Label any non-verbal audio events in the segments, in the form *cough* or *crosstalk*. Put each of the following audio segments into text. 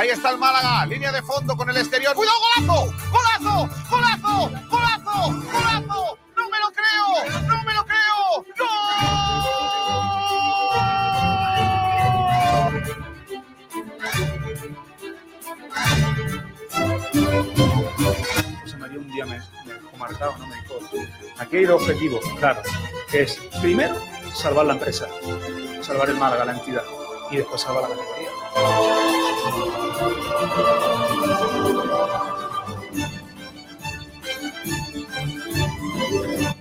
Ahí está el Málaga, línea de fondo con el exterior. ¡Cuidado, golazo! ¡Golazo! ¡Golazo! ¡Golazo! ¡Golazo! ¡No me lo creo! ¡No me lo creo! ¡Gol! José María un día me, me dejó marcado, ¿no? Me dijo, aquí hay dos objetivos, claro, que es, primero, salvar la empresa, salvar el Málaga, la entidad, y después salvar la categoría.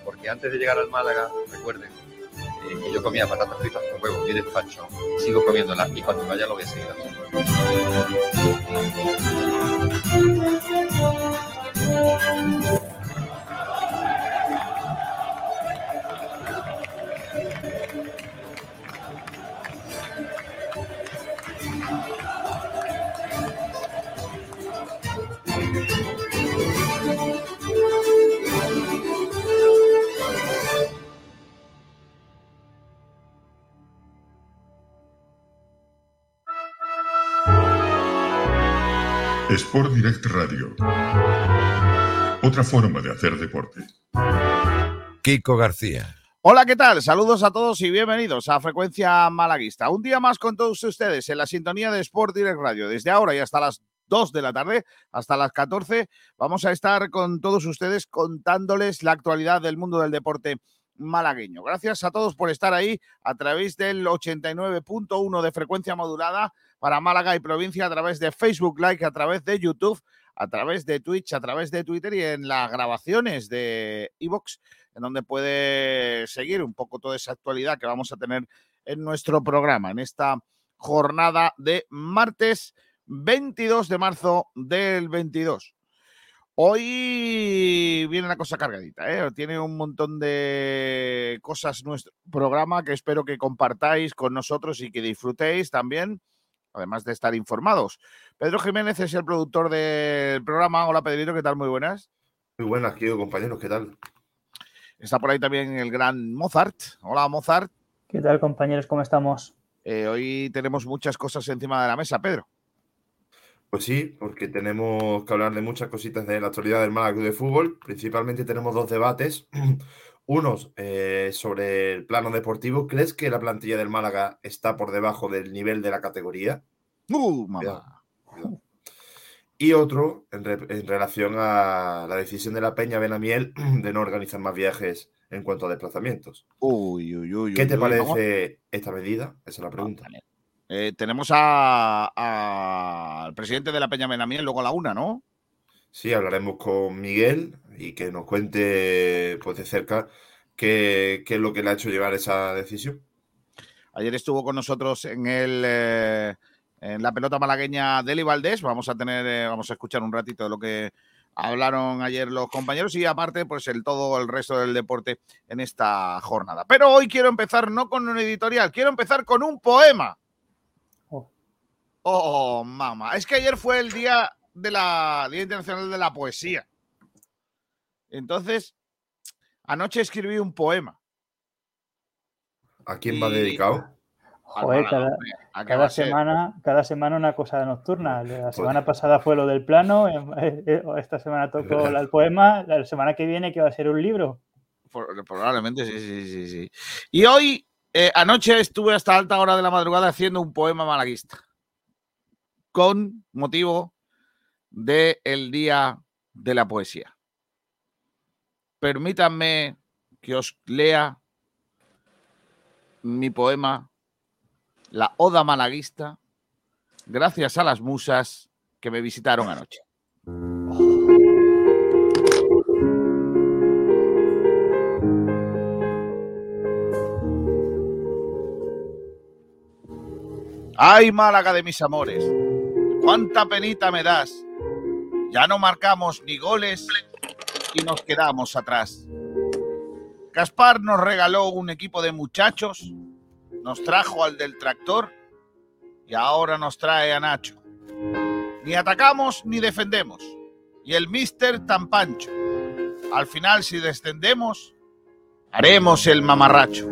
Porque antes de llegar al Málaga, recuerden eh, yo comía patatas fritas con huevo y despacho, sigo comiéndolas y cuando vaya lo voy a seguir haciendo. Sport Direct Radio. Otra forma de hacer deporte. Kiko García. Hola, ¿qué tal? Saludos a todos y bienvenidos a Frecuencia Malaguista. Un día más con todos ustedes en la sintonía de Sport Direct Radio. Desde ahora y hasta las 2 de la tarde, hasta las 14, vamos a estar con todos ustedes contándoles la actualidad del mundo del deporte malagueño. Gracias a todos por estar ahí a través del 89.1 de frecuencia modulada para Málaga y provincia, a través de Facebook Live, a través de YouTube, a través de Twitch, a través de Twitter y en las grabaciones de Evox, en donde puede seguir un poco toda esa actualidad que vamos a tener en nuestro programa, en esta jornada de martes 22 de marzo del 22. Hoy viene una cosa cargadita, ¿eh? tiene un montón de cosas nuestro programa que espero que compartáis con nosotros y que disfrutéis también, además de estar informados. Pedro Jiménez es el productor del programa. Hola Pedrito, ¿qué tal? Muy buenas. Muy buenas, tío, compañeros, ¿qué tal? Está por ahí también el gran Mozart. Hola Mozart. ¿Qué tal, compañeros? ¿Cómo estamos? Eh, hoy tenemos muchas cosas encima de la mesa, Pedro. Pues sí, porque tenemos que hablar de muchas cositas de la actualidad del Málaga de Fútbol. Principalmente tenemos dos debates. *clears throat* Unos eh, sobre el plano deportivo. ¿Crees que la plantilla del Málaga está por debajo del nivel de la categoría? ¡Uh, mamá! Cuidado. Y otro en, re- en relación a la decisión de la Peña Benamiel *clears throat* de no organizar más viajes en cuanto a desplazamientos. Uy, uy, uy. ¿Qué te parece esta medida? Esa es la pregunta. Vale. Eh, tenemos a- al presidente de la Peña Menamiel luego a la una, ¿no? Sí, hablaremos con Miguel y que nos cuente pues, de cerca qué, qué es lo que le ha hecho llevar esa decisión. Ayer estuvo con nosotros en el eh, en la pelota malagueña Deli Valdés. Vamos a tener, eh, vamos a escuchar un ratito de lo que hablaron ayer los compañeros y aparte, pues el todo el resto del deporte en esta jornada. Pero hoy quiero empezar no con un editorial, quiero empezar con un poema. Oh. Oh, mamá. Es que ayer fue el día de la Día Internacional de la Poesía. Entonces, anoche escribí un poema. ¿A quién va dedicado? Joder, cada, semana, cada semana una cosa nocturna. La semana pasada fue lo del plano, *laughs* eh, eh, esta semana tocó el poema, la semana que viene que va a ser un libro. Probablemente, sí, sí, sí, sí. Y hoy, eh, anoche estuve hasta alta hora de la madrugada haciendo un poema malaguista. Con motivo del Día de la Poesía. Permítanme que os lea mi poema, La Oda Malaguista, gracias a las musas que me visitaron anoche. ¡Ay, Málaga de mis amores! ¡Cuánta penita me das! Ya no marcamos ni goles y nos quedamos atrás. Gaspar nos regaló un equipo de muchachos, nos trajo al del tractor y ahora nos trae a Nacho. Ni atacamos ni defendemos. Y el mister tan pancho. Al final, si descendemos, haremos el mamarracho.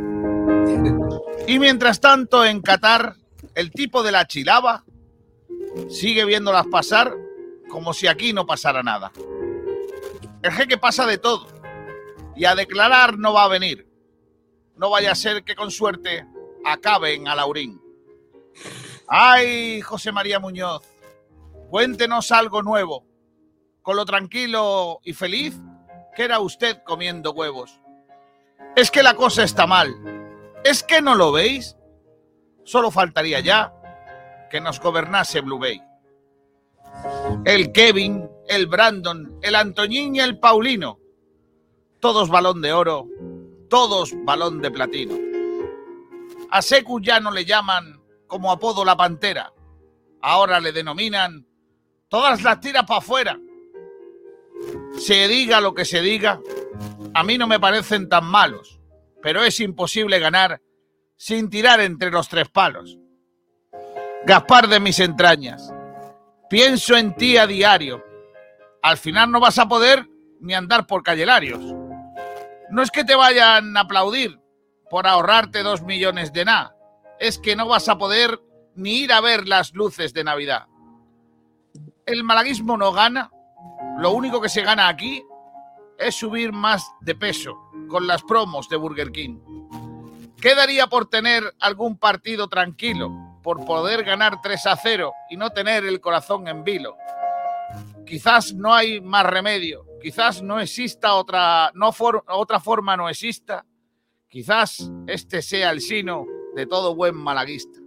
Y mientras tanto, en Qatar, el tipo de la chilaba sigue viéndolas pasar como si aquí no pasara nada. El jeque pasa de todo y a declarar no va a venir. No vaya a ser que con suerte acaben a Laurín. Ay, José María Muñoz, cuéntenos algo nuevo. Con lo tranquilo y feliz que era usted comiendo huevos. Es que la cosa está mal. ¿Es que no lo veis? Solo faltaría ya que nos gobernase Blue Bay. El Kevin, el Brandon, el Antoñín y el Paulino. Todos balón de oro, todos balón de platino. A Secu ya no le llaman como apodo la pantera. Ahora le denominan todas las tiras para afuera. Se diga lo que se diga, a mí no me parecen tan malos, pero es imposible ganar sin tirar entre los tres palos. Gaspar de mis entrañas, pienso en ti a diario. Al final no vas a poder ni andar por callelarios. No es que te vayan a aplaudir por ahorrarte dos millones de nada, es que no vas a poder ni ir a ver las luces de Navidad. El malaguismo no gana, lo único que se gana aquí es subir más de peso con las promos de Burger King. ¿Qué daría por tener algún partido tranquilo, por poder ganar 3 a 0 y no tener el corazón en vilo? Quizás no hay más remedio, quizás no exista otra, no otra forma, no exista. Quizás este sea el sino de todo buen malaguista.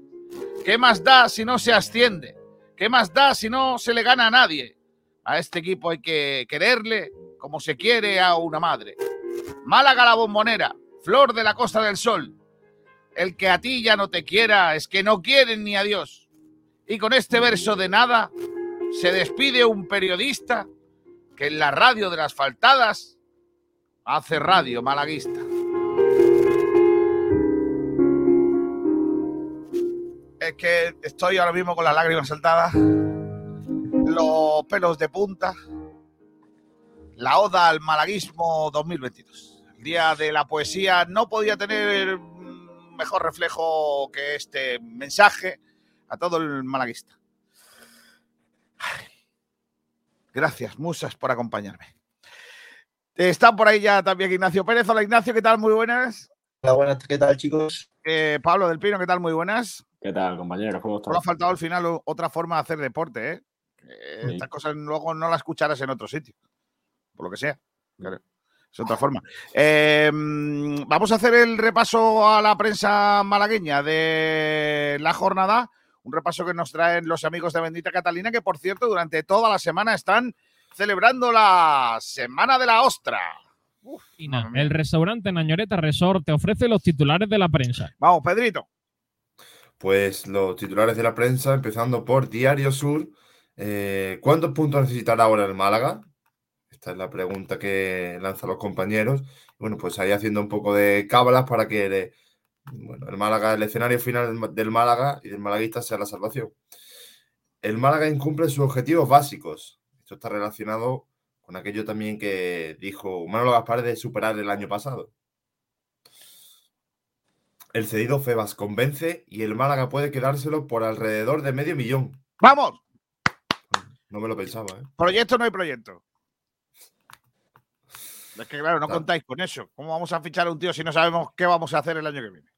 ¿Qué más da si no se asciende? ¿Qué más da si no se le gana a nadie? A este equipo hay que quererle como se quiere a una madre. Málaga la bombonera, flor de la Costa del Sol. El que a ti ya no te quiera es que no quieren ni a Dios. Y con este verso de nada se despide un periodista que en la radio de las faltadas hace radio malaguista. Es que estoy ahora mismo con las lágrimas saltadas, los pelos de punta, la Oda al Malaguismo 2022. El Día de la Poesía no podía tener mejor reflejo que este mensaje a todo el malaguista. Gracias, musas, por acompañarme. Está por ahí ya también Ignacio Pérez. Hola Ignacio, ¿qué tal? Muy buenas. Hola, buenas, ¿qué tal chicos? Eh, Pablo del Pino, ¿qué tal? Muy buenas. ¿Qué tal, compañeros? ¿Cómo estás? Solo ha faltado al final otra forma de hacer deporte, ¿eh? Estas cosas luego no las escucharás en otro sitio por lo que sea. Es otra forma. Em, vamos a hacer el repaso a la prensa malagueña de la jornada. Un repaso que nos traen los amigos de Bendita Catalina, que por cierto, durante toda la semana están celebrando la Semana de la Ostra. el restaurante Nañoreta Resort te ofrece los titulares de la prensa. Vamos, Pedrito. Pues los titulares de la prensa, empezando por Diario Sur. Eh, ¿Cuántos puntos necesitará ahora el Málaga? Esta es la pregunta que lanzan los compañeros. Bueno, pues ahí haciendo un poco de cábalas para que bueno, el Málaga, el escenario final del Málaga y del malaguista sea la salvación. El Málaga incumple sus objetivos básicos. Esto está relacionado con aquello también que dijo Manolo Gaspar de superar el año pasado. El cedido Febas convence y el Málaga puede quedárselo por alrededor de medio millón. ¡Vamos! No me lo pensaba, ¿eh? Proyecto no hay proyecto. Es que, claro, no contáis con eso. ¿Cómo vamos a fichar a un tío si no sabemos qué vamos a hacer el año que viene?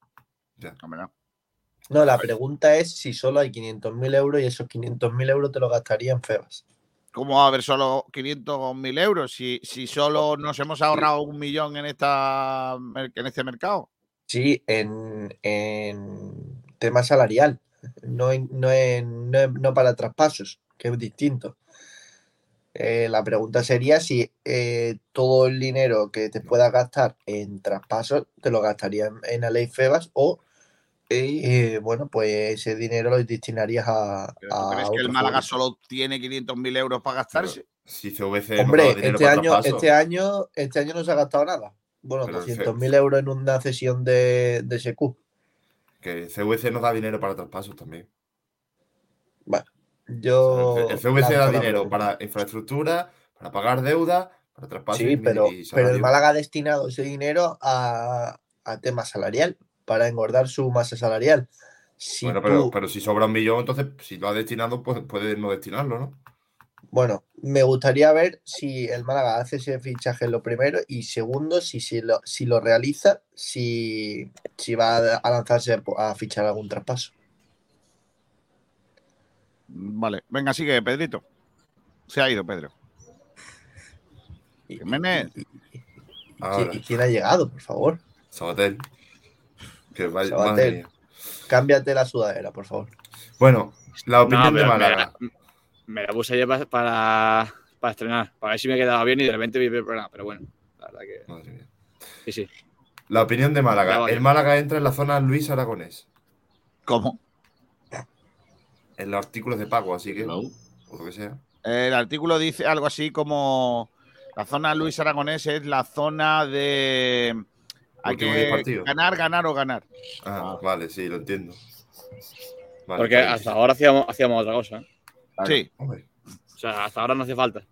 No, la pregunta es si solo hay 500.000 euros y esos 500.000 euros te los gastaría en Febas. ¿Cómo va a haber solo 500.000 euros si, si solo nos hemos ahorrado un millón en, esta, en este mercado? Sí, en, en tema salarial, no, no, no para traspasos, que es distinto. Eh, la pregunta sería si eh, todo el dinero que te puedas gastar en traspasos te lo gastarías en, la ley FEBAS o, eh, bueno, pues ese dinero lo destinarías a. ¿Crees que el Málaga solo tiene 500.000 euros para gastarse? si CVC Hombre, este, año, este, año, este año no se ha gastado nada. Bueno, 200.000 euros en una cesión de, de SQ. Que CVC nos da dinero para traspasos también. Bueno. Yo. El da dinero para infraestructura, para pagar deuda, para traspasos. Sí, pero, pero el Málaga ha destinado ese dinero a, tema salarial, para engordar su masa salarial. Si bueno, pero, tú- pero si sobra un millón, entonces si lo ha destinado, pues puede no destinarlo, ¿no? Bueno, me gustaría ver si el Málaga hace ese fichaje lo primero y segundo, si, si, lo, si lo realiza, si, si va a a lanzarse a fichar algún traspaso. Vale, venga, sigue, Pedrito. Se ha ido, Pedro. Jiménez. y- y- y- Ahora, ¿Y quién ha llegado, por favor? Sabatel. Que vaya, Sabatel. madre. Cámbiate la sudadera, por favor. Bueno, la opinión No, de me, Málaga. la, me la puse ayer pa- para, para estrenar, para ver si me quedaba bien y de repente vi el programa. Pero bueno, la verdad que Madre mía. sí, sí. La opinión de Málaga. El Málaga entra en la zona Luis Aragonés. ¿Cómo? En los artículos de pago, así que. O lo que sea. El artículo dice algo así como la zona Luis Aragonés es la zona de hay que ganar, ganar o ganar. Ah, vale, sí, lo entiendo. Vale, Porque bien. hasta ahora hacíamos, hacíamos otra cosa. ¿eh? Sí, Hombre, O sea, hasta ahora no hace falta.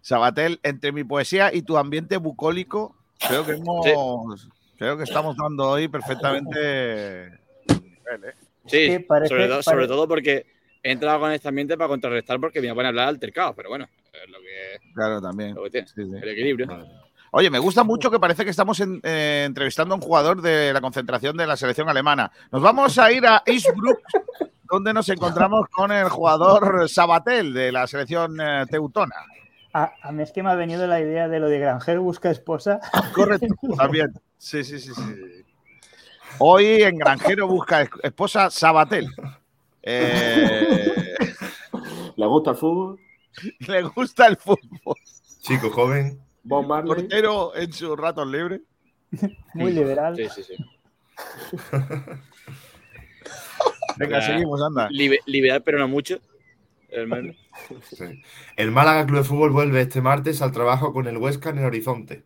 Sabatel, entre mi poesía y tu ambiente bucólico, creo que hemos creo que estamos dando hoy perfectamente nivel, ¿eh? Sí, sobre, todo, sobre todo porque he entrado con este ambiente para contrarrestar porque me iban a hablar altercado, pero bueno, es lo que, Claro, también. lo que tiene, Sí, sí. el equilibrio. vale. Oye, me gusta mucho que parece que estamos en- eh, entrevistando a un jugador de la concentración de la selección alemana. Nos vamos a ir a Innsbruck, *laughs* donde nos encontramos con el jugador Sabatel de la selección eh, teutona. A, a mí es que me ha venido la idea de lo de granjero busca esposa. *laughs* Correcto, también. Sí, sí, sí, sí. Hoy en Granjero busca es- esposa Sabatel. Eh, *laughs* ¿Le gusta el fútbol? le gusta el fútbol. Chico joven. Bob. Portero en sus ratos libres. Muy liberal. Sí, sí, sí. *laughs* Venga, seguimos, anda. Libe- liberal, pero no mucho. El meme. Sí. El Málaga Club de Fútbol vuelve este martes al trabajo con el Huesca en el horizonte.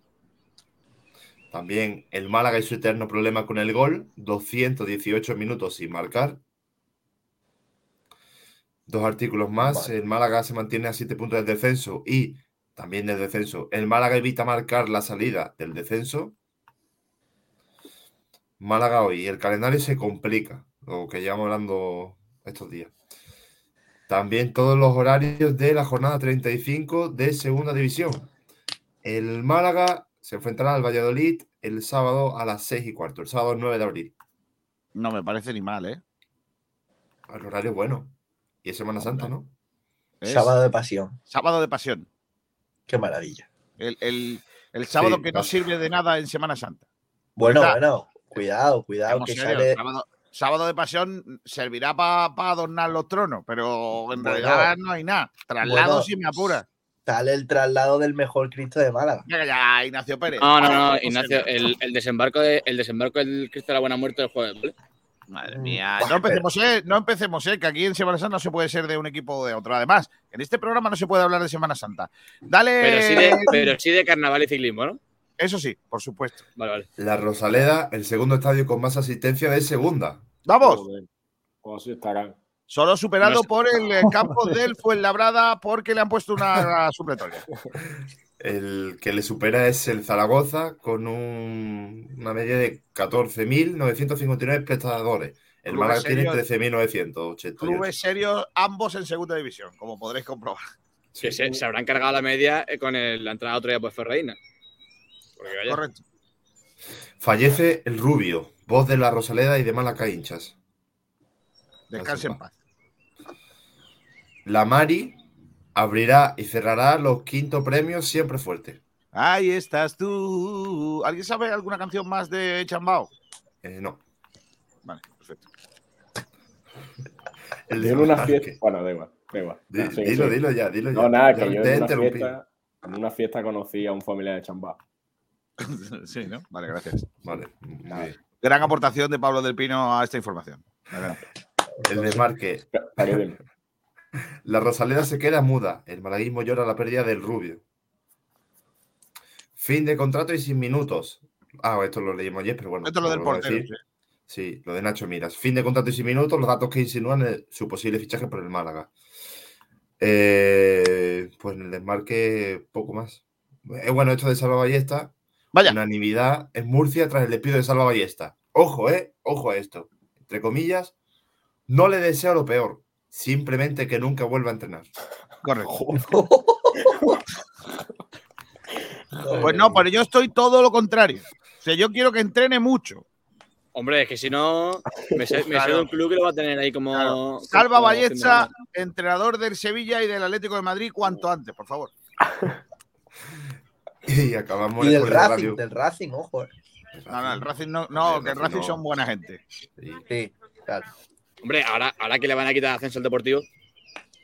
También el Málaga y su eterno problema con el gol, 218 minutos sin marcar. Dos artículos más. El Málaga se mantiene a 7 puntos del descenso y también del descenso. El Málaga evita marcar la salida del descenso. Málaga hoy. El calendario se complica, lo que llevamos hablando estos días. También todos los horarios de la jornada 35 de Segunda División. El Málaga se enfrentará al Valladolid el sábado a las 6 y cuarto, el sábado 9 de abril. No me parece ni mal, ¿eh? El horario es bueno. Y es Semana Santa, ¿no? Es Sábado de pasión. sábado de pasión. Qué maravilla. El, el- el sábado Sí, que no sirve de nada en Semana Santa. Bueno, ¿Verdad? bueno, cuidado, cuidado, que sale. sábado, sábado de pasión servirá para adornar los tronos, pero en Bueno. realidad no hay nada. Traslado Bueno. si me apura. Sale el traslado del mejor Cristo de Málaga. Ya, Ignacio Pérez. No, no, no, Ignacio, el, el desembarco de, el desembarco del Cristo de la Buena Muerte del jueves, ¿vale? Madre mía, Buah, no empecemos, eh, no empecemos, eh, que aquí en Semana Santa no se puede ser de un equipo o de otro. Además, en este programa no se puede hablar de Semana Santa. Dale. Pero sí, de, *laughs* pero sí de carnaval y ciclismo, ¿no? Eso sí, por supuesto. Vale, vale. La Rosaleda, el segundo estadio con más asistencia de segunda. Vamos, Joder, ¿Cómo así estarán? solo superado No sé. por el eh, campo del Fuenlabrada porque le han puesto una supletoria. *laughs* El que le supera es el Zaragoza con un- una media de 14.959 espectadores. El Clubes Málaga tiene serios. 13.988. Clubes serios, ambos en segunda división, como podréis comprobar. Que se, se habrán cargado la media eh, con el- la entrada otro día por Ferreira. Porque vaya, Correcto. Fallece el Rubio, voz de la Rosaleda y de Málaga hinchas. Descanse en paz. La Mari abrirá y cerrará los quinto premios siempre fuerte. Ahí estás tú. ¿Alguien sabe alguna canción más de Chambao? Eh, no. Vale, perfecto. *laughs* El Yo en una fiesta. Bueno, da igual. Da igual. Ah, dilo, sigue. dilo ya, dilo ya. No, nada, Ya que yo te he en una, fiesta, en una fiesta conocí a un familiar de Chambá. *laughs* sí, ¿no? Vale, gracias. Vale, bien. Gran aportación de Pablo del Pino a esta información. El desmarque. La Rosaleda se queda muda. El malaguismo llora la pérdida del Rubio. Fin de contrato y sin minutos. Ah, esto lo leímos ayer, pero bueno. Esto es lo del portero. decir. Sí, lo de Nacho Miras. Fin de contrato y sin minutos, los datos que insinúan el- su posible fichaje por el Málaga. Eh, pues en el desmarque, poco más. Es bueno esto de Salva Ballesta. Vaya. Unanimidad en Murcia tras el despido de Salva Ballesta. Ojo, eh, ojo a esto. Entre comillas, No le deseo lo peor, simplemente que nunca vuelva a entrenar. Correcto. *laughs* Pues no, pero yo estoy todo lo contrario. O sea, yo quiero que entrene mucho. Hombre, es que si no, me sé, me sé Claro. de un club que lo va a tener ahí como. Salva como Vallecha, central. entrenador del Sevilla y del Atlético de Madrid, cuanto antes, por favor. *laughs* Y acabamos Y del de Racing, radio. del Racing, ojo. eh. No, no, el Racing no, no, El que el Racing no. son buena gente. Sí, claro. Hombre, ahora, ahora que le van a quitar ascenso al deportivo.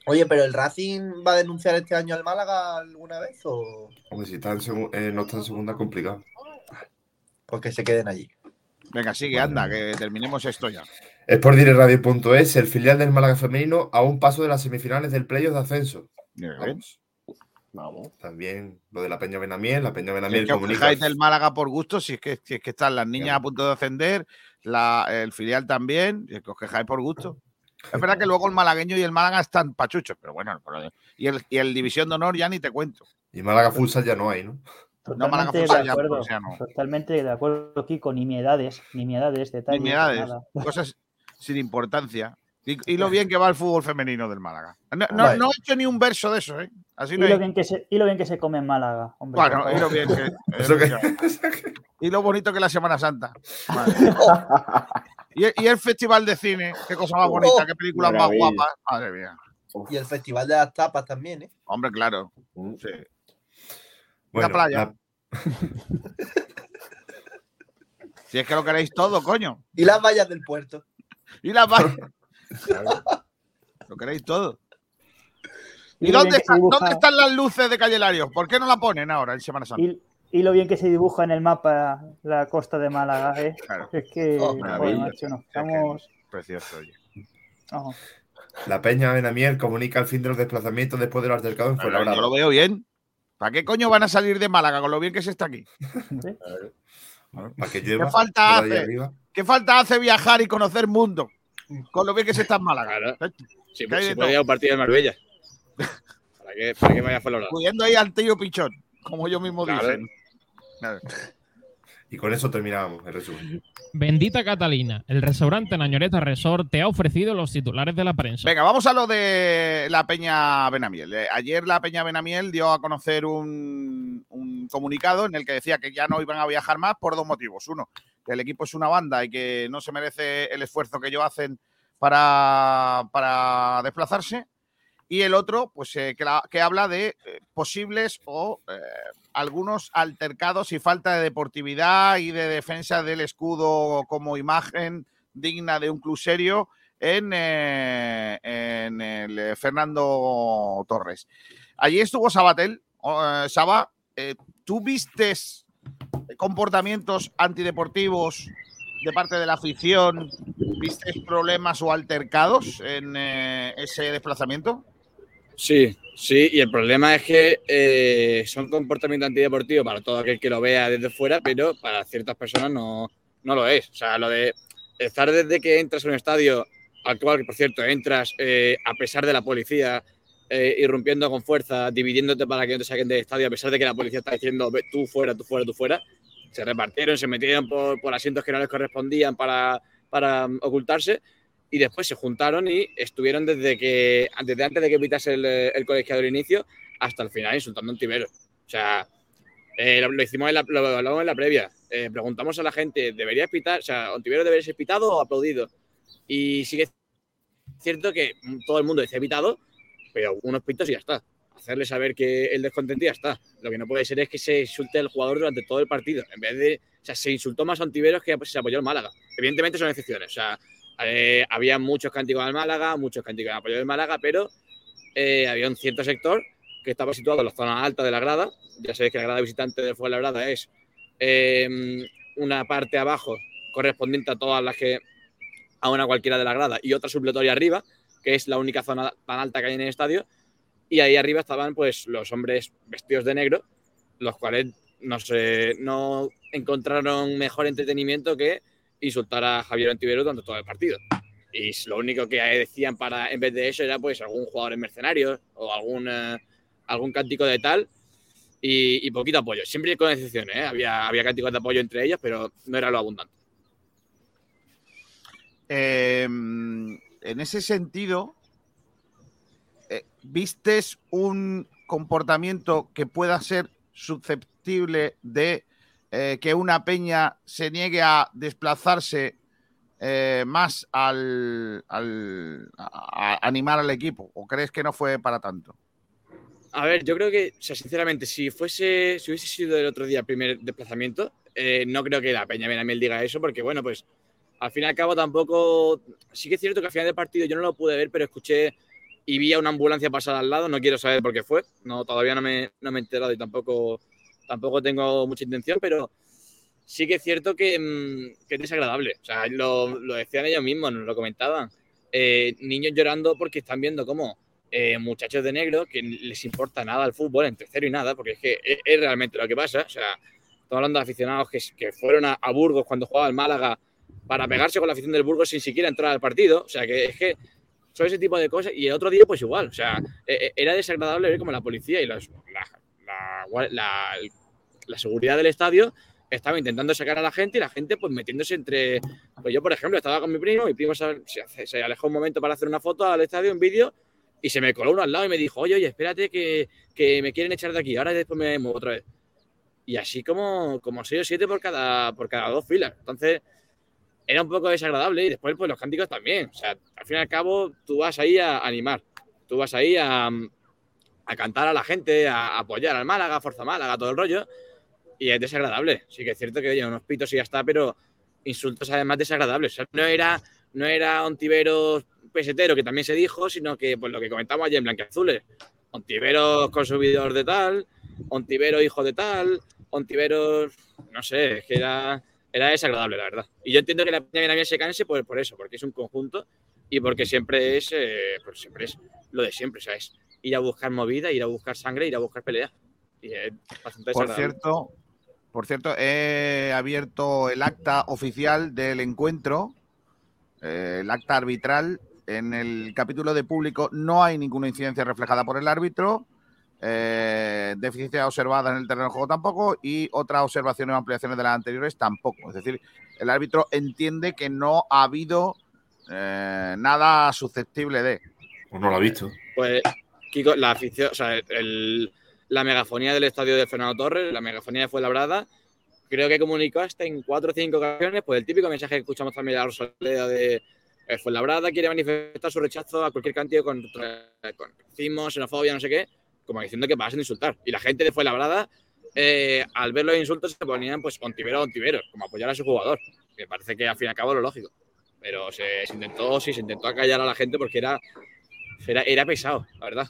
Oye, pero el Racing va a denunciar este año al Málaga alguna vez o Hombre, si está en segu- eh, no está en segunda, complicado. pues que se queden allí. Venga, sigue, anda, que terminemos esto ya. Sportdirectradio.es, el filial del Málaga femenino, a un paso de las semifinales del playoff de ascenso. Vamos. Vamos. También lo de la Peña Benamiel, la Peña Si es Benamiel que os del Málaga por gusto, si es que, si es que están las niñas a punto de ascender, la- el filial también, que os quejáis por gusto. *laughs* Es verdad que luego el malagueño y el Málaga están pachuchos, pero bueno, pero- y el, y el División de Honor ya ni te cuento. Y Málaga Futsal ya no hay, ¿no? No, Málaga Totalmente de ya, acuerdo. pues ya no. Totalmente de acuerdo aquí con nimiedades, nimiedades, detalles. Nimiedades, nada. *laughs* cosas sin importancia. Y, y lo bien que va el fútbol femenino del Málaga. No, no- Vale. no he hecho ni un verso de eso, ¿eh? Así Y no lo, hay- bien que se, y lo bien que se come en Málaga, hombre. Bueno, y lo bien que. *laughs* Eso que- Y lo bonito que es la Semana Santa. Madre. *laughs* y, el- y el Festival de Cine, qué cosa más bonita, qué películas más guapas. Madre mía. Y el Festival de las Tapas también, ¿eh? Hombre, claro. Mm. Sí. Bueno, playa. la- *laughs* Si es que lo queréis todo, coño. Y las vallas del puerto. Y las vallas. Lo queréis todo. ¿Y, dónde, dibuja- dónde están las luces de Calle Larios? ¿Por qué no la ponen ahora en Semana Santa? Y, y lo bien que se dibuja en el mapa la costa de Málaga, ¿eh? Claro. Es que, Oh, macho, Es que- estamos... Precioso, oye. no. la Peña Benamiel comunica el fin de los desplazamientos después del altercado en Pero Fuenlabrada. yo lo veo bien. ¿Para qué coño van a salir de Málaga con lo bien que se está aquí? ¿sí? ¿Qué falta hace? ¿Qué falta hace viajar y conocer mundo? Con lo bien que se está en Málaga. Claro. Si, ¿Qué hay si de puede ir a un partido de Marbella. ¿Para qué, para qué vaya a Fuenlabrada? Pudiendo ahí al tío Pichón, como ellos mismos Claro. dicen. Claro. Y con eso terminábamos el resumen. Bendita Catalina, el restaurante Nañoreta Resort te ha ofrecido los titulares de la prensa. Venga, vamos a lo de la Peña Benamiel. Eh, Ayer la Peña Benamiel dio a conocer un, un comunicado en el que decía que ya no iban a viajar más por dos motivos. Uno, que el equipo es una banda y que no se merece el esfuerzo que ellos hacen para, para desplazarse. Y el otro, pues eh, que, que habla de eh, posibles o eh, algunos altercados y falta de deportividad y de defensa del escudo como imagen digna de un club serio en, en el Fernando Torres. Allí estuvo Sabatel. Saba, ¿tú vistes comportamientos antideportivos de parte de la afición? ¿Vistes problemas o altercados en eh, ese desplazamiento? Sí, sí, y el problema es que eh, son comportamientos antideportivos para todo aquel que lo vea desde fuera, pero para ciertas personas no, no lo es. O sea, lo de estar desde que entras a un estadio, al cual, por cierto, entras eh, a pesar de la policía, eh, irrumpiendo con fuerza, dividiéndote para que no te saquen del estadio, a pesar de que la policía está diciendo "Ve, tú fuera, tú fuera, tú fuera. Se repartieron, se metieron por, por asientos que no les correspondían para, para mm, ocultarse y después se juntaron y estuvieron desde que desde antes de que pitase el, el colegiado del inicio hasta el final insultando a Ontiveros. O sea, eh, lo, lo hicimos en lo hablamos en la previa. Eh, preguntamos a la gente, ¿debería pitar? O sea, ¿Ontiveros debería ser pitado o aplaudido? Y sí es cierto que todo el mundo dice pitado, pero unos pitos y ya está. Hacerle saber que el descontento ya está. Lo que no puede ser es que se insulte al jugador durante todo el partido. En vez de. O sea, se insultó más a Ontiveros que se apoyó al Málaga. Evidentemente son excepciones. O sea, eh, había muchos cánticos al Málaga, muchos cánticos en apoyo del Málaga, pero eh, había un cierto sector que estaba situado en la zona alta de la grada. Ya sabéis que la grada visitante de Fuenlabrada es eh, una parte abajo correspondiente a todas las que a una cualquiera de la grada y otra supletoria arriba, que es la única zona tan alta que hay en el estadio. Y ahí arriba estaban pues los hombres vestidos de negro, los cuales no, sé, no encontraron mejor entretenimiento que insultar a Javier Ontivero durante todo el partido. Y lo único que decían para, en vez de eso era pues algún jugador en mercenarios o algún, eh, algún cántico de tal y, y poquito apoyo. Siempre con excepciones, ¿eh? había, había cánticos de apoyo entre ellos, pero no era lo abundante. Eh, en ese sentido, eh, ¿vistes un comportamiento que pueda ser susceptible de eh, que una peña se niegue a desplazarse eh, más al, animar al equipo? ¿O crees que no fue para tanto? A ver, yo creo que, o sea, sinceramente, si fuese, si hubiese sido el otro día el primer desplazamiento, no creo que la Peña Benamiel diga eso, porque bueno, pues al fin y al cabo tampoco. Sí que es cierto que al final del partido yo no lo pude ver, pero escuché y vi a una ambulancia pasar al lado. No quiero saber por qué fue. No, todavía no me, no me he enterado y tampoco, tampoco tengo mucha intención, pero sí que es cierto que, mm, que es desagradable. O sea, lo, lo decían ellos mismos, nos lo comentaban. Eh, niños llorando porque están viendo cómo eh, muchachos de negro que les importa nada el fútbol, entre cero y nada, porque es que es, es realmente lo que pasa. O sea, estamos hablando de aficionados que, que fueron a, a Burgos cuando jugaba el Málaga para pegarse con la afición del Burgos sin siquiera entrar al partido. O sea, que es que son ese tipo de cosas. Y el otro día, pues igual. O sea, eh, eh, era desagradable ver cómo la policía y la, la- seguridad del estadio estaba intentando sacar a la gente y la gente pues metiéndose entre... Pues yo, por ejemplo, estaba con mi primo, mi primo se, se- se alejó un momento para hacer una foto al estadio, un vídeo, y se me coló uno al lado y me dijo, oye, oye, espérate que, que me quieren echar de aquí, ahora después me muevo otra vez. Y así como, como 6 o 7 por cada, por cada dos filas. Entonces, era un poco desagradable y después pues los cánticos también. O sea, al fin y al cabo, tú vas ahí a animar, tú vas ahí a, a cantar a la gente, a apoyar al Málaga, Forza Málaga, todo el rollo. Y es desagradable. Sí que es cierto que, oye, unos pitos y ya está, pero insultos además desagradables. O sea, no era, no era Ontiveros pesetero, que también se dijo, sino que, pues lo que comentamos ayer en Blanqueazules. Ontiveros consumidor de tal, Ontiveros hijo de tal, Ontiveros, no sé, es que era, era desagradable, la verdad. Y yo entiendo que la Peña se canse por, por eso, porque es un conjunto y porque siempre es, eh, pues siempre es lo de siempre, o sea, es ir a buscar movida, ir a buscar sangre, ir a buscar pelea. Y es bastante Por cierto, por cierto, he abierto el acta oficial del encuentro, eh, el acta arbitral. En el capítulo de público no hay ninguna incidencia reflejada por el árbitro, eh, deficiencia observada en el terreno de juego tampoco y otras observaciones o ampliaciones de las anteriores tampoco. Es decir, el árbitro entiende que no ha habido eh, nada susceptible de. Pues no lo ha visto. Pues, Kiko, la afición, o sea, el- la megafonía del estadio de Fernando Torres, la megafonía de Fuenlabrada, creo que comunicó hasta en cuatro o cinco ocasiones, pues el típico mensaje que escuchamos también a la Rosaleda de eh, Fuenlabrada quiere manifestar su rechazo a cualquier cantidad contra con racismo, xenofobia, no sé qué, como diciendo que pasen a insultar. Y la gente de Fuenlabrada, eh, al ver los insultos, se ponían pues ontivero ontivero, como apoyar a su jugador. Me parece que al fin y al cabo lo lógico. Pero se, se intentó, sí, se intentó acallar a la gente porque era, era, era pesado, la verdad.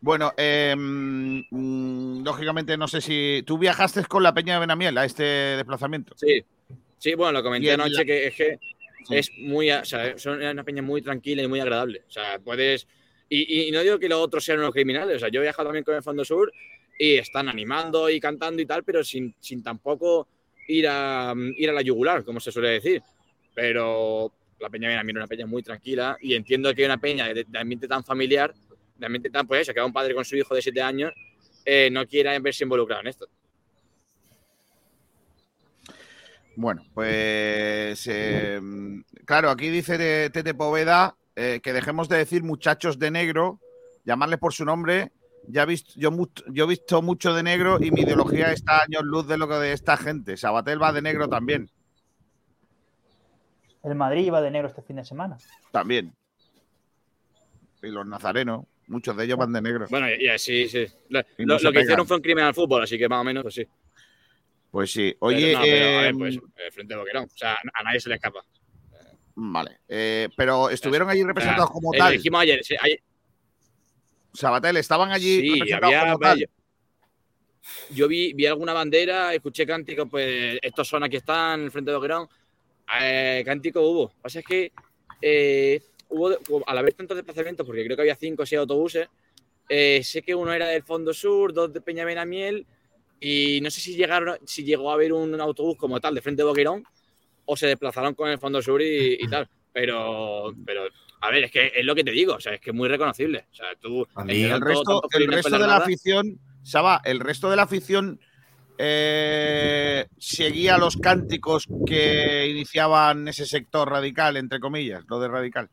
Bueno, eh, mm, lógicamente no sé si tú viajaste con la Peña de Benamiel a este desplazamiento. Sí, sí, bueno, lo comenté anoche la- que es que Sí. es muy, o sea, son una peña muy tranquila y muy agradable. O sea, puedes y, no digo que los otros sean unos criminales. O sea, yo he viajado también con el Fondo Sur y están animando y cantando y tal, pero sin, sin tampoco ir a ir a la yugular, como se suele decir. Pero la peña viene a mí una peña muy tranquila y entiendo que una peña de, ambiente tan familiar, de ambiente tan pues eso, que va un padre con su hijo de siete años, eh, no quiera verse involucrado en esto. Bueno, pues eh, claro, aquí dice Tete Poveda eh, que dejemos de decir muchachos de negro, llamarles por su nombre. Ya he visto, yo, mu- yo he visto mucho de negro y mi ideología está a años luz de lo que de esta gente. Sabatel va de negro también, El Madrid iba de negro este fin de semana. también. Y los nazarenos, muchos de ellos van de negro. Bueno, y así, sí. Lo, Y no lo- se lo que hicieron fue un crimen al fútbol, así que más o menos, pues sí. Pues sí. Pero Oye, no, pero, a ver, eh, pues, eh, frente a Boquerón. O sea, a nadie se le escapa. Vale. Eh, pero estuvieron allí O sea, representados como eh, tal. Dijimos ayer, sí, ayer- Sabatel, estaban allí sí, representados había. como tal. Yo, yo vi, vi alguna bandera, escuché cánticos, pues estos son aquí están, en el frente de Boquerón. Eh, cántico hubo. Lo que pasa es que eh, hubo, al haber tantos desplazamientos, porque creo que había cinco o seis autobuses, sé que uno era del Fondo Sur, dos de Peña Benamiel, y no sé si llegaron, si llegó a haber un autobús como tal de frente de Boquerón, o se desplazaron con el Fondo Sur y, y tal. Pero, pero, a ver, es que es lo que te digo, o sea, es que es muy reconocible. O sea, tú. A mí entre el resto, el resto de la afición, Saba, el resto de la afición eh, seguía los cánticos que iniciaban ese sector radical, entre comillas, lo de radical.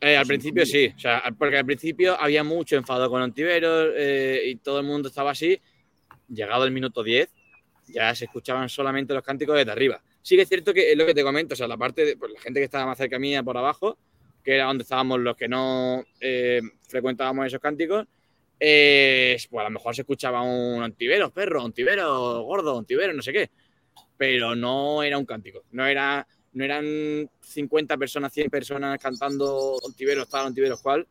Eh, al principio sí, o sea, porque al principio había mucho enfado con Ontiveros eh, y todo el mundo estaba así. Llegado el minuto 10, ya se escuchaban solamente los cánticos desde arriba. Sí que es cierto que es lo que te comento, o sea, la parte de pues, la gente que estaba más cerca mía por abajo, que era donde estábamos los que no eh, frecuentábamos esos cánticos, eh, pues a lo mejor se escuchaba un Ontiveros, perro, Ontiveros, gordo, Ontiveros, no sé qué. Pero no era un cántico, no era no eran 50 personas, 100 personas cantando Ontiveros tal, Ontiveros cual.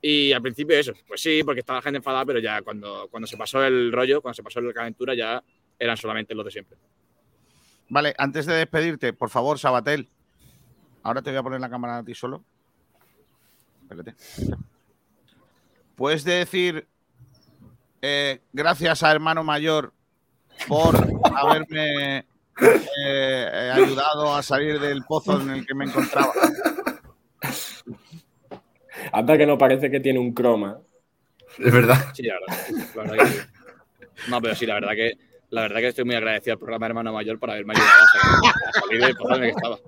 Y al principio eso, pues sí, porque estaba la gente enfadada, pero ya cuando, cuando se pasó el rollo, cuando se pasó la calentura, ya eran solamente los de siempre. Vale, antes de despedirte, por favor, Sabatel. Ahora te voy a poner la cámara a ti solo. Espérate. Puedes decir eh, gracias a hermano mayor por haberme eh, ayudado a salir del pozo en el que me encontraba. Hasta que no parece que tiene un croma. Es verdad. Sí, la verdad. la verdad que sí. No, pero sí, la verdad que la verdad que estoy muy agradecido al programa Hermano Mayor por haberme ayudado a salir, a *laughs* salir del pozo en el que estaba.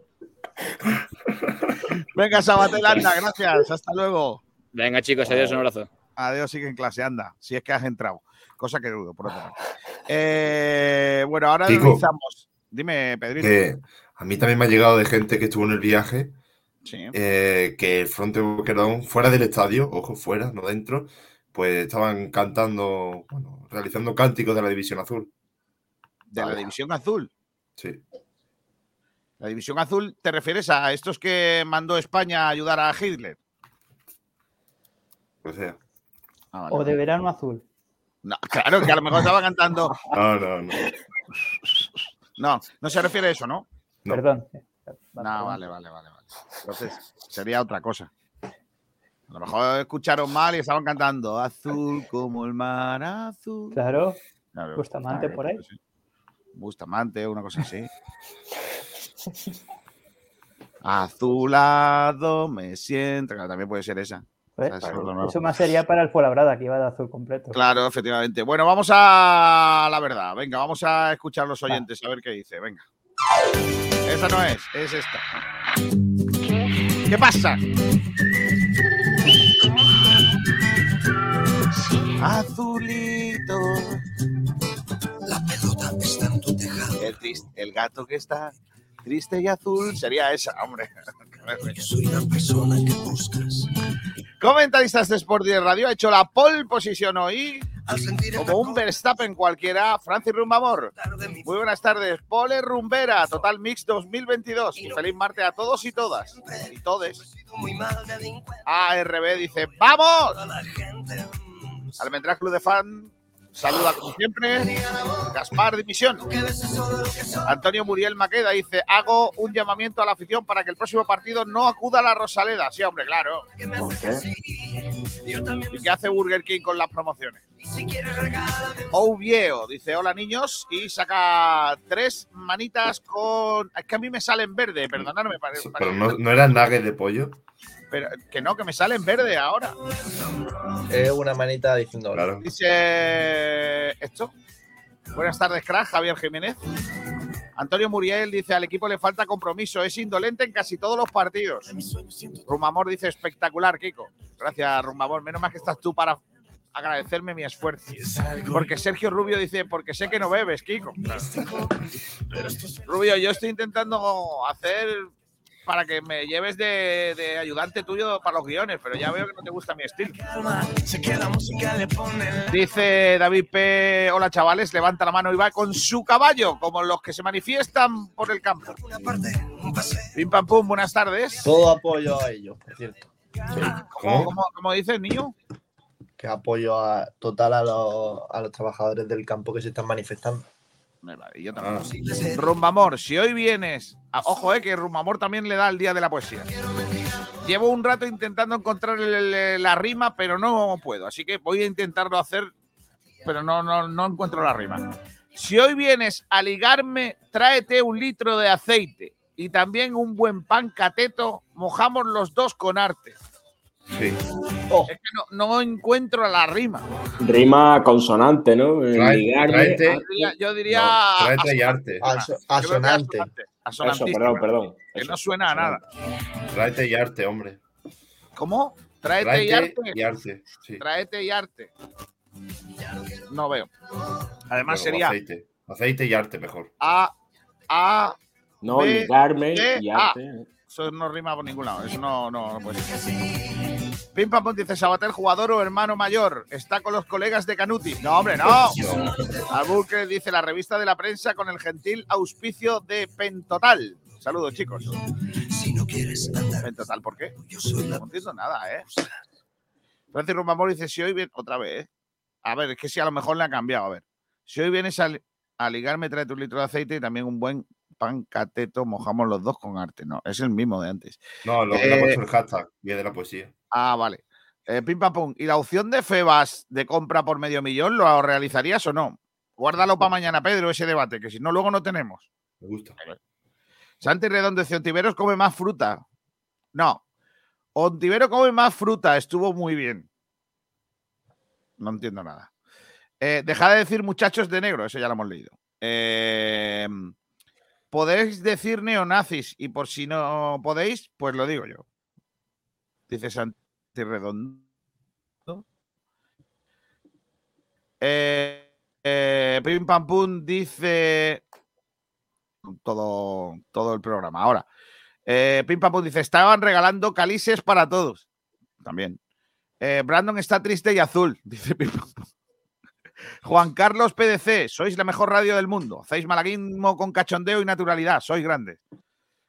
Venga, Sabatel, anda, gracias. Hasta luego. Venga, chicos, adiós, un abrazo. Adiós, sigue en clase, anda. Si es que has entrado. Cosa que dudo, por otra parte. Eh, bueno, ahora Kiko. analizamos. Dime, Pedrito. Que a mí también me ha llegado de gente que estuvo en el viaje Sí. eh, que el Fronte Boquerón, fuera del estadio, ojo, fuera, no dentro, pues estaban cantando, bueno, realizando cánticos de la División Azul. De la División Azul. Sí. La División Azul, ¿te refieres a estos que mandó España a ayudar a Hitler? O sea. Ah, vale, O de verano azul. No, claro, que a lo mejor estaba cantando. *laughs* No, no, no. No, no se refiere a eso, ¿no? No. Perdón. No, vale, vale, vale, vale. Entonces, sería otra cosa. A lo mejor escucharon mal y estaban cantando azul como el mar azul. Claro. Bustamante Claro, por ahí. pues sí. Bustamante, una cosa así. *laughs* Azulado me siento. Claro, también puede ser esa. Nuevo. Eso más sería para el Fuenlabrada, que iba de azul completo. Claro, efectivamente. Bueno, vamos a la verdad. Venga, vamos a escuchar a los oyentes a ver qué dice. Venga. Esa no es, es esta. ¿Qué pasa? Azulito. Triste- el gato que está triste y azul sería esa, hombre. soy una persona que buscas. Comentaristas de Sport y de Radio ha hecho la pole posición hoy. Como un Verstappen cualquiera, Francis Rumbamor. Muy buenas tardes, Pole Rumbera, Total Mix 2022. Y feliz martes a todos y todas. Y todes. ARB dice, ¡vamos! Almendrás Club de Fan saluda como siempre. Gaspar Dimisión. Antonio Muriel Maqueda dice, hago un llamamiento a la afición para que el próximo partido no acuda a la Rosaleda. Sí, hombre, claro. ¿Y qué hace Burger King con las promociones? Ovieo dice hola niños y saca tres manitas con. Es que a mí me salen verde, perdonadme. pare- Pero no, no eran nuggets de pollo. Pero que no, que me salen verde ahora. Es una manita diciendo. Claro. Dice esto. Buenas tardes, crack, Javier Jiménez. Antonio Muriel dice al equipo le falta compromiso, es indolente en casi todos los partidos. Rumamor dice espectacular, Kiko. Gracias, Rumamor. Menos mal que estás tú para agradecerme mi esfuerzo. Porque Sergio Rubio dice, porque sé que no bebes, Kiko. Rubio, yo estoy intentando hacer para que me lleves de, de ayudante tuyo para los guiones, pero ya veo que no te gusta mi estilo. Dice David P. Hola chavales, levanta la mano y va con su caballo, como los que se manifiestan por el campo. Pim pam pum, buenas tardes. Todo apoyo a ellos, por cierto. ¿Cómo, cómo, cómo dices, niño? Que apoyo a- total a los, a los trabajadores del campo que se están manifestando. Y yo también. Rumbamor, si hoy vienes. ah, Ojo, eh, que Rumbamor también le da el día de la poesía. Llevo un rato intentando encontrar el- el- la rima, pero no puedo. Así que voy a intentarlo hacer, pero no, no, no encuentro la rima. Si hoy vienes a ligarme, tráete un litro de aceite y también un buen pan cateto. Mojamos los dos con arte. Sí. Es que no, no encuentro la rima. Rima consonante, ¿no? Trae- ligarme tráete- a- Yo diría, yo diría No, tráete y arte. Aso- asonante. asonante, Eso, perdón, perdón. Que Eso, no suena a nada. Tráete y arte, hombre. ¿Cómo? Tráete, Tráete y arte. y arte. Sí. Tráete y arte. No veo. Además sería Aceite. Aceite y arte mejor. A, A, No, B, ligarme y A. arte. Eso no rima por ningún lado. Eso no, no, no puede ser. Pim Pam dice Sabatel, jugador o hermano mayor. Está con los colegas de Canuti. No, hombre, no. No. Albuquerque dice la revista de la prensa con el gentil auspicio de Pentotal. Saludos, chicos. Pentotal, ¿por qué? No entiendo nada, ¿eh? Francis Rumamor dice, si hoy viene, otra vez, ¿eh? A ver, es que si a lo mejor le ha cambiado, a ver. Si hoy vienes a, a ligarme, trae un litro de aceite y también un buen pan cateto, mojamos los dos con arte. No, es el mismo de antes. No, lo que le ha Eh, puesto el hashtag y es de la poesía. Ah, vale. Eh, pim pam pum. ¿Y la opción de Febas de compra por medio millón lo realizarías o no? Guárdalo para mañana, Pedro, ese debate, que si no, luego no tenemos. Me gusta. Santi Redondo dice, Ontiveros come más fruta. No. Ontivero come más fruta. Estuvo muy bien. No entiendo nada. Eh, dejad de decir muchachos de negro. Eso ya lo hemos leído. Eh, podéis decir neonazis y por si no podéis, pues lo digo yo. Dice Santi Redondo. Eh, eh, Pim Pam Pum dice todo, todo el programa. Ahora, eh, Pim Pam Pum dice: estaban regalando calices para todos. También. Eh, Brandon está triste y azul, *laughs* dice Pim Pam Pum. Juan Carlos PDC, sois la mejor radio del mundo. Hacéis malaguismo con cachondeo y naturalidad. Sois grandes.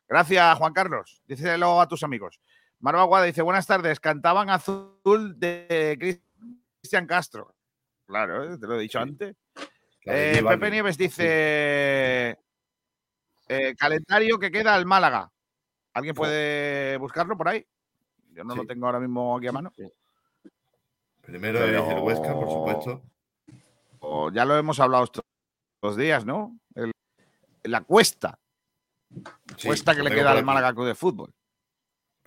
Gracias, Juan Carlos. Díselo a tus amigos. Marva Guada dice: Buenas tardes. Cantaban azul de Cristian Castro. Claro, ¿eh? te lo he dicho antes. La Eh, Pepe. Nieves dice: eh, Calendario que queda al Málaga. ¿Alguien puede buscarlo por ahí? Yo no lo tengo ahora mismo aquí a mano. Primero Pero- es el Huesca, por supuesto. O ya lo hemos hablado estos días, ¿no? El- la cuesta. Sí, cuesta que le queda al. Málaga Club de Fútbol.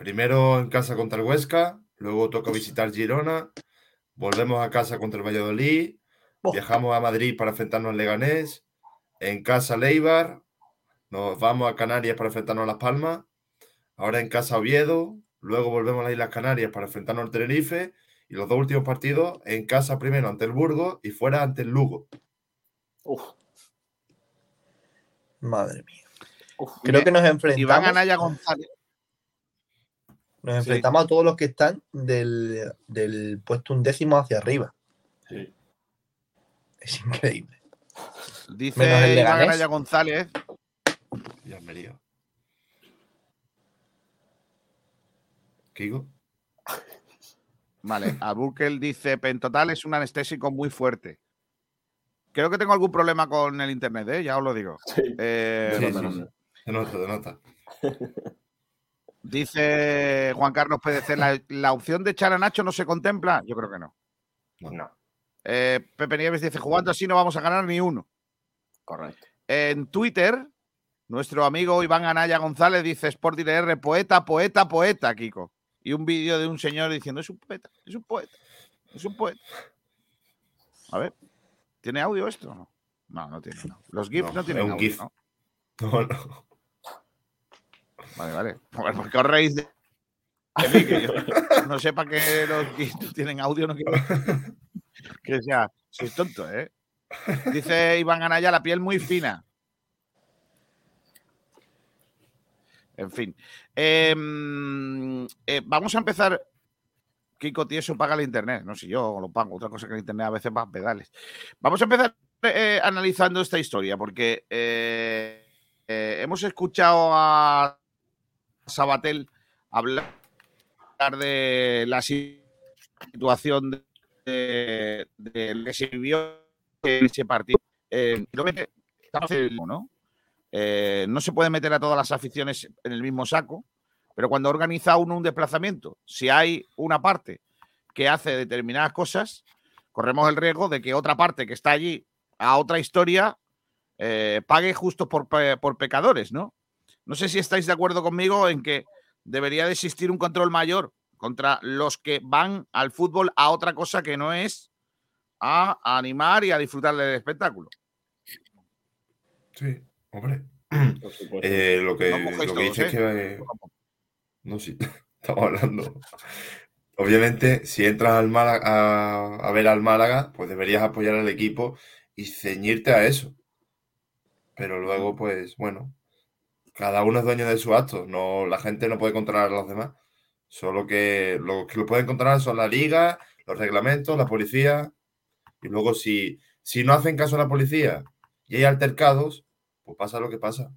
Primero en casa contra el Huesca, luego toca visitar Girona, volvemos a casa contra el Valladolid, viajamos a Madrid para enfrentarnos al Leganés, en casa Leibar, nos vamos a Canarias para enfrentarnos a Las Palmas, ahora en casa Oviedo, luego volvemos a las Islas Canarias para enfrentarnos al Tenerife y los dos últimos partidos en casa primero ante el Burgos y fuera ante el Lugo. Madre mía. Creo que nos Iván enfrentamos, Anaya González. Nos enfrentamos a todos los que están del, del puesto undécimo hacia arriba. Es increíble. Dice Menos el Iván Leganés. Anaya González. Y Almería. ¿Kigo? Vale, Abukel dice: Pentotal es un anestésico muy fuerte. Creo que tengo algún problema con el internet, ¿eh? ya os lo digo. Eh, Sí, sí, sí. Se nota, se nota. *laughs* Dice Juan Carlos PDC, ¿la, la opción de echar a Nacho no se contempla? Yo creo que no. No. Eh, Pepe Nieves dice, jugando así no vamos a ganar ni uno. Correcto. En Twitter, nuestro amigo Iván Anaya González dice, Sporting R, poeta, poeta, poeta, Kiko. Y un vídeo de un señor diciendo, es un poeta, es un poeta, es un poeta. A ver, ¿tiene audio esto o no? No, no tiene. no. Los GIFs no, No, tienen es un audio, GIF. ¿no? No, no. Vale, vale. Joder, ¿Por qué os reís de, de mí? Que yo no sepa que los no tienen audio, no quiero *laughs* que sea. Sois tonto, ¿eh? Dice Iván Anaya, la piel muy fina. En fin. Em, eh, vamos a empezar. Kiko Tieso paga el internet. No sé, yo lo pago. Otra cosa que el internet a veces va a pedales. Vamos a empezar eh, analizando esta historia, porque eh, hemos escuchado a Sabatel hablar de la situación de, que se vivió en ese partido. Eh, ¿no? Eh, no se puede meter a todas las aficiones en el mismo saco, pero cuando organiza uno un desplazamiento, si hay una parte que hace determinadas cosas, corremos el riesgo de que otra parte que está allí a otra historia eh, pague justo por, por pecadores, ¿no? No sé si estáis de acuerdo conmigo en que debería de existir un control mayor contra los que van al fútbol a otra cosa que no es a animar y a disfrutar del espectáculo. Sí, hombre. Eh, lo que, No lo que todos, dice es ¿eh? que. eh, No, sí, *laughs* estamos hablando. Obviamente, si entras al Málaga, a, a ver al Málaga, pues deberías apoyar al equipo y ceñirte a eso. Pero luego, pues, bueno, cada uno es dueño de su acto. No, la gente no puede controlar a los demás. Solo que lo que lo pueden controlar son la liga, los reglamentos, la policía. Y luego, si, si no hacen caso a la policía y hay altercados, pues pasa lo que pasa.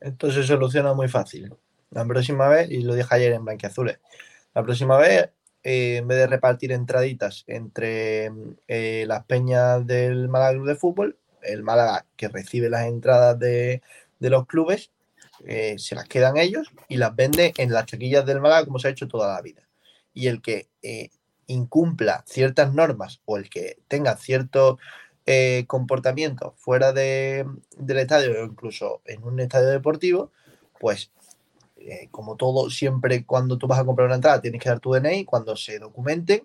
Esto se soluciona muy fácil. La próxima vez, y lo dije ayer en Blanquiazules, la próxima vez, eh, en vez de repartir entraditas entre eh, las peñas del Málaga de Fútbol, el Málaga que recibe las entradas de, de los clubes, eh, se las quedan ellos y las vende en las chaquillas del Málaga como se ha hecho toda la vida. Y el que eh, incumpla ciertas normas o el que tenga cierto eh, comportamiento fuera de- del estadio o incluso en un estadio deportivo, pues eh, como todo, siempre cuando tú vas a comprar una entrada tienes que dar tu DNI, cuando se documenten,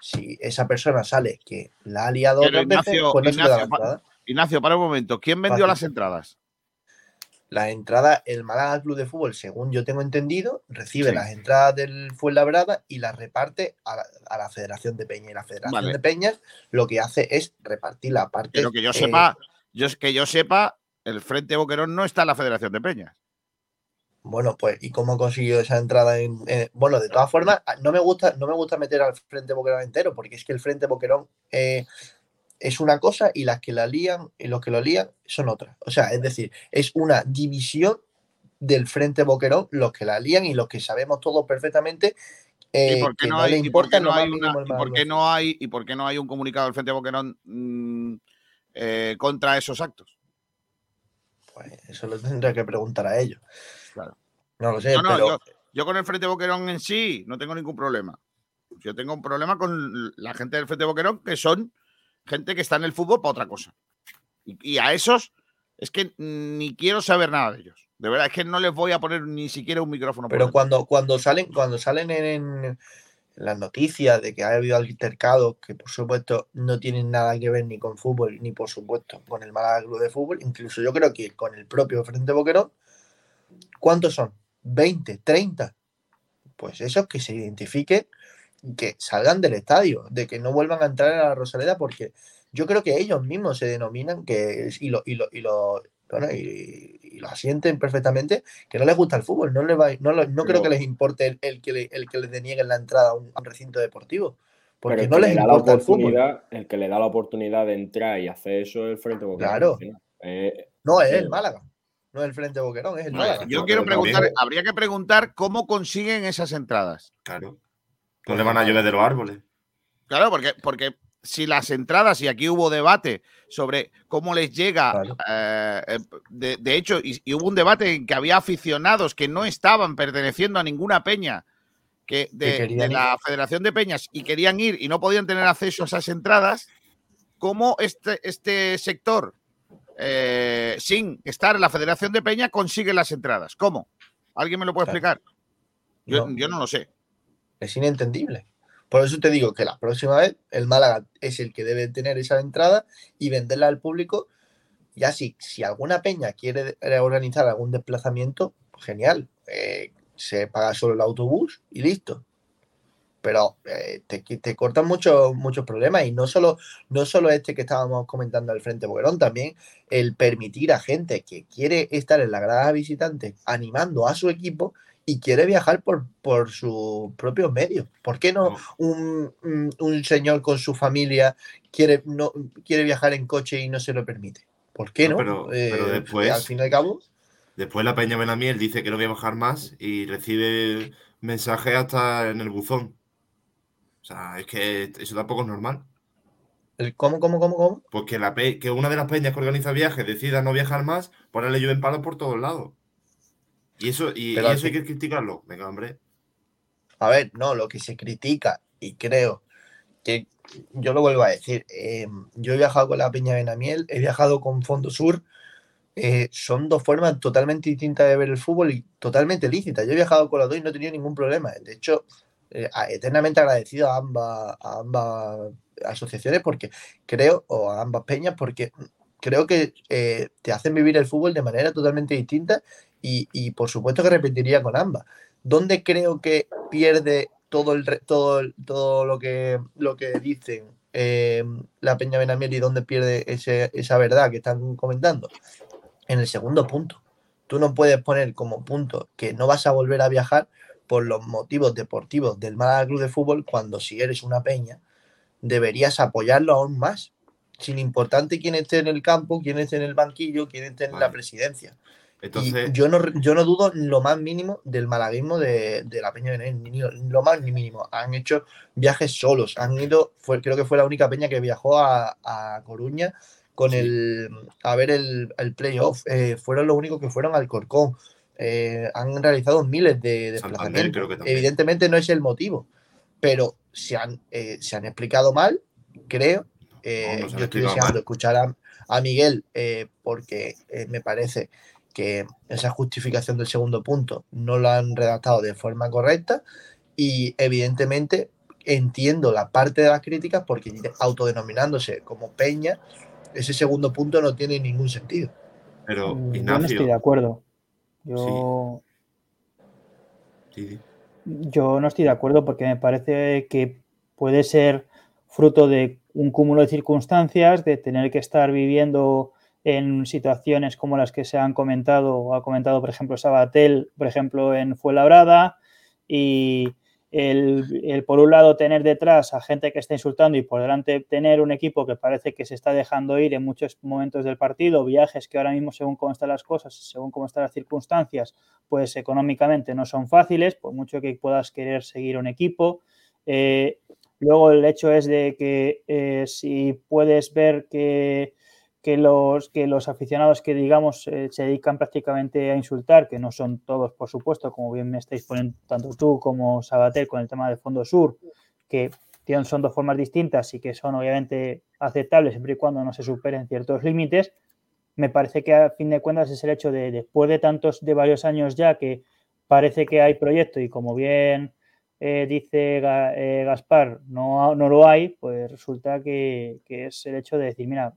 si esa persona sale que la ha liado Pero, otras veces, Ignacio, pues no se le da la entrada. Ignacio, para un momento. ¿Quién vendió Fácil. las entradas? Las entradas, el Málaga Club de Fútbol, según yo tengo entendido, recibe Sí. las entradas del Fuenlabrada y las reparte a la, a la Federación de Peñas. Y la Federación Vale. de Peñas lo que hace es repartir la parte. Pero que yo eh, sepa, yo, que yo sepa, el Frente Boquerón no está en la Federación de Peñas. Bueno, pues, ¿y cómo consiguió esa entrada? En, en- bueno, de todas formas, no me gusta, no me gusta meter al Frente Boquerón entero, porque es que el Frente Boquerón eh, es una cosa y las que la lían y los que lo lían son otras. O sea, es decir, es una división del Frente Boquerón, los que la lían y los que sabemos todos perfectamente eh, ¿Y por qué no no, hay, le y por importa qué no hay mínimo una- el y por Málaga. qué no hay y por qué no hay un comunicado del Frente Boquerón mm, eh, contra esos actos? Pues eso lo tendré que preguntar a ellos. Claro. No lo sé, No, no, pero yo, yo con el Frente Boquerón en sí no tengo ningún problema. Yo tengo un problema con la gente del Frente Boquerón, que son gente que está en el fútbol para otra cosa. Y, y a esos es que ni quiero saber nada de ellos. De verdad, es que no les voy a poner ni siquiera un micrófono. Pero cuando, cuando salen, cuando salen en, en las noticias de que ha habido altercados que por supuesto no tienen nada que ver ni con fútbol, ni por supuesto con el Málaga Club de Fútbol, incluso yo creo que con el propio Frente Boquerón, ¿cuántos son? ¿20? ¿30? Pues esos que se identifiquen que salgan del estadio, de que no vuelvan a entrar a la Rosaleda, porque yo creo que ellos mismos se denominan que y lo, y lo, y lo, bueno, y, y lo asienten perfectamente, que no les gusta el fútbol, no, les va, no, lo- no creo que les importe el, el que, le- el que les denieguen la entrada a un, a un recinto deportivo, porque no que les le da la importa el fútbol. oportunidad, el que le da la oportunidad de entrar y hacer eso es el Frente Boquerón. Claro. Eh, No, es sí. el Málaga, no es el Frente Boquerón, es el Málaga. yo quiero pero también- preguntar, habría que preguntar cómo consiguen esas entradas. Claro. No le van a llover de los árboles. Claro, porque, porque si las entradas, y aquí hubo debate sobre cómo les llega, Claro. eh, eh, de, de hecho, y, y hubo un debate en que había aficionados que no estaban perteneciendo a ninguna peña que de, Que querían de la Federación de Peñas y querían ir y no podían tener acceso a esas entradas, ¿cómo este, este sector, eh, sin estar en la Federación de Peñas, consigue las entradas? ¿Cómo? ¿Alguien me lo puede Claro. explicar? Yo No. yo no lo sé. Es inentendible. Por eso te digo que la próxima vez el Málaga es el que debe tener esa entrada y venderla al público. Y así, si alguna peña quiere organizar algún desplazamiento, genial. Eh, se paga solo el autobús y listo. Pero eh, te, te cortan muchos muchos problemas y no solo, no solo este que estábamos comentando al frente Boquerón, también el permitir a gente que quiere estar en la grada visitante animando a su equipo y quiere viajar por, por sus propios medios. ¿Por qué no un, un- señor con su familia quiere, no, quiere viajar en coche y no se lo permite? ¿Por qué No, no? pero- pero Eh, después- Al fin y al cabo, Después la Peña Benamiel dice que no voy a bajar más y recibe mensajes hasta en el buzón. O sea, es que eso tampoco es normal. el ¿cómo, cómo, cómo, cómo? Pues que, la que una de las peñas que organiza viajes decida no viajar más, por ahora le llueven palos por todos lados. Y eso, y, Pero y al eso hay que criticarlo. Venga, hombre. A ver, no, lo que se critica, y creo que yo lo vuelvo a decir, eh, yo he viajado con la Peña Benamiel, he viajado con Fondo Sur, eh, son dos formas totalmente distintas de ver el fútbol y totalmente lícitas. Yo he viajado con las dos y no he tenido ningún problema. De hecho, eh, eternamente agradecido a ambas, a ambas asociaciones porque creo, o a ambas peñas, porque creo que eh, te hacen vivir el fútbol de manera totalmente distinta y, y por supuesto que repetiría con ambas. ¿Dónde creo que pierde todo, el, todo, todo lo, que, lo que dicen eh, la Peña Benamiel y dónde pierde ese- esa verdad que están comentando? En el segundo punto. Tú no puedes poner como punto que no vas a volver a viajar por los motivos deportivos del Málaga Club de Fútbol cuando si eres una peña deberías apoyarlo aún más. Sin importante quién esté en el campo, quién esté en el banquillo, quién esté en la presidencia. Entonces- Y yo no, yo no dudo lo más mínimo del malaguismo de, de la Peña Benén, ni lo más ni mínimo. Han hecho viajes solos, han ido, fue, creo que fue la única peña que viajó a, a Coruña con el a ver el, el playoff. Eh, fueron los únicos que fueron al Corcón. Eh, han realizado miles de desplazamientos. Evidentemente no es el motivo, pero se han, eh, se han explicado mal, creo. No, no yo estoy deseando mal. escuchar a, a Miguel porque me parece que esa justificación del segundo punto no lo han redactado de forma correcta y evidentemente entiendo la parte de las críticas porque autodenominándose como Peña, ese segundo punto no tiene ningún sentido. Pero, Mm, Yo no Ignacio. estoy de acuerdo. Yo, Sí, sí. yo no estoy de acuerdo porque me parece que puede ser fruto de un cúmulo de circunstancias, de tener que estar viviendo en situaciones como las que se han comentado, o ha comentado, por ejemplo, Sabatel, por ejemplo, en Fuenlabrada, y el, el, por un lado tener detrás a gente que está insultando y por delante tener un equipo que parece que se está dejando ir en muchos momentos del partido, viajes que ahora mismo según cómo están las cosas, según cómo están las circunstancias, pues económicamente no son fáciles, por mucho que puedas querer seguir un equipo. Eh, luego el hecho es de que eh, si puedes ver que que los, que los aficionados que, digamos, eh, se dedican prácticamente a insultar, que no son todos, por supuesto, como bien me estáis poniendo tanto tú como Sabater con el tema del Fondo Sur, que tienen, son dos formas distintas y que son obviamente aceptables siempre y cuando no se superen ciertos límites, me parece que a fin de cuentas es el hecho de, después de tantos, de varios años ya, que parece que hay proyecto y como bien eh, dice eh, Gaspar, no, no lo hay, pues resulta que es el hecho de decir, mira,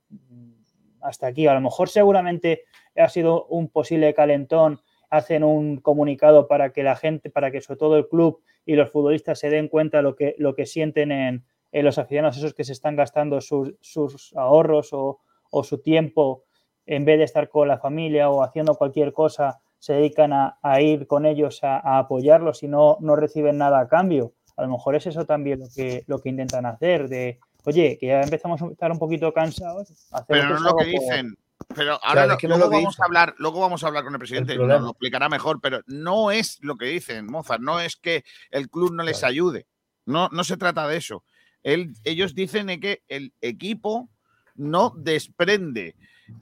hasta aquí. A lo mejor seguramente ha sido un posible calentón, hacen un comunicado para que la gente, para que sobre todo el club y los futbolistas se den cuenta lo que, lo que sienten en, en los aficionados, esos que se están gastando sus, sus ahorros o, o, su tiempo en vez de estar con la familia o haciendo cualquier cosa, se dedican a, ir con ellos a, a, apoyarlos y no, no reciben nada a cambio. A lo mejor es eso también lo que, lo que intentan hacer, de oye, que ya empezamos a estar un poquito cansados. Pero no es lo que dicen. Pero ahora Claro, lo- es que no luego lo vamos a hablar, luego vamos a hablar con el presidente y nos lo explicará mejor, pero no es lo que dicen, Mozart, no es que el club no les ayude. No, no se trata de eso. Él- ellos dicen que el equipo no desprende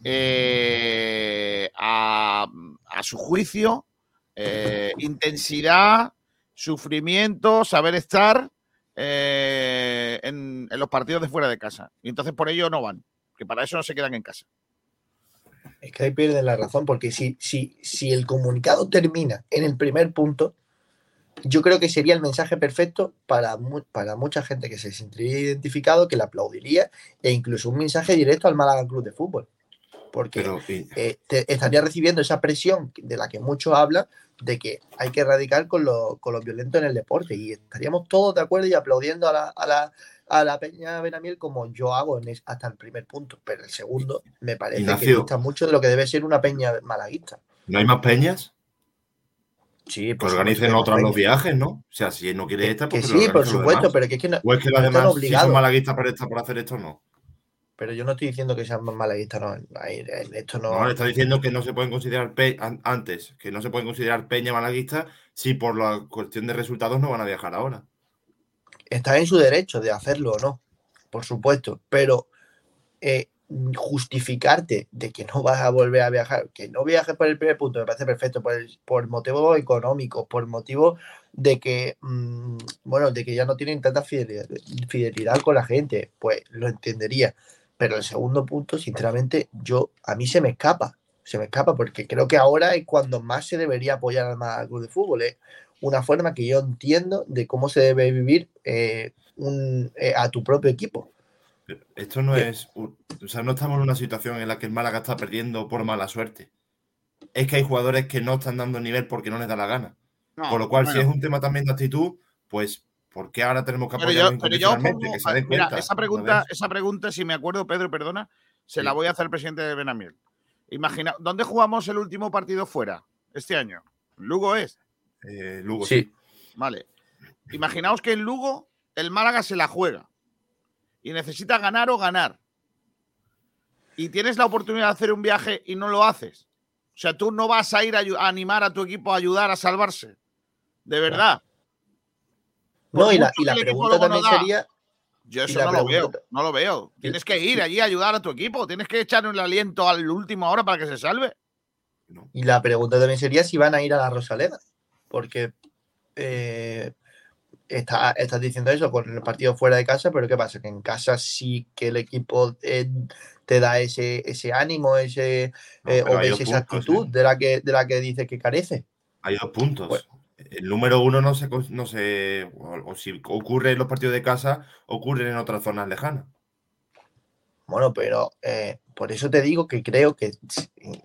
eh, a, a su juicio eh, intensidad, sufrimiento, saber estar eh, en, en los partidos de fuera de casa. Y entonces por ello no van, que para eso no se quedan en casa. Es que ahí pierden la razón, porque si, si, si el comunicado termina en el primer punto, yo creo que sería el mensaje perfecto para, para mucha gente que se sentiría identificado, que le aplaudiría, e incluso un mensaje directo al Málaga Club de Fútbol. Porque Pero, y- eh, te- estaría recibiendo esa presión de la que muchos hablan de que hay que erradicar con lo, con lo violento en el deporte y estaríamos todos de acuerdo y aplaudiendo a la, a la, a la Peña Benamiel como yo hago en es- hasta el primer punto, pero el segundo me parece que Ignacio. dista mucho de lo que debe ser una Peña malaguista. ¿No hay más peñas? Sí, Que por organicen otras los viajes, ¿no? O sea, si él no quiere esta, Que pues que lo sí, por los supuesto, pero que es que no, O es que no los están demás sí son malaguistas por, esta, por hacer esto, no. Pero yo no estoy diciendo que sean malaguistas, no. Esto no. No, le está diciendo que no se pueden considerar pe- an- antes, que no se pueden considerar peña malaguista si por la cuestión de resultados no van a viajar ahora. está en su derecho de hacerlo o no, por supuesto, pero eh, justificarte de que no vas a volver a viajar, que no viajes por el primer punto, me parece perfecto, por, el- por motivos económicos, por motivo de que, mm, bueno, de que ya no tienen tanta fidelidad, fidelidad con la gente, pues lo entendería. Pero el segundo punto, sinceramente, yo a mí se me escapa. se me escapa, porque creo que ahora es cuando más se debería apoyar al Club de Fútbol. Es una forma que yo entiendo de cómo se debe vivir eh, un, eh, a tu propio equipo. Esto no es. O sea, no estamos en una situación en la que el Málaga está perdiendo por mala suerte. Es que hay jugadores que no están dando nivel porque no les da la gana. No, Con lo cual, si es un tema también de actitud, pues, ¿por qué ahora tenemos que Pero apoyarlo yo, pero yo pongo- que se den mira, esa pregunta, esa pregunta, si me acuerdo, Pedro, perdona, se la voy a hacer al presidente de Benamiel. Imagina, ¿dónde jugamos el último partido fuera este año? Lugo es. Eh, Lugo, Sí. sí. Vale. Imaginaos que en Lugo el Málaga se la juega y necesita ganar o ganar. Y tienes la oportunidad de hacer un viaje y no lo haces. O sea, tú no vas a ir a animar a tu equipo a ayudar a salvarse. De verdad. No, y la, y la pregunta también da, sería, Yo eso la no lo veo, no lo veo. Tienes que ir allí a ayudar a tu equipo, tienes que echar el aliento al último hora para que se salve. y la pregunta también sería si van a ir a la Rosaleda, porque eh, está- estás diciendo eso con el partido fuera de casa, pero ¿qué pasa? Que en casa sí que el equipo eh, te da ese, ese ánimo, ese eh, o ves esa puntos, actitud de la que de la que dice que carece. Hay dos puntos. Pues- el número uno no se, no se o, si ocurre en los partidos de casa, ocurre en otras zonas lejanas. Bueno, pero eh, por eso te digo que creo que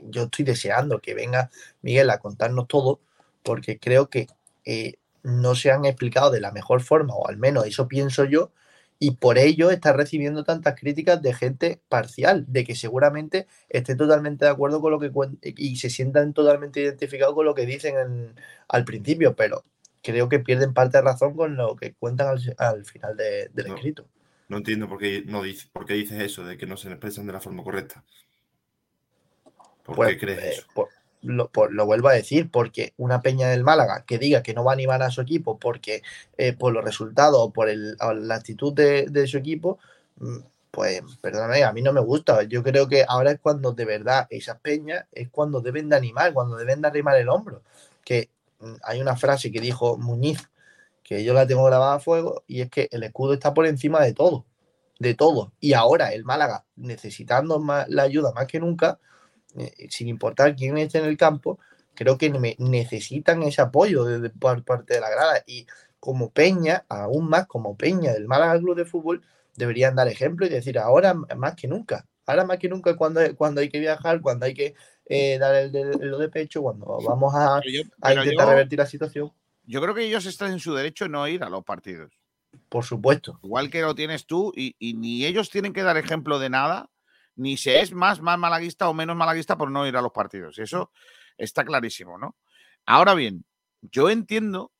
yo estoy deseando que venga Miguel a contarnos todo, porque creo que eh, no se han explicado de la mejor forma, o al menos eso pienso yo, y por ello está recibiendo tantas críticas de gente parcial, de que seguramente estén totalmente de acuerdo con lo que y se sientan totalmente identificados con lo que dicen en- al principio, pero creo que pierden parte de razón con lo que cuentan al, al final de- del No. escrito. No entiendo por qué, no dice, por qué dices eso, de que no se expresan de la forma correcta. ¿Por Pues, qué crees eh, eso? por- lo, vuelvo a decir, porque una peña del Málaga que diga que no va a animar a su equipo porque eh, por los resultados o por el- o la actitud de, su equipo, mm, pues perdóname, a mí no me gusta. Yo creo que ahora es cuando de verdad esas peñas es cuando deben de animar, cuando deben de arrimar el hombro. Que mm, hay una frase que dijo Muñiz, que yo la tengo grabada a fuego, y es que el escudo está por encima de todo, de todo. Y ahora el Málaga, necesitando más, la ayuda más que nunca, sin importar quién esté en el campo, creo que necesitan ese apoyo de, por parte de la grada. Y como Peña, aún más como Peña del Málaga Club de Fútbol, deberían dar ejemplo y decir ahora más que nunca. Ahora más que nunca cuando, cuando hay que viajar, cuando hay que eh, dar el, de, lo de pecho, cuando vamos a, Pero yo, a pero intentar yo- revertir la situación, yo creo que ellos están en su derecho de no ir a los partidos. por supuesto. Igual que lo tienes tú, y, y ni ellos tienen que dar ejemplo de nada, ni se es más, más malaguista o menos malaguista por no ir a los partidos. Eso está clarísimo, ¿no? Ahora bien, yo entiendo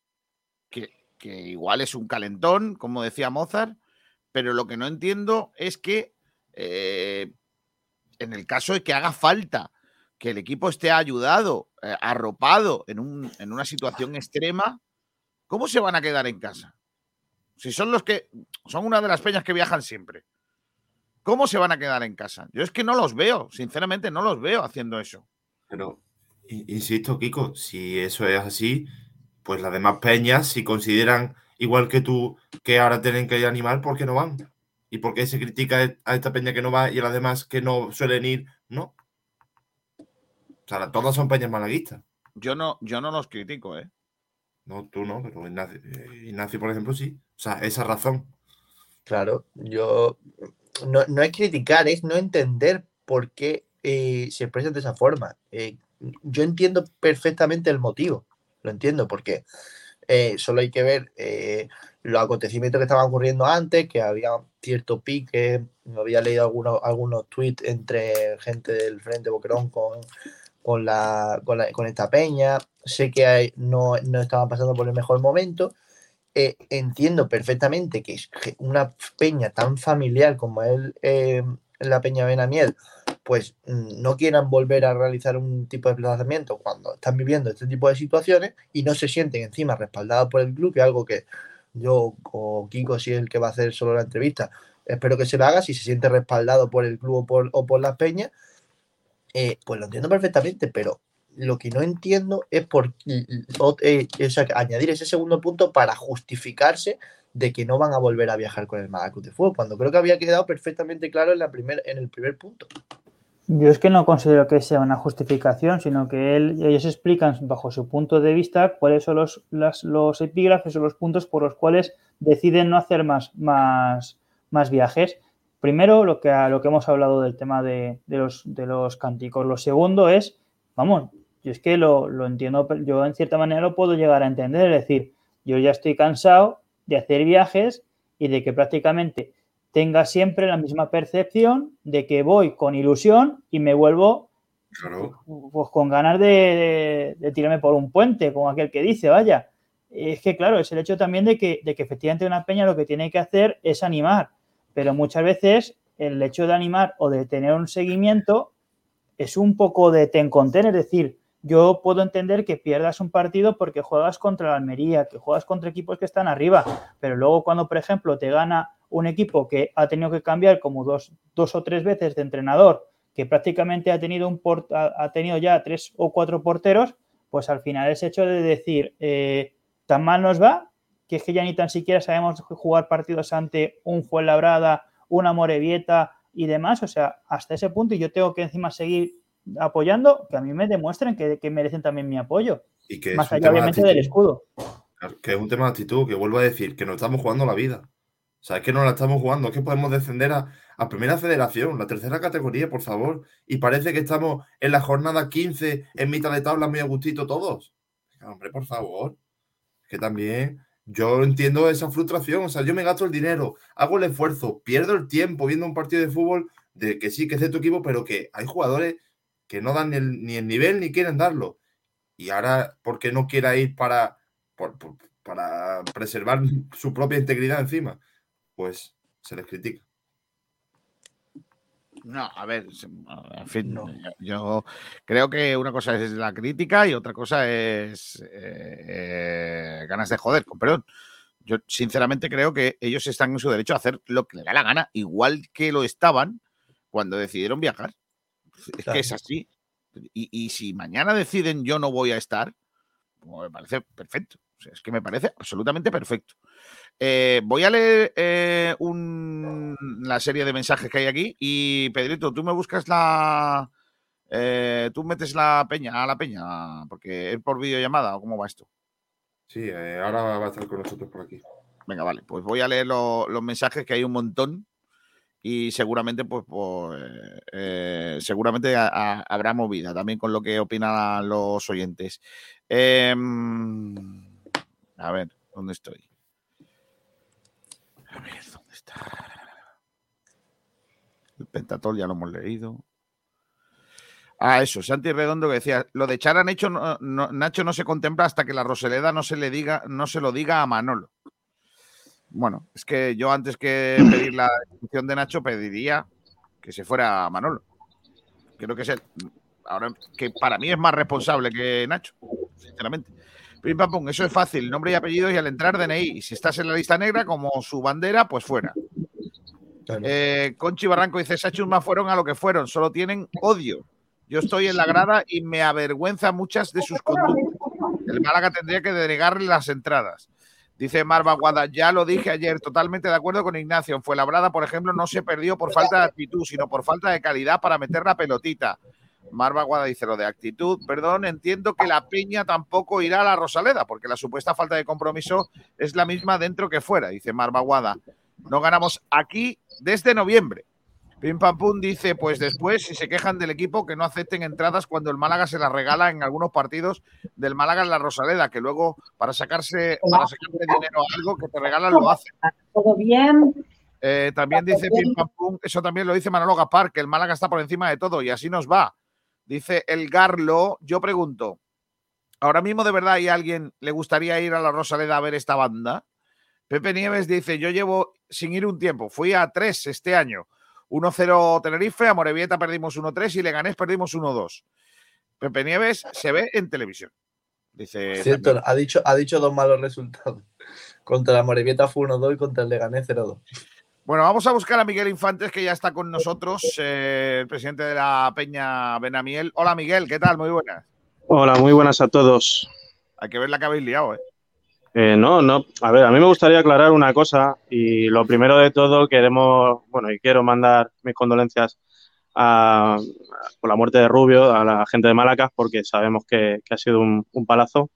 que, que igual es un calentón, como decía Mozart, pero lo que no entiendo es que eh, en el caso de que haga falta que el equipo esté ayudado, eh, arropado en, un- en una situación extrema, ¿cómo se van a quedar en casa? Si son los que son una de las peñas que viajan siempre. ¿Cómo se van a quedar en casa? Yo es que no los veo, sinceramente no los veo haciendo eso. Pero, insisto, Kiko, si eso es así, pues las demás peñas, si consideran igual que tú que ahora tienen que ir a animar, ¿por qué no van? ¿Y por qué se critica a esta peña que no va y a las demás que no suelen ir? No. O sea, todas son peñas malaguistas. Yo no, yo no los critico, ¿eh? No, tú no, pero Ignacio, eh, Ignacio, por ejemplo, sí. O sea, esa razón. Claro, yo no, no es criticar, es no entender por qué eh, se expresan de esa forma. Eh, yo entiendo perfectamente el motivo, lo entiendo, porque eh, solo hay que ver los acontecimientos que estaban ocurriendo antes, que había cierto pique, había leído algunos, algunos tweets entre gente del Frente Boquerón con, con, la, con, esta peña, sé que no, no estaban pasando por el mejor momento, eh, entiendo perfectamente que una peña tan familiar como es eh, la Peña Benamiel, pues mm, no quieran volver a realizar un tipo de desplazamiento cuando están viviendo este tipo de situaciones y no se sienten encima respaldados por el club, que es algo que yo o Kiko, si es el que va a hacer solo la entrevista, espero que se lo haga, si se siente respaldado por el club o por, o por las peñas, eh, pues lo entiendo perfectamente, pero lo que no entiendo es por eh, añadir ese segundo punto para justificarse de que no van a volver a viajar con el Málaga Club de Fútbol, cuando creo que había quedado perfectamente claro en, la primer, en el primer punto. Yo es que no considero que sea una justificación, sino que ellos explican bajo su punto de vista cuáles son los, los epígrafes o los puntos por los cuales deciden no hacer más, más, más viajes. Primero, lo que, lo que hemos hablado del tema de, de los, de los cánticos. Lo segundo es, vamos, yo es que lo, lo entiendo, yo en cierta manera lo puedo llegar a entender, es decir, yo ya estoy cansado de hacer viajes y de que prácticamente tenga siempre la misma percepción de que voy con ilusión y me vuelvo Claro. pues, con ganas de, de- de tirarme por un puente, como aquel que dice, vaya. Es que, claro, es el hecho también de que, de que efectivamente una peña lo que tiene que hacer es animar, pero muchas veces el hecho de animar o de tener un seguimiento es un poco de ten con ten, es decir, yo puedo entender que pierdas un partido porque juegas contra la Almería, que juegas contra equipos que están arriba, pero luego cuando, por ejemplo, te gana un equipo que ha tenido que cambiar como dos, dos o tres veces de entrenador, que prácticamente ha tenido, un ha tenido ya tres o cuatro porteros, pues al final es hecho de decir, eh, tan mal nos va, que es que ya ni tan siquiera sabemos jugar partidos ante un Fuenlabrada, una Morevieta y demás, o sea, hasta ese punto y yo tengo que encima seguir apoyando, que a mí me demuestren que, que merecen también mi apoyo, Y que más allá tema de obviamente del escudo. Que es un tema de actitud, que vuelvo a decir, que nos estamos jugando la vida. O sea, es que no la estamos jugando, es que podemos descender a, a primera federación, la tercera categoría, por favor. Y parece que estamos en la jornada 15, en mitad de tabla, muy a gustito todos. Hombre, por favor. Que también yo entiendo esa frustración. O sea, yo me gasto el dinero, hago el esfuerzo, pierdo el tiempo viendo un partido de fútbol de que sí, que es de tu equipo, pero que hay jugadores que no dan ni el, ni el nivel ni quieren darlo. Y ahora, ¿por qué no quiera ir para, por- por- para preservar *laughs* su propia integridad encima? Pues se les critica. No, a ver, en fin, yo, yo creo que una cosa es la crítica y otra cosa es eh, eh, ganas de joder, con perdón. Yo sinceramente creo que ellos están en su derecho a hacer lo que les da la gana, igual que lo estaban cuando decidieron viajar. Es Claro. que es así. Y, y si mañana deciden yo no voy a estar, pues me parece perfecto. O sea, es que me parece absolutamente perfecto. Eh, voy a leer eh, un- la serie de mensajes que hay aquí y Pedrito, tú me buscas la... eh, tú metes la peña a la peña, porque es por videollamada o cómo va esto. Sí, ahora va a estar con nosotros por aquí. Venga, vale, pues voy a leer lo- los mensajes que hay un montón y seguramente pues, eh, eh, seguramente a- a- habrá movida también con lo que opinan los oyentes. Em, a ver, ¿dónde estoy? A ver, ¿dónde está? El pentatol ya lo hemos leído. Ah, eso, Santi Redondo que decía, lo de Nacho no, no- Nacho no se contempla hasta que la Roseleda no se le diga, no se lo diga a Manolo. Bueno, es que yo antes que pedir la destitución de Nacho pediría que se fuera Manolo. Creo que es el, ahora que para mí es más responsable que Nacho, sinceramente. Pim, pam, pum, eso es fácil, nombre y apellido y al entrar DNI. Y si estás en la lista negra como su bandera, pues fuera. Eh, Conchi Barranco dice, Sacha y Usman fueron a lo que fueron, solo tienen odio. Yo estoy en la grada y me avergüenza muchas de sus conductas. El Málaga tendría que denegarle las entradas. Dice Marva Guada, ya lo dije ayer, totalmente de acuerdo con Ignacio. En Fuenlabrada, por ejemplo, no se perdió por falta de actitud, sino por falta de calidad para meter la pelotita. Marva Guada dice lo de actitud. Perdón, entiendo que la Peña tampoco irá a la Rosaleda, porque la supuesta falta de compromiso es la misma dentro que fuera, dice Marva Guada. No ganamos aquí desde noviembre. Pim Pam Pum dice, pues después, si se quejan del equipo, que no acepten entradas cuando el Málaga se las regala en algunos partidos del Málaga en la Rosaleda, que luego para sacarse, para sacarse dinero a algo que te regalan lo hacen. ¿Todo bien? Eh, también dice Pim Pam Pum, eso también lo dice Manolo Gapar, que el Málaga está por encima de todo y así nos va. Dice el Garlo, yo pregunto, ¿ahora mismo de verdad hay alguien le gustaría ir a la Rosaleda a ver esta banda? Pepe Nieves dice, yo llevo sin ir un tiempo, fui a tres este año. 1-0 Tenerife, a Morevieta perdimos 1-3 y Leganés perdimos 1-2. Pepe Nieves se ve en televisión. Dice Cierto, ha dicho, ha dicho dos malos resultados. Contra la Morevieta fue 1-2 y contra el Leganés 0-2. Bueno, vamos a buscar a Miguel Infantes, que ya está con nosotros, eh, el presidente de la Peña Benamiel. Hola Miguel, ¿qué tal? Muy buenas. Hola, muy buenas a todos. Hay que ver la que habéis liado, ¿eh? Eh, no, no. A ver, a mí me gustaría aclarar una cosa y lo primero de todo queremos, bueno, y quiero mandar mis condolencias a, por la muerte de Rubio, a la gente de Málaga, porque sabemos que, ha sido un, palazo.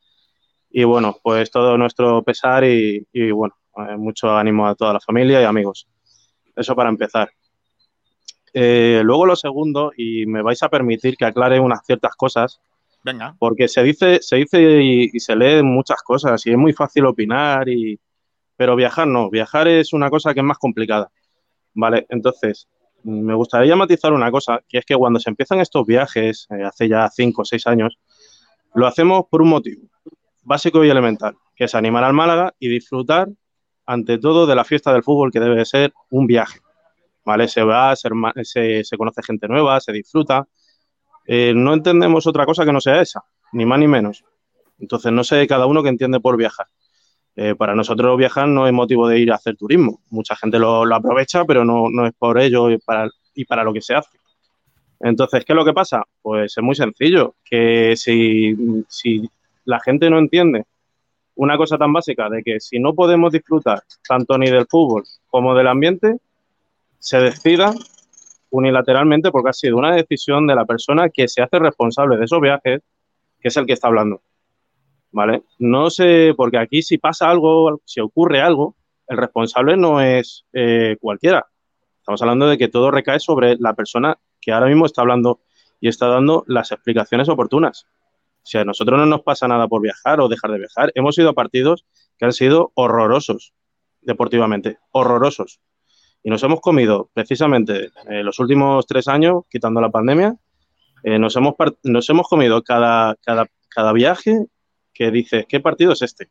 Y bueno, pues todo nuestro pesar y, y bueno, eh, mucho ánimo a toda la familia y amigos. Eso para empezar. Eh, luego lo segundo, y me vais a permitir que aclare unas ciertas cosas. Venga. Porque se dice, se dice y, se lee muchas cosas y es muy fácil opinar, y, pero viajar no. Viajar es una cosa que es más complicada. Vale, entonces, me gustaría matizar una cosa, que es que cuando se empiezan estos viajes, eh, hace ya cinco o seis años, lo hacemos por un motivo básico y elemental, que es animar al Málaga y disfrutar, ante todo, de la fiesta del fútbol, que debe ser un viaje. ¿Vale? Se va, se, se conoce gente nueva, se disfruta. Eh, no entendemos otra cosa que no sea esa, ni más ni menos. Entonces, no sé cada uno que entiende por viajar. Eh, para nosotros viajar no es motivo de ir a hacer turismo. Mucha gente lo, lo aprovecha, pero no, no, es por ello y para, y para lo que se hace. Entonces, ¿qué es lo que pasa? Pues es muy sencillo, que si, si la gente no entiende una cosa tan básica de que si no podemos disfrutar tanto ni del fútbol como del ambiente, se decida unilateralmente porque ha sido una decisión de la persona que se hace responsable de esos viajes, que es el que está hablando. ¿Vale? No sé, porque aquí si pasa algo, si ocurre algo, el responsable no es eh, cualquiera. Estamos hablando de que todo recae sobre la persona que ahora mismo está hablando y está dando las explicaciones oportunas. Si a nosotros no nos pasa nada por viajar o dejar de viajar, hemos ido a partidos que han sido horrorosos deportivamente, horrorosos. Y nos hemos comido precisamente eh, los últimos tres años, quitando la pandemia, eh, nos, hemos nos hemos comido cada, cada, cada viaje que dices, ¿qué partido es este?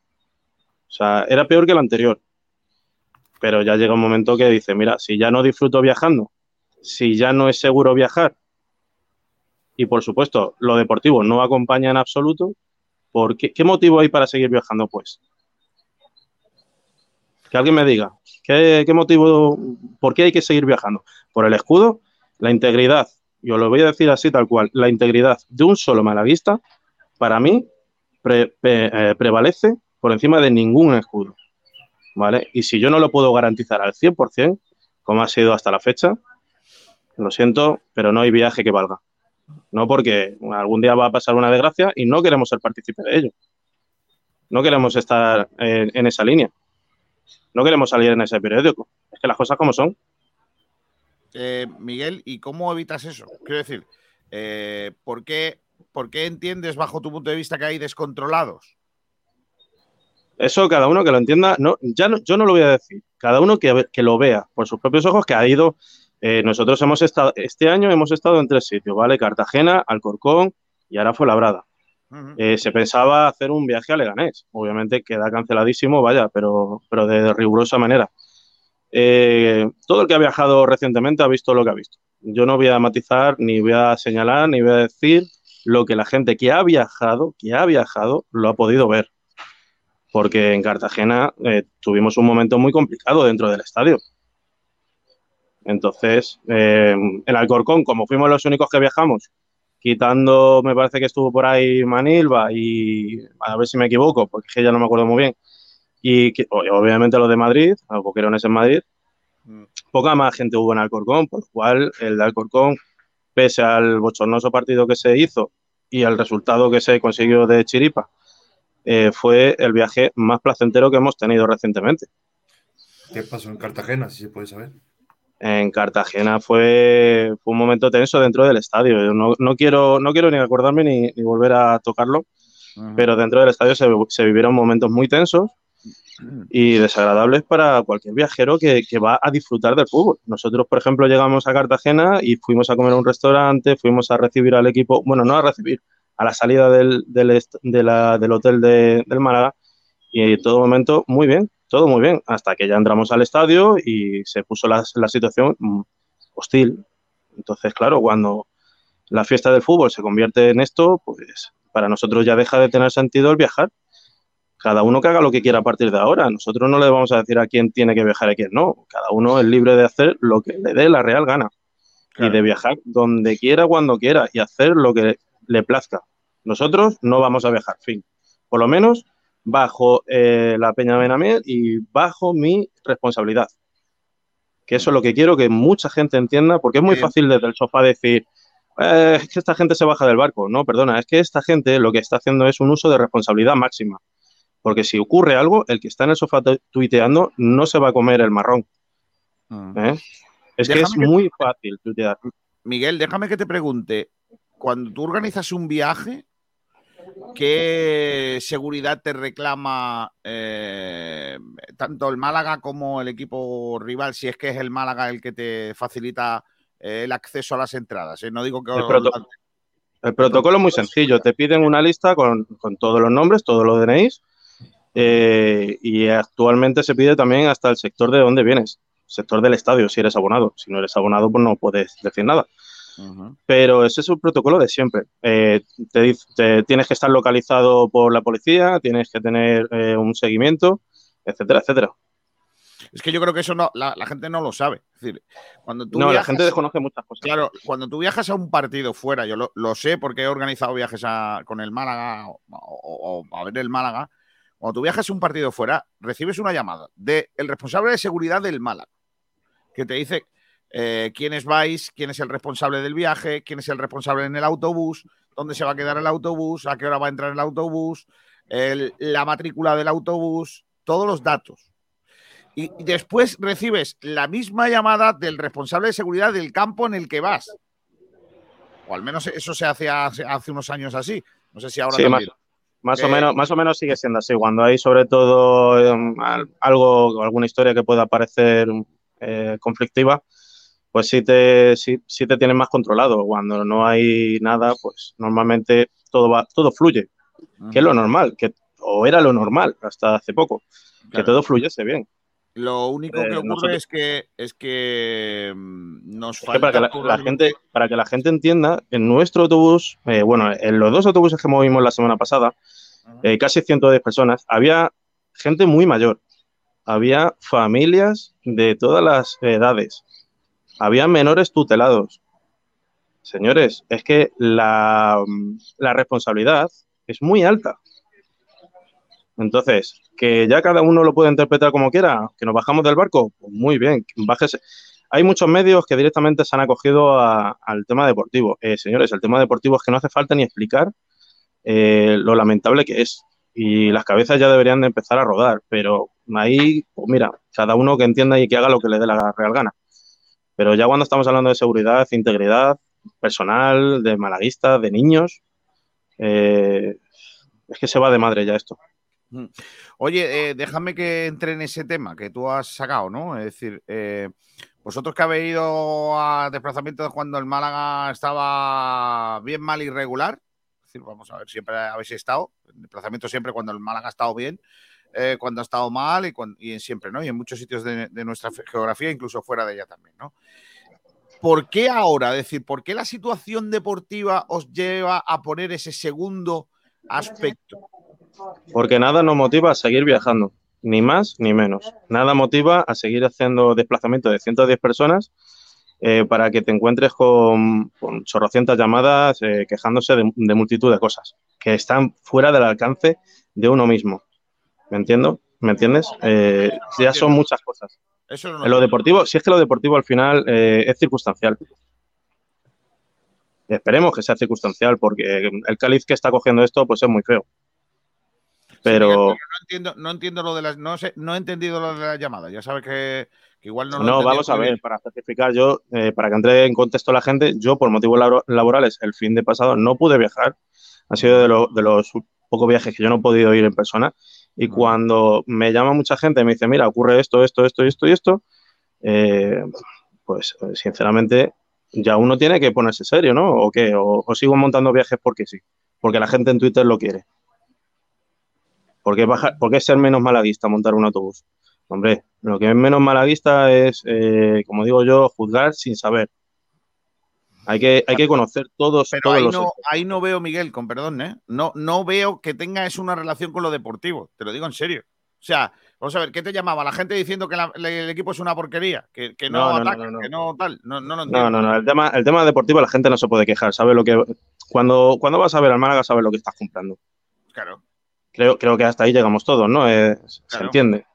O sea, era peor que el anterior. Pero ya llega un momento que dice, mira, si ya no disfruto viajando, si ya no es seguro viajar, y por supuesto lo deportivo no acompaña en absoluto, ¿por qué, qué motivo hay para seguir viajando? Pues que alguien me diga, ¿qué, ¿qué, motivo, por qué hay que seguir viajando? Por el escudo, la integridad, yo lo voy a decir así tal cual, la integridad de un solo malaguista, para mí, eh, prevalece por encima de ningún escudo. ¿Vale? Y si yo no lo puedo garantizar al 100%, como ha sido hasta la fecha, lo siento, pero no hay viaje que valga. No porque algún día va a pasar una desgracia y no queremos ser partícipes de ello. No queremos estar en, esa línea. No queremos salir en ese periódico. Es que las cosas como son. Eh, Miguel, ¿y cómo evitas eso? Quiero decir, eh, ¿por, qué, ¿por qué entiendes bajo tu punto de vista que hay descontrolados? Eso cada uno que lo entienda, no, ya no, yo no lo voy a decir, cada uno que, que lo vea por sus propios ojos, que ha ido eh, nosotros hemos estado, este año hemos estado en tres sitios, ¿vale? Cartagena, Alcorcón y ahora fue Labrada. Eh, se pensaba hacer un viaje a Leganés, obviamente queda canceladísimo, vaya, pero, pero de rigurosa manera. Eh, todo el que ha viajado recientemente ha visto lo que ha visto. Yo no voy a matizar, ni voy a señalar, ni voy a decir lo que la gente que ha viajado, que ha viajado, lo ha podido ver. Porque en Cartagena eh, tuvimos un momento muy complicado dentro del estadio. Entonces, eh, el Alcorcón, como fuimos los únicos que viajamos, quitando, me parece que estuvo por ahí Manilva y a ver si me equivoco, porque ya no me acuerdo muy bien, y que, obviamente los de Madrid, los boquerones en Madrid, mm. poca más gente hubo en Alcorcón, por lo cual el de Alcorcón, pese al bochornoso partido que se hizo y al resultado que se consiguió de Chiripa, eh, fue el viaje más placentero que hemos tenido recientemente. ¿Qué pasó en Cartagena, si se puede saber? En Cartagena fue, fue, un momento tenso dentro del estadio. No, no, quiero, no quiero ni acordarme ni, ni volver a tocarlo, -huh. pero dentro del estadio se, se, vivieron momentos muy tensos y desagradables para cualquier viajero que, que, va a disfrutar del fútbol. Nosotros, por ejemplo, llegamos a Cartagena y fuimos a comer a un restaurante, fuimos a recibir al equipo, bueno, no a recibir, a la salida del, del, de la, del hotel de, del Málaga y en todo momento muy bien, todo muy bien, hasta que ya entramos al estadio y se puso la, la, situación hostil. Entonces, claro, cuando la fiesta del fútbol se convierte en esto, pues para nosotros ya deja de tener sentido el viajar. Cada uno que haga lo que quiera a partir de ahora. Nosotros no le vamos a decir a quién tiene que viajar y a quién no. Cada uno es libre de hacer lo que le dé la real gana. Claro. Y de viajar donde quiera, cuando quiera y hacer lo que le plazca. Nosotros no vamos a viajar, fin. Por lo menos bajo eh, la Peña Benamiel y bajo mi responsabilidad. Que eso es lo que quiero que mucha gente entienda, porque es muy fácil desde el sofá decir, eh, es que esta gente se baja del barco. No, perdona, es que esta gente lo que está haciendo es un uso de responsabilidad máxima. Porque si ocurre algo, el que está en el sofá tu- tuiteando no se va a comer el marrón. ¿eh? Es que es que- muy fácil tuitear. Miguel, déjame que te pregunte, cuando tú organizas un viaje, ¿qué seguridad te reclama eh, tanto el Málaga como el equipo rival, si es que es el Málaga el que te facilita eh, el acceso a las entradas? eh? No digo que... El, proto- el protocolo es muy sencillo. Te piden una lista con, con todos los nombres, todos los DNIs. y actualmente se pide también hasta el sector de dónde vienes. Sector del estadio, si eres abonado. Si no eres abonado, pues no puedes decir nada. Pero ese es el protocolo de siempre. Eh, te, tienes que estar localizado por la policía, tienes que tener eh, un seguimiento, etcétera, etcétera. Es que yo creo que eso no, la, la gente no lo sabe. Es decir, cuando tú No, la viajas- gente desconoce muchas cosas. Claro, cuando tú viajas a un partido fuera, yo lo, lo sé porque he organizado viajes a- con el Málaga o, o- o a ver el Málaga. Cuando tú viajas a un partido fuera, recibes una llamada del responsable de seguridad del Málaga que te dice eh, quiénes vais, quién es el responsable del viaje, quién es el responsable en el autobús, dónde se va a quedar el autobús, a qué hora va a entrar el autobús, el- la matrícula del autobús, todos los datos. Y después recibes la misma llamada del responsable de seguridad del campo en el que vas. O al menos eso se hace hace, hace unos años así. No sé si ahora Sí, más, también. más o Eh, menos, más o menos sigue siendo así. Cuando hay sobre todo em, al- algo, alguna historia que pueda parecer eh, conflictiva, pues sí te, sí, sí te tienen más controlado. Cuando no hay nada, pues normalmente todo va, todo fluye, que es lo normal, que, o era lo normal hasta hace poco, que todo fluyese bien. Lo único que Eh, ocurre nosotros- es que es que mm, nos Es que falta para que la, gente, para que la gente entienda, en nuestro autobús, eh, bueno, en los dos autobuses que movimos la semana pasada, eh, casi 110 personas, había gente muy mayor, había familias de todas las edades, había menores tutelados. Señores, es que la, la responsabilidad es muy alta. Entonces, que ya cada uno lo puede interpretar como quiera, que nos bajamos del barco, pues muy bien, bájese. Hay muchos medios que directamente se han acogido al tema deportivo. Eh, señores, el tema deportivo es que no hace falta ni explicar eh, lo lamentable que es. Y las cabezas ya deberían de empezar a rodar, pero ahí, pues mira, cada uno que entienda y que haga lo que le dé la real gana. Pero ya cuando estamos hablando de seguridad, integridad personal, de malaguistas, de niños, eh, es que se va de madre ya esto. Mm. Oye, eh, déjame que entre en ese tema que tú has sacado, ¿no? Es decir, eh, vosotros que habéis ido a desplazamientos cuando el Málaga estaba bien, mal y regular, es decir, vamos a ver, siempre habéis estado, en desplazamientos siempre cuando el Málaga ha estado bien, eh, cuando ha estado mal y, cuan- y siempre, ¿no? Y en muchos sitios de, nuestra geografía, incluso fuera de ella también, ¿no? ¿Por qué ahora? Es decir, ¿por qué la situación deportiva os lleva a poner ese segundo aspecto? Porque nada nos motiva a seguir viajando, ni más ni menos. Nada motiva a seguir haciendo desplazamientos de 110 personas eh, para que te encuentres con, con chorrocientas llamadas eh, quejándose de multitud de cosas que están fuera del alcance de uno mismo. ¿Me entiendo? ¿Me entiendes? Eh, ya son muchas cosas. Eso no En lo deportivo, si es que lo deportivo al final eh, es circunstancial. Esperemos que sea circunstancial, porque el cáliz que está cogiendo esto, pues es muy feo. Pero No entiendo, no entiendo lo de las. No sé, no he entendido lo de las llamadas. Ya sabes que, que igual no no, lo he entendido vamos a bien. ver, para certificar yo, eh, para que entre en contexto la gente, yo por motivos labo- laborales el fin de pasado no pude viajar. Ha sido de, lo- de los pocos viajes que yo no he podido ir en persona. Y cuando me llama mucha gente y me dice, mira, ocurre esto, esto, esto y esto y esto, eh, pues eh, sinceramente ya uno tiene que ponerse serio, ¿no? ¿O qué? O, o sigo montando viajes porque sí, porque la gente en Twitter lo quiere. ¿Por qué, bajar, por qué ser menos malaguista montar un autobús? Hombre, lo que es menos malaguista es, eh, como digo yo, juzgar sin saber. Hay que, hay que conocer todos, Pero todos ahí los no, ahí no veo, Miguel, con perdón, ¿eh? No, no veo que tenga eso una relación con lo deportivo. Te lo digo en serio. O sea, vamos a ver, ¿qué te llamaba? La gente diciendo que la- el equipo es una porquería, que, que no, ataca, no, no. que no tal. No, no. No, no, no. El tema, el tema deportivo la gente no se puede quejar. Sabe lo que cuando, cuando vas a ver al Málaga sabes lo que estás comprando. Claro. Creo, creo que hasta ahí llegamos todos, ¿no? Eh, Se entiende.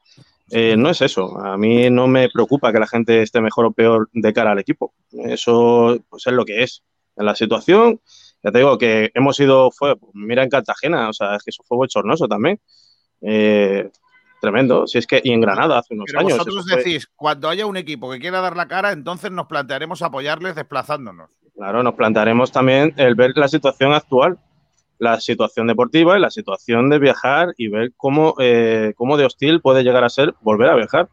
Eh, no es eso. A mí no me preocupa que la gente esté mejor o peor de cara al equipo. Eso pues, es lo que es. En la situación, ya te digo que hemos ido, fue, pues, mira en Cartagena, o sea, es que eso fue bochornoso también. Eh, tremendo. Si es que, y en Granada hace unos Pero años. vosotros fue- decís, cuando haya un equipo que quiera dar la cara, entonces nos plantearemos apoyarles desplazándonos. Claro, nos plantearemos también el ver la situación actual, la situación deportiva y la situación de viajar y ver cómo, eh, cómo de hostil puede llegar a ser volver a viajar.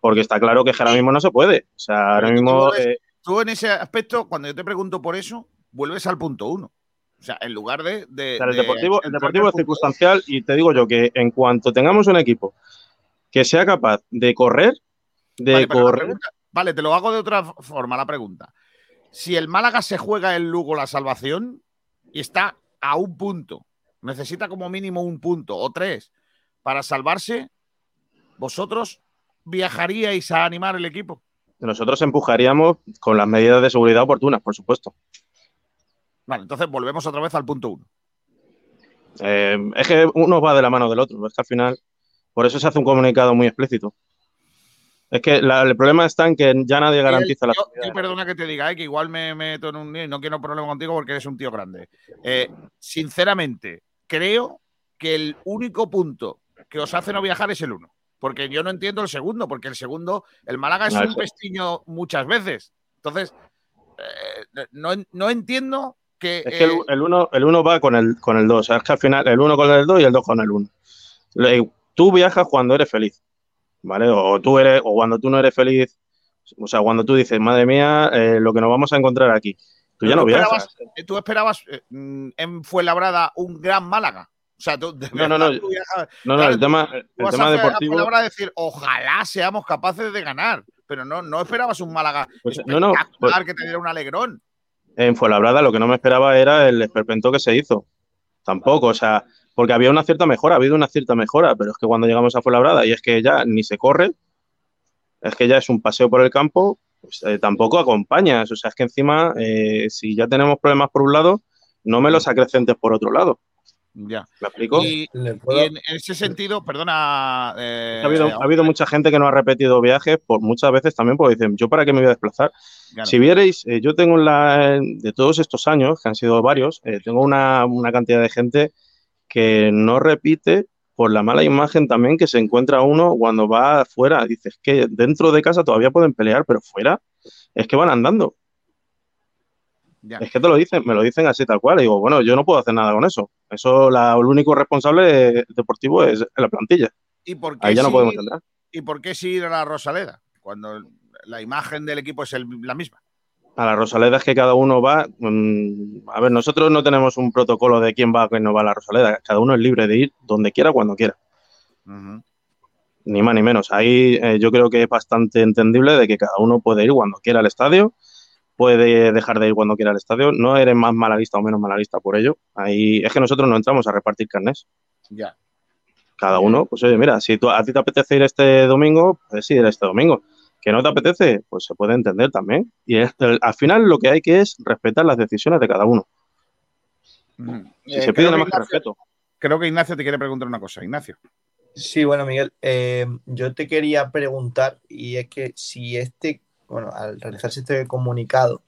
Porque está claro que ahora mismo no se puede. O sea, ahora tú mismo. vuelves- eh, Tú en ese aspecto, cuando yo te pregunto por eso, vuelves al punto uno. O sea, en lugar de. de- o sea, el de deportivo, el deportivo es circunstancial y te digo yo que en cuanto tengamos un equipo que sea capaz de correr, de Vale, correr, pregunta- vale, te lo hago de otra forma la pregunta. Si el Málaga se juega el Lugo la salvación y está a un punto, necesita como mínimo un punto o tres para salvarse, ¿vosotros viajaríais a animar el equipo? nosotros empujaríamos con las medidas de seguridad oportunas, por supuesto. Vale, entonces volvemos otra vez al punto uno. Eh, es que uno va de la mano del otro. Es que al final, por eso se hace un comunicado muy explícito. Es que la- el problema está en que ya nadie garantiza la Yo- yo perdona que te diga, eh, que igual me meto en un lío y no quiero problema contigo porque eres un tío grande. Eh, sinceramente, creo que el único punto que os hace no viajar es el uno. Porque yo no entiendo el segundo, porque el segundo, el Málaga es No, un eso- pestiño muchas veces. Entonces, eh, no, no entiendo que. Es que el, eh, el uno, el uno va con el, con el dos. O sea, es que al final el uno con el dos y el dos con el uno. Le- Tú viajas cuando eres feliz, ¿vale? O tú eres, o cuando tú no eres feliz, o sea, cuando tú dices, madre mía, eh, lo que nos vamos a encontrar aquí. Tú ya no viajas. esperabas, eh, tú esperabas eh, mm, en Fuenlabrada un gran Málaga. O sea, tú, de No, no, no. tú viajas- No, no, Claro, el tema, el tema a deportivo. A decir, ojalá seamos capaces de ganar. Pero no, no esperabas un Málaga Pues, no, no, pues- que te diera un alegrón. En Fuenlabrada lo que no me esperaba era el esperpento que se hizo. Tampoco, o sea, porque había una cierta mejora, ha habido una cierta mejora, pero es que cuando llegamos a Fuenlabrada y es que ya ni se corre, es que ya es un paseo por el campo, pues eh, tampoco acompañas. O sea, es que encima, eh, si ya tenemos problemas por un lado, no me los acrecentes por otro lado. Ya. ¿Me explico? Y, y en ese sentido, perdona. eh, Ha habido, eh, ha habido mucha gente que no ha repetido viajes, por muchas veces también, porque dicen, ¿yo para qué me voy a desplazar? Claro. Si vierais, eh, yo tengo en la, de todos estos años, que han sido varios, eh, tengo una, una cantidad de gente que no repite por la mala imagen también que se encuentra uno cuando va afuera. Dices que dentro de casa todavía pueden pelear, pero fuera es que van andando. Ya. Es que te lo dicen, me lo dicen así tal cual. Y digo, bueno, yo no puedo hacer nada con eso. Eso, la, el único responsable deportivo es la plantilla. ¿Y por qué Ahí ya no sí- podemos entrar. ¿Y por qué sí ir a la Rosaleda? Cuando la imagen del equipo es el- la misma. A la Rosaleda es que cada uno va. mm, a ver, nosotros no tenemos un protocolo de quién va o quién no va a la Rosaleda. Cada uno es libre de ir donde quiera, cuando quiera. Ni más ni menos. Ahí eh, yo creo que es bastante entendible de que cada uno puede ir cuando quiera al estadio, puede dejar de ir cuando quiera al estadio. No eres más malaguista o menos malaguista por ello. Ahí es que nosotros no entramos a repartir carnés. Ya. Cada uno, pues oye, mira, si tú, a ti te apetece ir este domingo, puedes ir este domingo. Que no te apetece, pues se puede entender también. Y es- el- al final lo que hay que es respetar las decisiones de cada uno. Si Eh, se creo pide nada más que Ignacio- respeto. Creo que Ignacio te quiere preguntar una cosa. Ignacio. Sí, bueno, Miguel, eh, yo te quería preguntar, y es que si este, bueno, al realizarse este comunicado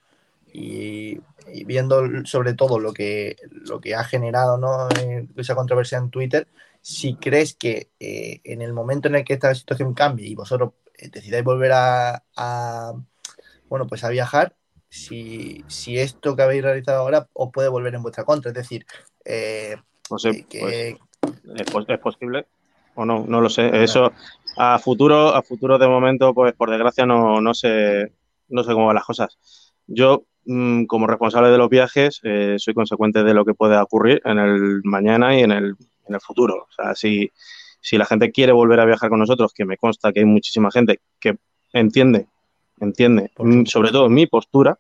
y, y viendo sobre todo lo que, lo que ha generado ¿no? Eh, esa controversia en Twitter, si crees que eh, en el momento en el que esta situación cambie y vosotros decidáis volver a, a, bueno, pues a viajar, si, si esto que habéis realizado ahora os puede volver en vuestra contra, es decir, eh, No sé, que- pues, es posible o no, no lo sé. Eso a futuro, a futuro de momento, pues por desgracia no, no sé, no sé cómo van las cosas. Yo, mm, como responsable de los viajes, eh, soy consecuente de lo que pueda ocurrir en el mañana y en el, en el futuro. O sea, si, si la gente quiere volver a viajar con nosotros, que me consta que hay muchísima gente que entiende, entiende, mm, sobre todo mi postura,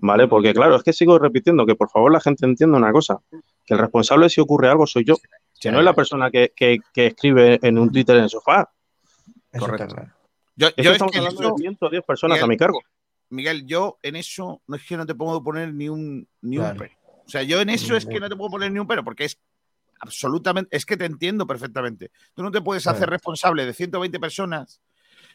¿vale? Porque claro, es que sigo repitiendo que por favor la gente entienda una cosa, que el responsable si ocurre algo soy yo, que no es la persona que, que- que escribe en un Twitter en el sofá. Correcto. Yo, yo es estamos que hablando eso- de 110 personas Miguel, a mi cargo. Miguel, yo en eso no es que no te puedo poner ni un, ni un pero. O sea, yo en eso es que no te puedo poner ni un pero, porque es absolutamente, es que te entiendo perfectamente. Tú no te puedes hacer responsable de 120 personas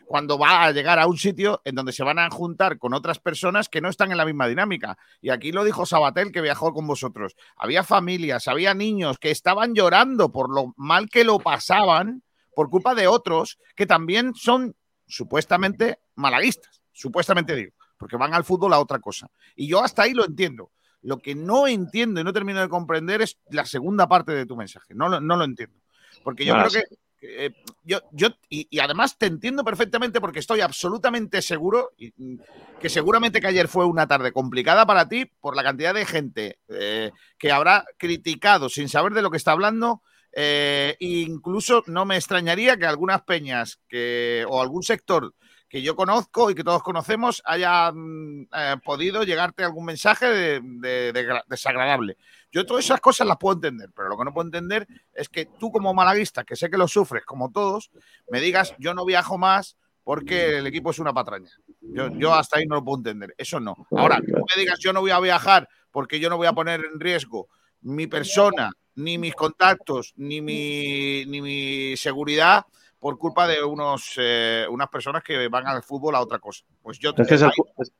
cuando va a llegar a un sitio en donde se van a juntar con otras personas que no están en la misma dinámica. Y aquí lo dijo Sabatel, que viajó con vosotros. Había familias, había niños que estaban llorando por lo mal que lo pasaban por culpa de otros que también son supuestamente malaguistas. Supuestamente digo, porque van al fútbol a otra cosa. Y yo hasta ahí lo entiendo. Lo que no entiendo y no termino de comprender es la segunda parte de tu mensaje. No lo, no lo entiendo. Porque yo creo que eh, yo, yo y, y además te entiendo perfectamente porque estoy absolutamente seguro y, mm, que seguramente que ayer fue una tarde complicada para ti por la cantidad de gente eh, que habrá criticado sin saber de lo que está hablando. eh, e incluso no me extrañaría que algunas peñas que, o algún sector que yo conozco y que todos conocemos haya mm, eh, podido llegarte algún mensaje de- de- de gra- desagradable. Yo todas esas cosas las puedo entender, pero lo que no puedo entender es que tú como malaguista, que sé que lo sufres como todos, me digas yo no viajo más porque el equipo es una patraña. Yo, hasta ahí no lo puedo entender. Eso no. Ahora, tú me digas yo no voy a viajar porque yo no voy a poner en riesgo mi persona, ni mis contactos, ni mi, ni mi seguridad por culpa de unos, eh, unas personas que van al fútbol a otra cosa. Pues yo Es que, es el, es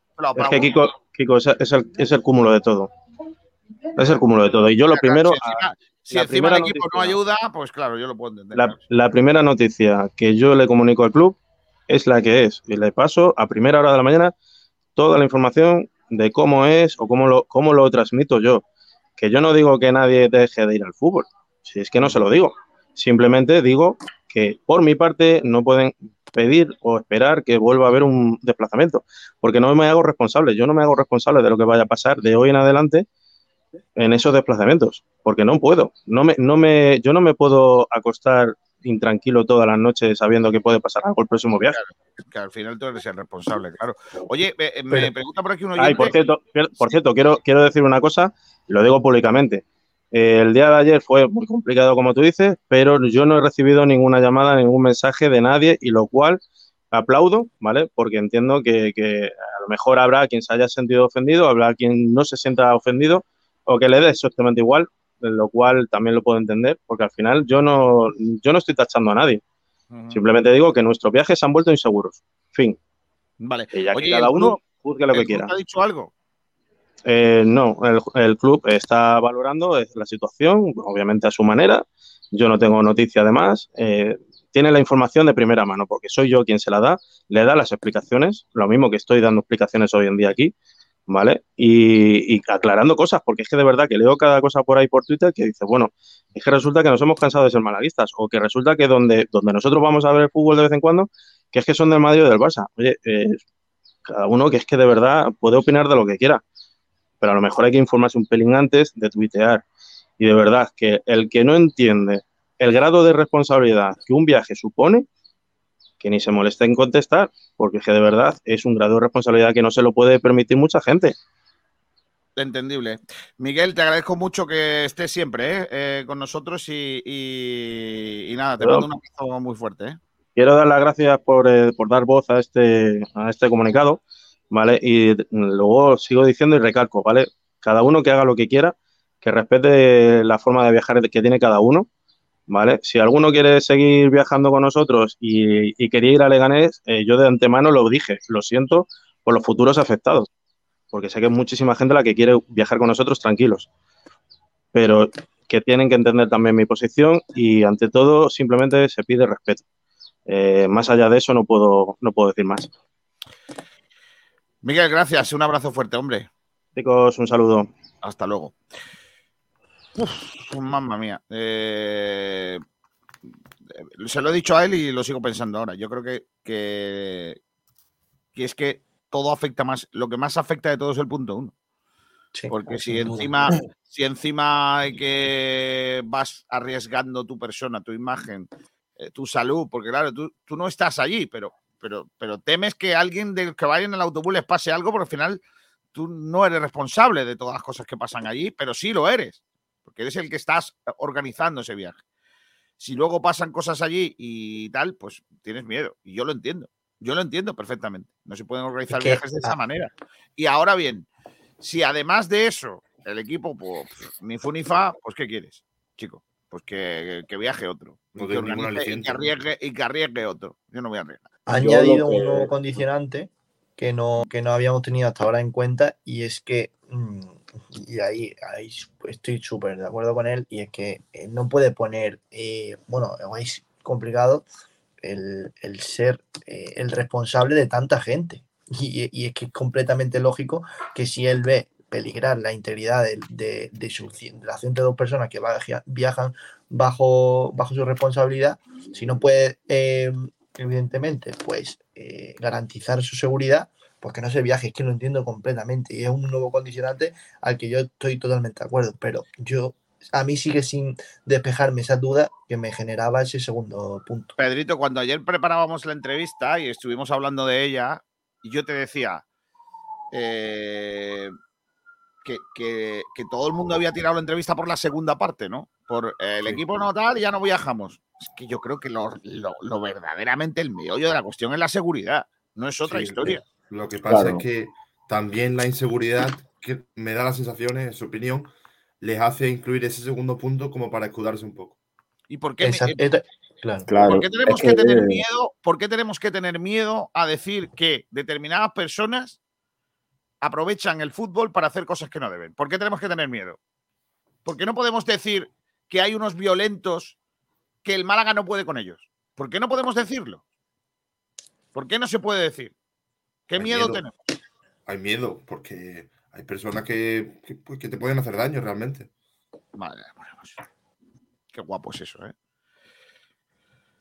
que Kiko, el, es el cúmulo de todo. Es el cúmulo de todo. Y yo lo primero, Si encima, si la encima el equipo no ayuda, pues claro, yo lo puedo entender. la, la primera noticia que yo le comunico al club es la que es. Y le paso a primera hora de la mañana toda la información de cómo es o cómo lo, cómo lo transmito yo. Que yo no digo que nadie deje de ir al fútbol. Si es que no se lo digo. Simplemente digo que por mi parte no pueden pedir o esperar que vuelva a haber un desplazamiento. Porque no me hago responsable. Yo no me hago responsable de lo que vaya a pasar de hoy en adelante en esos desplazamientos, porque no puedo. No me, no me, yo no me puedo acostar intranquilo todas las noches sabiendo que puede pasar algo el próximo viaje. Que al final tú eres el responsable, claro. Oye, me Pero- pregunta por aquí un oyente. Ay, por cierto, por cierto, quiero, quiero decir una cosa, y lo digo públicamente. Eh, el día de ayer fue muy complicado, como tú dices, pero yo no he recibido ninguna llamada, ningún mensaje de nadie, y lo cual aplaudo, ¿vale? Porque entiendo que, que a lo mejor habrá quien se haya sentido ofendido, habrá quien no se sienta ofendido, o que le dé exactamente igual, lo cual también lo puedo entender, porque al final yo no, yo no estoy tachando a nadie. Simplemente digo que nuestros viajes se han vuelto inseguros. Fin. Vale. Y ya que Oye, cada uno juzgue lo ¿el que quiera. ha dicho algo? Eh, no, el, club está valorando eh, la situación, obviamente a su manera. Yo no tengo noticia además. Eh, tiene la información de primera mano, porque soy yo quien se la da, le da las explicaciones, lo mismo que estoy dando explicaciones hoy en día aquí, ¿vale? Y, y aclarando cosas, porque es que de verdad que leo cada cosa por ahí por Twitter que dice, bueno, es que resulta que nos hemos cansado de ser malaguistas, o que resulta que donde, donde nosotros vamos a ver el fútbol de vez en cuando, que es que son del Madrid o del Barça. Oye, eh, cada uno que es que de verdad puede opinar de lo que quiera pero a lo mejor hay que informarse un pelín antes de tuitear. Y de verdad que el que no entiende el grado de responsabilidad que un viaje supone, que ni se moleste en contestar, porque es que de verdad es un grado de responsabilidad que no se lo puede permitir mucha gente. Entendible. Miguel, te agradezco mucho que estés siempre ¿eh? Eh, con nosotros y, y- y nada, te Pero- mando un abrazo muy fuerte. ¿eh? Quiero dar las gracias por, por dar voz a este, a este comunicado, ¿vale? Y luego sigo diciendo y recalco, ¿vale? Cada uno que haga lo que quiera, que respete la forma de viajar que tiene cada uno, ¿vale? Si alguno quiere seguir viajando con nosotros y, y quería ir a Leganés, eh, yo de antemano lo dije, lo siento por los futuros afectados, porque sé que hay muchísima gente la que quiere viajar con nosotros tranquilos, pero que tienen que entender también mi posición y ante todo simplemente se pide respeto. Eh, más allá de eso no puedo, no puedo decir más. Miguel, gracias. Un abrazo fuerte, hombre. Chicos, un saludo. Hasta luego. Uf, mamma mía. Eh, se lo he dicho a él y lo sigo pensando ahora. Yo creo que, que, que es que todo afecta más. Lo que más afecta de todo es el punto uno. Porque si duda. encima, si encima hay que vas arriesgando tu persona, tu imagen, eh, tu salud, porque claro, tú, tú no estás allí, pero, pero, pero temes que alguien del que vaya en el autobús les pase algo, porque al final tú no eres responsable de todas las cosas que pasan allí, pero sí lo eres, porque eres el que estás organizando ese viaje. Si luego pasan cosas allí y tal, pues tienes miedo. Y yo lo entiendo. Yo lo entiendo perfectamente. No se pueden organizar viajes de esa manera. Y ahora bien, si además de eso el equipo, pues, ni fu ni fa, pues ¿qué quieres, chico? pues que, que viaje otro. No y, que organice- y, que arriesgue, y que arriesgue otro. Yo no voy a arriesgar. Ha Yo añadido que- un nuevo condicionante que no, que no habíamos tenido hasta ahora en cuenta y es que, mm, y ahí, ahí estoy súper de acuerdo con él, y es que eh, no puede poner, eh, bueno, es complicado el, el ser eh, el responsable de tanta gente. Y, y es que es completamente lógico que si él ve peligrar la integridad de, de, de su, de las 102 personas que viaja- viajan bajo, bajo su responsabilidad, si no puede, eh, evidentemente, pues eh, garantizar su seguridad, pues que no se viaje, es que lo entiendo completamente y es un nuevo condicionante al que yo estoy totalmente de acuerdo, pero yo, a mí sigue sin despejarme esa duda que me generaba ese segundo punto. Pedrito, cuando ayer preparábamos la entrevista y estuvimos hablando de ella, yo te decía eh, que- que todo el mundo había tirado la entrevista por la segunda parte, ¿no? Por el equipo no tal y ya no viajamos. Es que yo creo que lo, lo- lo verdaderamente el meollo de la cuestión es la seguridad, no es otra Sí, historia. Lo que pasa Claro. es que también la inseguridad, que me da las sensaciones, en su opinión, les hace incluir ese segundo punto como para escudarse un poco. ¿Y por qué, Esa- eh, claro. ¿Por qué tenemos es que, tener miedo? ¿Por qué tenemos que tener miedo a decir que determinadas personas aprovechan el fútbol para hacer cosas que no deben? ¿Por qué tenemos que tener miedo? ¿Por qué no podemos decir que hay unos violentos que el Málaga no puede con ellos? ¿Por qué no podemos decirlo? ¿Por qué no se puede decir? ¿Qué miedo, miedo. tenemos? Hay miedo, porque hay personas que, que, pues, que te pueden hacer daño realmente. Madre, bueno, pues, qué guapo es eso, ¿eh?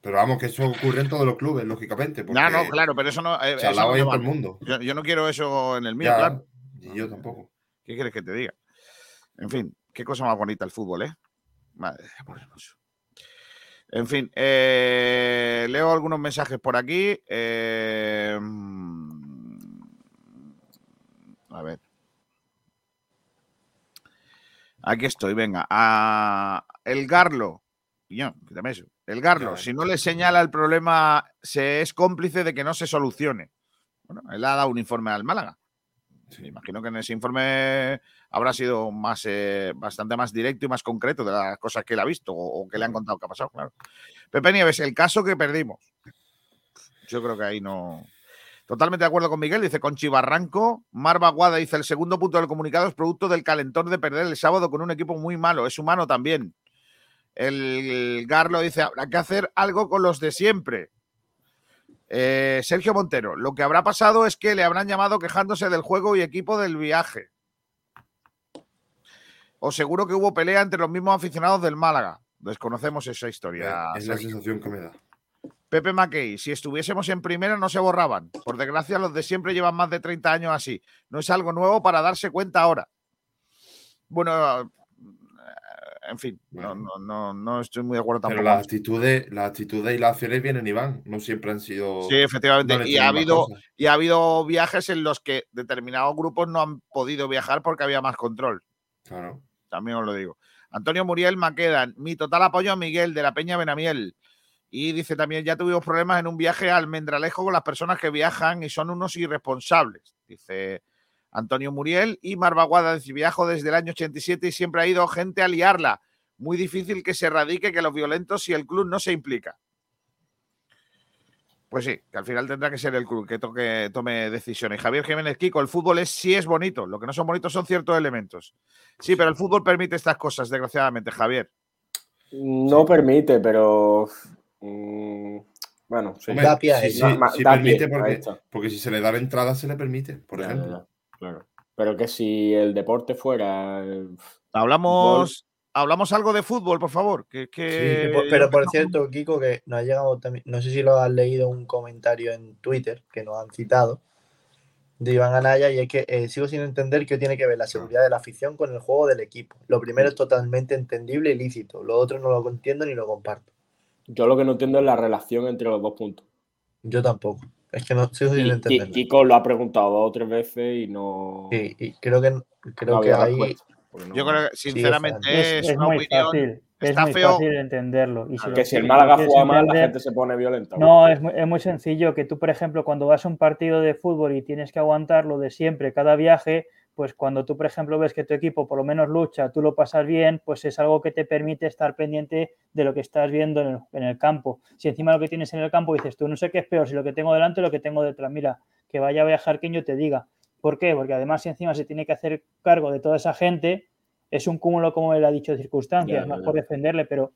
Pero vamos, que eso ocurre en todos los clubes, lógicamente. No, no, claro, pero eso no. eh, eso Chalao no en todo el mundo. Yo, yo no quiero eso en el mío, Ya, claro. Y yo tampoco. ¿Qué quieres que te diga? En fin, qué cosa más bonita el fútbol, ¿eh? Madre. En fin, eh, leo algunos mensajes por aquí. eh, a ver. Aquí estoy, venga. A el Garlo. Quítame eso. El Garlo, si no le señala el problema, se es cómplice de que no se solucione. Bueno, él ha dado un informe al Málaga. Me imagino que en ese informe habrá sido más, eh, bastante más directo y más concreto de las cosas que él ha visto o, o que le han contado que ha pasado, claro. Pepe Nieves, el caso que perdimos. Yo creo que ahí no. Totalmente de acuerdo con Miguel, dice Conchi Barranco. Marva Guada dice: el segundo punto del comunicado es producto del calentón de perder el sábado con un equipo muy malo. Es humano también. El Garlo dice: habrá que hacer algo con los de siempre. Eh, Sergio Montero, lo que habrá pasado es que le habrán llamado quejándose del juego y equipo del viaje. O seguro que hubo pelea entre los mismos aficionados del Málaga. Desconocemos esa historia. Es la sensación que me da. Pepe Mackey, si estuviésemos en primera no se borraban. Por desgracia, los de siempre llevan más de 30 años así. No es algo nuevo para darse cuenta ahora. Bueno, eh, en fin, no, no, no, no estoy muy de acuerdo Pero tampoco. las actitudes, las actitudes y las acciones vienen y van. No siempre han sido. Sí, efectivamente. no Y ha, habido, y ha habido viajes en los que determinados grupos no han podido viajar porque había más control. Claro. También os lo digo. Antonio Muriel Maquedan, mi total apoyo a Miguel de la Peña Benamiel. Y dice también, ya tuvimos problemas en un viaje a Almendralejo con las personas que viajan y son unos irresponsables. Dice Antonio Muriel y Marvaguada, dice, viajo desde el año 87 y siempre ha ido gente a liarla. Muy difícil que se erradique que los violentos si el club no se implica. Pues sí, que al final tendrá que ser el club que toque, tome decisiones. Javier Jiménez Kiko, el fútbol es sí es bonito, lo que no son bonitos son ciertos elementos. Sí, pero el fútbol permite estas cosas, desgraciadamente, Javier. No permite, pero. mm, bueno, sí. Hombre, Da pie a sí, ello. sí, Ma- sí da permite pie, porque, porque si se le da la entrada se le permite, por ejemplo. claro. Pero que si el deporte fuera. eh, Hablamos, hablamos algo de fútbol, por favor. Que, que Sí, pero por cierto, Kiko, que nos ha llegado también, no sé si lo has leído un comentario en Twitter que nos han citado de Iván Anaya y es que eh, sigo sin entender qué tiene que ver la seguridad de la afición con el juego del equipo. Lo primero es totalmente entendible y lícito, lo otro no lo entiendo ni lo comparto. Yo lo que no entiendo es la relación entre los dos puntos. Yo tampoco. Es que no sigo sin entenderlo. Kiko lo ha preguntado dos o tres veces y no. Sí, y creo que creo no que ahí respuesta, no- Yo creo que, sinceramente, es- es, Es, es una muy opinión. fácil, es muy feo. fácil entenderlo. Y si lo- que si el Málaga juega mal, la gente se pone violenta. No, es muy, es muy sencillo que tú, por ejemplo, cuando vas a un partido de fútbol y tienes que aguantar lo de siempre cada viaje, pues cuando tú, por ejemplo, ves que tu equipo por lo menos lucha, tú lo pasas bien, pues es algo que te permite estar pendiente de lo que estás viendo en el, en el campo. Si encima lo que tienes en el campo dices, tú no sé qué es peor, si lo que tengo delante o lo que tengo detrás, mira, que vaya a viajar quien yo te diga. ¿Por qué? Porque además si encima se tiene que hacer cargo de toda esa gente, es un cúmulo, como él ha dicho, de circunstancias, no es por defenderle, pero,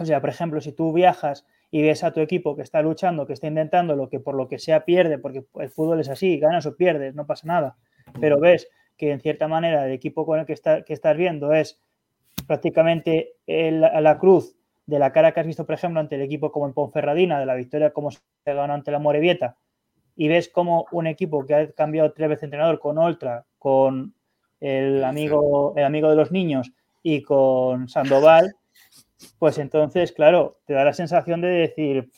o sea, por ejemplo, si tú viajas y ves a tu equipo que está luchando, que está intentando lo que por lo que sea pierde, porque el fútbol es así, ganas o pierdes, no pasa nada, pero ves que en cierta manera el equipo con el que, está, que estás viendo es prácticamente el- la cruz de la cara que has visto, por ejemplo, ante el equipo como en Ponferradina, de la victoria como se ganó ante la Morevieta, y ves como un equipo que ha cambiado tres veces de entrenador con Oltra, con el amigo, el amigo de los niños y con Sandoval, *laughs* pues entonces, claro, te da la sensación de decir,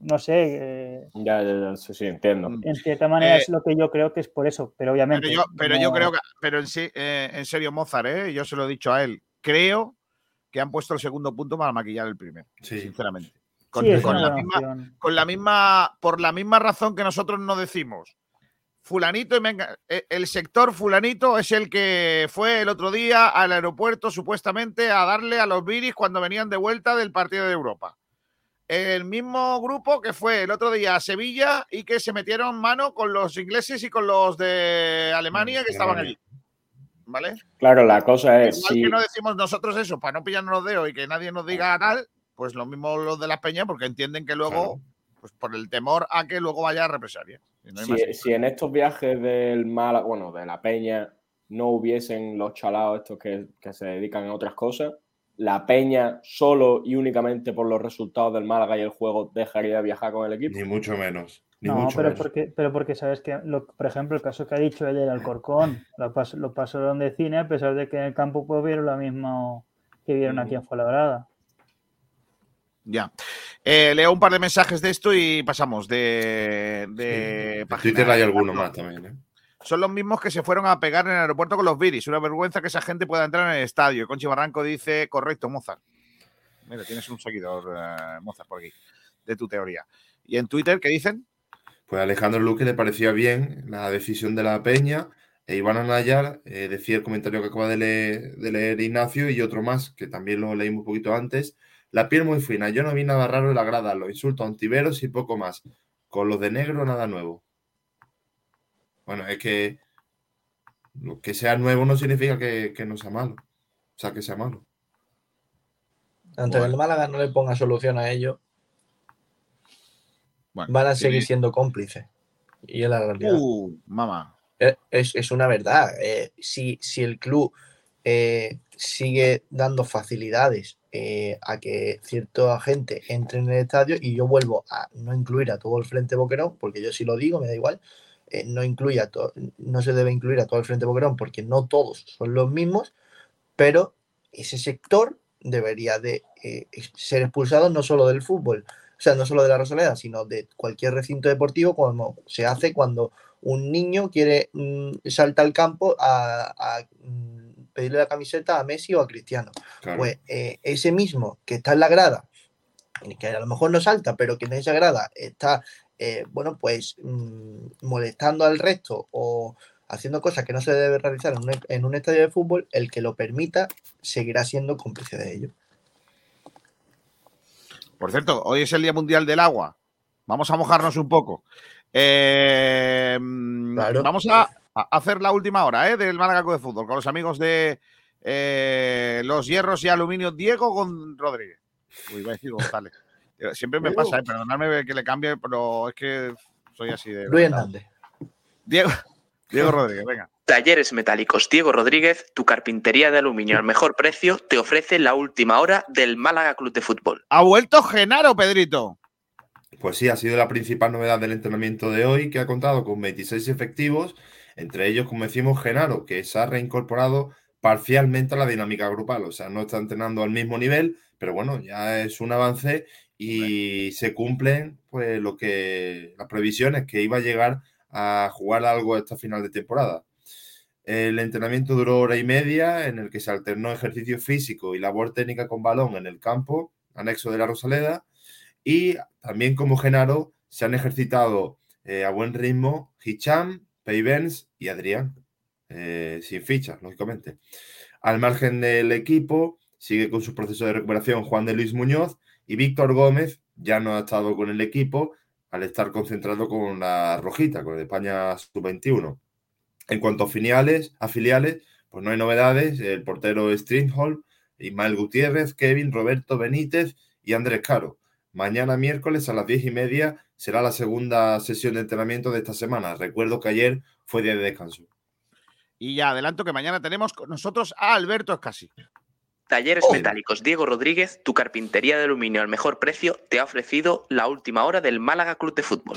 no sé, eh, Ya, ya, ya, sí, sí, entiendo. en cierta manera Eh, es lo que yo creo que es por eso, pero obviamente. Pero yo, pero yo no- creo que, pero en, sí, eh, en serio, Mozart, ¿eh? yo se lo he dicho a él, creo que han puesto el segundo punto para maquillar el primero, sinceramente. Con, Sí, la misma, opción. con la misma, por la misma razón que nosotros no decimos. Fulanito, y venga, eh, el sector fulanito es el que fue el otro día al aeropuerto supuestamente a darle a los viris cuando venían de vuelta del partido de Europa. El mismo grupo que fue el otro día a Sevilla y que se metieron mano con los ingleses y con los de Alemania que estaban allí. ¿Vale? Claro, la cosa es, Igual si, que no decimos nosotros eso para no pillarnos los dedos y que nadie nos diga tal, pues lo mismo los de las peñas porque entienden que luego, pues por el temor a que luego vaya a represalia. No hay más. si, si en estos viajes del Málaga, bueno, de la Peña, no hubiesen los chalados estos que, que se dedican a otras cosas, la Peña solo y únicamente por los resultados del Málaga y el juego dejaría de viajar con el equipo. Ni mucho menos. Ni No, mucho pero menos. porque, pero porque sabes que, lo- por ejemplo, el caso que ha dicho él del Alcorcón, lo, pas- lo pasaron de cine a pesar de que en el campo pues vieron lo mismo que vieron aquí en Fuenlabrada. Ya. Eh, leo un par de mensajes de esto y pasamos de, de página. Twitter hay alguno más también. ¿eh? Son los mismos que se fueron a pegar en el aeropuerto con los viris. Una vergüenza que esa gente pueda entrar en el estadio. Conchi Barranco dice, correcto, Mozart. Mira, tienes un seguidor, eh, Mozart, por aquí, de tu teoría. ¿Y en Twitter qué dicen? Pues a Alejandro Luque le parecía bien la decisión de la Peña. E Iván Anayar eh, decía el comentario que acaba de leer, de leer Ignacio y otro más, que también lo leímos un poquito antes. La piel muy fina. Yo no vi nada raro en la grada. Los insultos antiveros y poco más. Con los de negro, nada nuevo. Bueno, es que lo que sea nuevo no significa que, que no sea malo. O sea, que sea malo. Ante el Málaga no le ponga solución a ello, Bueno, van a seguir sí. siendo cómplices. Y es la realidad. Uh, mamá. Eh, Es, es una verdad. eh, si, si el club eh, sigue dando facilidades eh, a que cierta gente entre en el estadio, y yo vuelvo a no incluir a todo el Frente Boquerón, porque yo sí lo digo, me da igual, eh, no, incluye no se debe incluir a todo el Frente Boquerón, porque no todos son los mismos, pero ese sector debería de eh, ser expulsado no solo del fútbol, o sea, no solo de la Rosaleda, sino de cualquier recinto deportivo, como se hace cuando un niño quiere mm, salta al campo a, a, mm, pedirle la camiseta a Messi o a Cristiano. Claro. Pues eh, ese mismo que está en la grada, que a lo mejor no salta, pero que en esa grada está, eh, bueno, pues mm, molestando al resto o haciendo cosas que no se debe realizar en un, en un estadio de fútbol, el que lo permita seguirá siendo cómplice de ello. Por cierto, hoy es el Día Mundial del Agua. Vamos a mojarnos un poco. Eh, mm, Vamos a hacer la última hora ¿eh? del Málaga Club de Fútbol con los amigos de eh, los Hierros y Aluminio Diego Gon Rodríguez. Uy, iba a decir González. Eh, Siempre me pasa, ¿eh? perdonadme que le cambie, pero es que soy así de. Luis Hernández. Diego, *laughs* Diego Rodríguez, venga. Talleres Metálicos Diego Rodríguez, tu carpintería de aluminio al mejor precio, te ofrece la última hora del Málaga Club de Fútbol. Ha vuelto Genaro, Pedrito. Pues sí, ha sido la principal novedad del entrenamiento de hoy, que ha contado con 26 efectivos, entre ellos, como decimos, Genaro, que se ha reincorporado parcialmente a la dinámica grupal, o sea, no está entrenando al mismo nivel, pero bueno, ya es un avance y se cumplen pues lo que las previsiones que iba a llegar a jugar algo esta final de temporada. El entrenamiento duró hora y media, en el que se alternó ejercicio físico y labor técnica con balón en el campo, anexo de la Rosaleda, y también como Genaro se han ejercitado eh, a buen ritmo Hicham, Peivens y Adrián. eh, sin ficha, lógicamente. Al margen del equipo, sigue con su proceso de recuperación Juan de Luis Muñoz y Víctor Gómez ya no ha estado con el equipo al estar concentrado con la Rojita, con España Sub-21. En cuanto a filiales, a filiales, pues no hay novedades. El portero Stringholm, Ismael Gutiérrez, Kevin, Roberto Benítez y Andrés Caro. Mañana miércoles a las diez y media será la segunda sesión de entrenamiento de esta semana. Recuerdo que ayer fue día de descanso. Y ya adelanto que mañana tenemos con nosotros a Alberto Escasi. Talleres Metálicos Diego Rodríguez, tu carpintería de aluminio al mejor precio, te ha ofrecido la última hora del Málaga Club de Fútbol.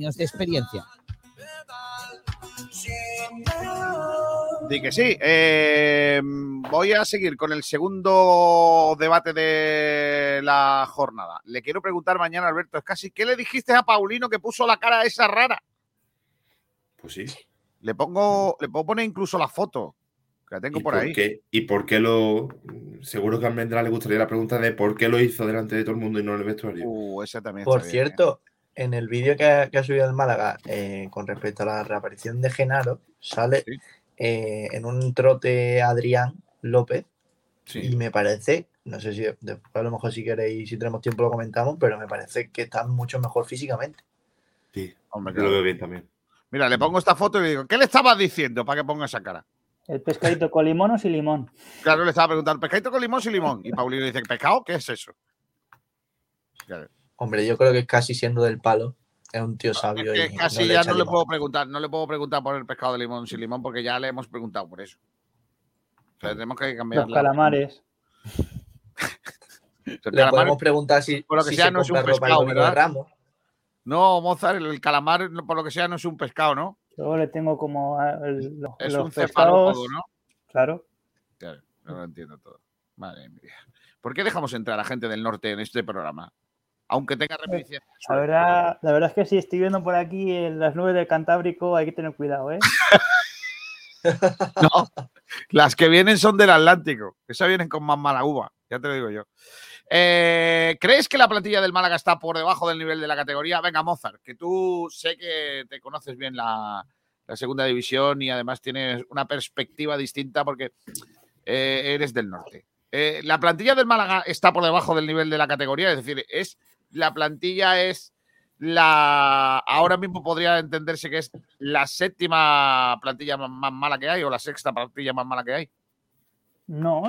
de experiencia. Di que sí. Eh, voy a seguir con el segundo debate de la jornada. Le quiero preguntar mañana, Alberto, es casi, ¿qué le dijiste a Paulino que puso la cara esa rara? Pues sí. Le pongo, le puedo poner incluso la foto, que la tengo ¿Y por, ahí. qué? ¿Y por qué lo.? Seguro que a Almendra le gustaría la pregunta de por qué lo hizo delante de todo el mundo y no en el vestuario. Uh, esa también Por está bien, ¿eh? En el vídeo que ha, que ha subido el Málaga eh, con respecto a la reaparición de Genaro, sale eh, en un trote Adrián López y me parece, no sé si después a lo mejor si queréis, si tenemos tiempo lo comentamos, pero me parece que está mucho mejor físicamente. Sí, Hombre, claro. lo veo bien también. Mira, le pongo esta foto y le digo, ¿qué le estabas diciendo para que ponga esa cara? El pescadito con limón o sin limón. Claro, le estaba preguntando, ¿pescadito con limón sin limón? Y Paulino dice, ¿pescado? ¿Qué es eso? Claro. Hombre, yo creo que casi siendo del palo, es un tío sabio. Que y casi le ya no le limón. puedo preguntar, no le puedo preguntar por el pescado de limón sin limón porque ya le hemos preguntado por eso. O sea, tenemos que cambiar. Los calamares. *laughs* Le podemos preguntar si, por lo que si sea, se no es un pescado, ¿verdad? Ramos. No, Mozart, el, el calamar, por lo que sea, no es un pescado, ¿no? Yo le tengo como a- el- los, Es los un pescados. cefalópodo, ¿no? Claro. Claro, no lo entiendo todo. Madre mía. ¿Por qué dejamos entrar a gente del norte en este programa? Aunque tenga repetición. La verdad, la verdad es que si estoy viendo por aquí en las nubes del Cantábrico, hay que tener cuidado, ¿eh? *laughs* No, las que vienen son del Atlántico. Esas vienen con más mala uva, ya te lo digo yo. Eh, ¿Crees que la plantilla del Málaga está por debajo del nivel de la categoría? Venga, Mozart, que tú sé que te conoces bien la, la segunda división y además tienes una perspectiva distinta porque eh, eres del norte. Eh, ¿La plantilla del Málaga está por debajo del nivel de la categoría? Es decir, es la plantilla es la ahora mismo podría entenderse que es la séptima plantilla más, mala que hay o la sexta plantilla más mala que hay. No,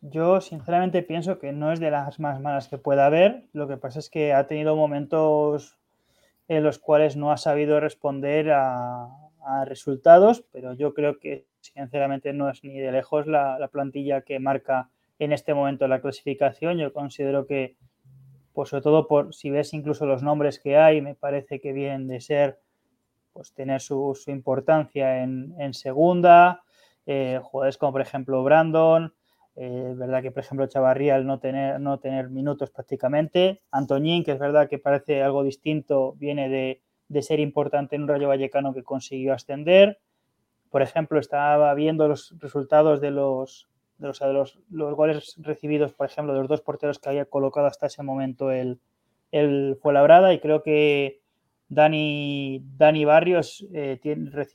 yo sinceramente pienso que no es de las más malas que pueda haber. Lo que pasa es que ha tenido momentos en los cuales no ha sabido responder a, a resultados, pero yo creo que sinceramente no es ni de lejos la, la plantilla que marca en este momento la clasificación. Yo considero que, pues sobre todo por si ves incluso los nombres que hay, me parece que vienen de ser, pues tener su, importancia en, segunda. Eh, jugadores como por ejemplo Brandon, eh, es verdad que por ejemplo Chavarría no tener, no tener minutos prácticamente, Antoñín, que es verdad que parece algo distinto, viene de, de ser importante en un Rayo Vallecano que consiguió ascender. Por ejemplo, estaba viendo los resultados de los, de los, de los, los goles recibidos, por ejemplo, de los dos porteros que había colocado hasta ese momento el, el Fuenlabrada y creo que Dani, Dani Barrios eh,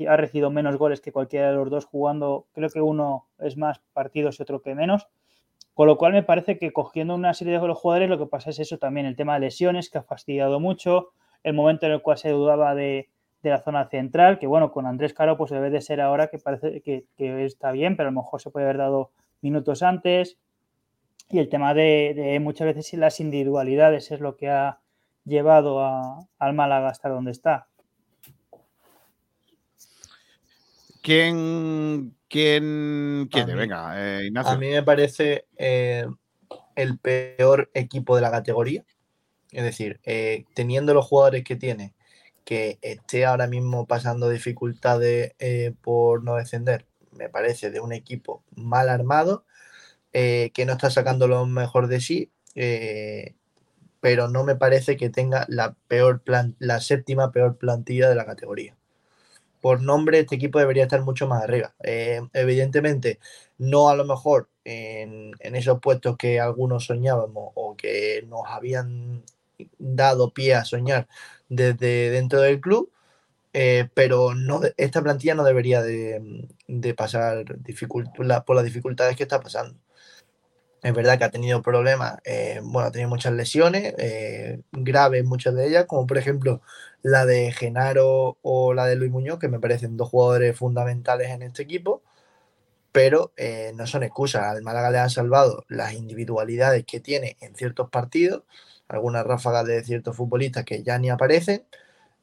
ha recibido menos goles que cualquiera de los dos jugando, creo que uno es más partidos y otro que menos. Con lo cual me parece que cogiendo una serie de los jugadores lo que pasa es eso también, el tema de lesiones que ha fastidiado mucho, el momento en el cual se dudaba de, de la zona central, que bueno, con Andrés Caro pues debe de ser ahora que parece que, que está bien, pero a lo mejor se puede haber dado minutos antes. Y el tema de, de muchas veces las individualidades es lo que ha llevado a- al Málaga hasta donde está. ¿Quién, quién quiere? Mí- Venga, eh, Ignacio. A mí me parece eh, el peor equipo de la categoría. Es decir, eh, teniendo los jugadores que tiene, que esté ahora mismo pasando dificultades eh, por no descender, me parece de un equipo mal armado, eh, que no está sacando lo mejor de sí, eh, pero no me parece que tenga la peor plan- la séptima peor plantilla de la categoría. Por nombre, este equipo debería estar mucho más arriba. Eh, evidentemente, no a lo mejor en, en esos puestos que algunos soñábamos o que nos habían dado pie a soñar desde dentro del club, eh, pero no, esta plantilla no debería de, pasar dificult- la- por las dificultades que está pasando. Es verdad que ha tenido problemas, eh, bueno, ha tenido muchas lesiones, eh, graves muchas de ellas, como por ejemplo la de Genaro o la de Luis Muñoz, que me parecen dos jugadores fundamentales en este equipo, pero no son excusas. Al Málaga le han salvado las individualidades que tiene en ciertos partidos, algunas ráfagas de ciertos futbolistas que ya ni aparecen,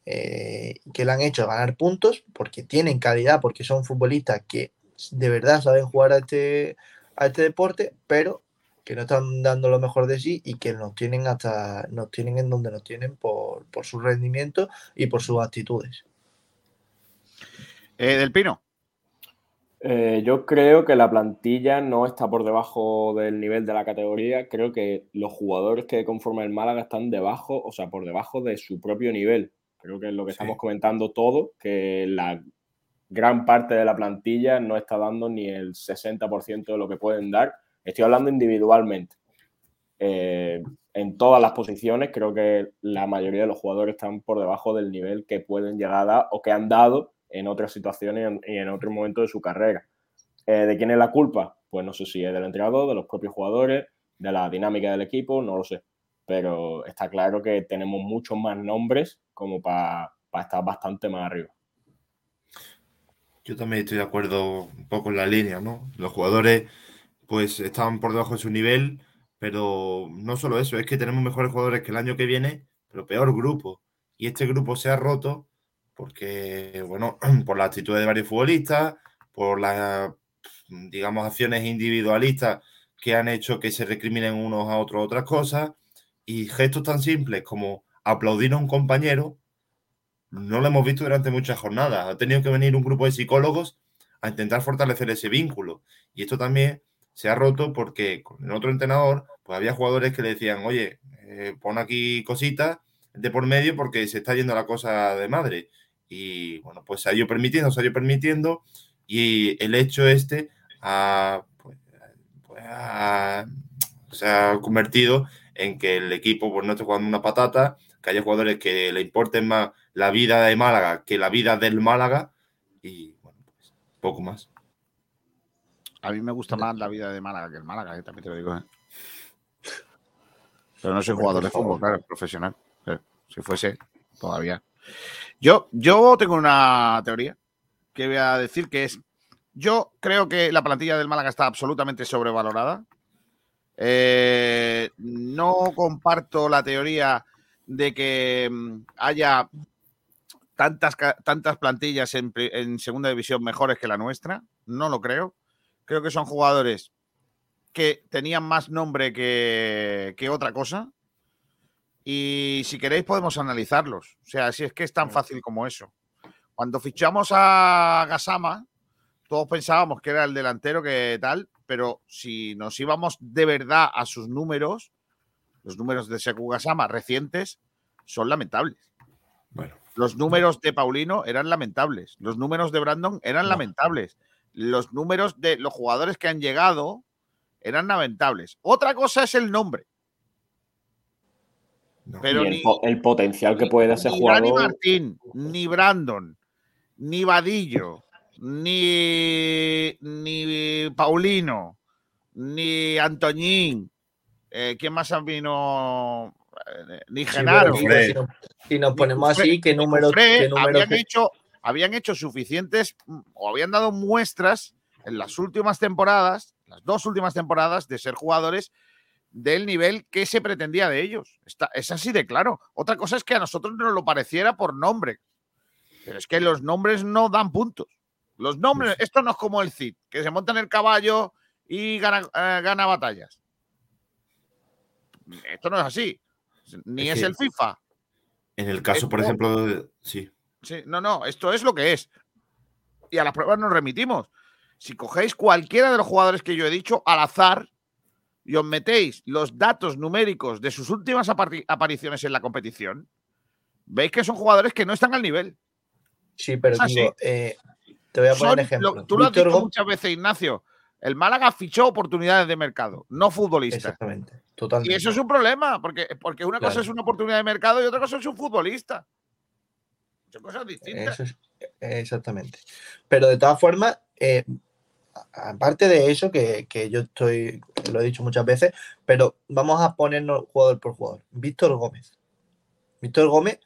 eh, que le han hecho ganar puntos porque tienen calidad, porque son futbolistas que de verdad saben jugar a este, a este deporte, pero que no están dando lo mejor de sí y que nos tienen hasta nos tienen en donde nos tienen por, por su rendimiento y por sus actitudes. Eh, del Pino. Eh, yo creo que la plantilla no está por debajo del nivel de la categoría. Creo que los jugadores que conforman el Málaga están debajo, o sea, por debajo de su propio nivel. Creo que es lo que estamos comentando todo, que la gran parte de la plantilla no está dando ni el 60% de lo que pueden dar. Estoy hablando individualmente. Eh, en todas las posiciones, creo que la mayoría de los jugadores están por debajo del nivel que pueden llegar a dar o que han dado en otras situaciones y en, y en otro momento de su carrera. Eh, ¿De quién es la culpa? Pues no sé si es del entrenador, de los propios jugadores, de la dinámica del equipo, no lo sé. Pero está claro que tenemos muchos más nombres como para estar bastante más arriba. Yo también estoy de acuerdo un poco en la línea, ¿no? Los jugadores pues estaban por debajo de su nivel, pero no solo eso, es que tenemos mejores jugadores que el año que viene, pero peor grupo. Y este grupo se ha roto porque, bueno, *clears throat* por la actitud de varios futbolistas, por las, digamos, acciones individualistas que han hecho que se recriminen unos a otros otras cosas, y gestos tan simples como aplaudir a un compañero, no lo hemos visto durante muchas jornadas. Ha tenido que venir un grupo de psicólogos a intentar fortalecer ese vínculo. Y esto también se ha roto porque con el otro entrenador, pues había jugadores que le decían, oye, eh, pon aquí cositas de por medio porque se está yendo la cosa de madre. Y bueno, pues se ha ido permitiendo, se ha ido permitiendo. Y el hecho este ha, pues, pues, se ha convertido en que el equipo pues, no esté jugando una patata, que haya jugadores que le importen más la vida de Málaga que la vida del Málaga. Y bueno, pues poco más. A mí me gusta más la vida de Málaga que el Málaga, eh, también te lo digo. eh. Pero no soy jugador de fútbol, claro, profesional. Pero si fuese, todavía. Yo, yo tengo una teoría que voy a decir que es. Yo creo que la plantilla del Málaga está absolutamente sobrevalorada. Eh, no comparto la teoría de que mm, haya tantas, tantas plantillas en, en segunda división mejores que la nuestra. No lo creo. Creo que son jugadores que tenían más nombre que, que otra cosa. Y si queréis podemos analizarlos. O sea, si es que es tan fácil como eso. Cuando fichamos a Gasama, todos pensábamos que era el delantero que tal, pero si nos íbamos de verdad a sus números, los números de Seku Gasama recientes son lamentables. Los números de Paulino eran lamentables. Los números de Brandon eran lamentables. Los números de los jugadores que han llegado eran lamentables. Otra cosa es el nombre. Pero y el, ni, po- el potencial que puede ese ni jugador. Martín, ni Brandon, ni Vadillo, ni, ni Paulino, ni Antoñín, eh, ¿quién más vino? Eh, ni Sí, Genaro. bueno, si nos- si nos Ni ponemos así, ¿qué ni números, Cufré qué números habían, que- hecho, habían hecho suficientes o habían dado muestras en las últimas temporadas, las dos últimas temporadas, de ser jugadores del nivel que se pretendía de ellos. Está, es así de claro. Otra cosa es que a nosotros nos lo pareciera por nombre. Pero es que los nombres no dan puntos. Los nombres, esto no es como el Cid, que se monta en el caballo y gana, eh, gana batallas. Esto no es así. Ni Es es, que- el FIFA. En el caso, por ejemplo, de- sí. Sí, no, no, esto es lo que es. Y a las pruebas nos remitimos. Si cogéis cualquiera de los jugadores que yo he dicho al azar y os metéis los datos numéricos de sus últimas apari- apariciones en la competición, veis que son jugadores que no están al nivel. Sí, pero digo, eh, te voy a poner Son- un ejemplo. lo- tú lo has dicho muchas veces, Ignacio. El Málaga fichó oportunidades de mercado, no futbolistas. Exactamente, totalmente. Y eso es un problema, porque, porque una cosa es una oportunidad de mercado y otra cosa es un futbolista. Son cosas distintas. Eso es- eh, exactamente. Pero de todas formas, eh, aparte de eso, que, que yo estoy, lo he dicho muchas veces, pero vamos a ponernos jugador por jugador. Víctor Gómez. Víctor Gómez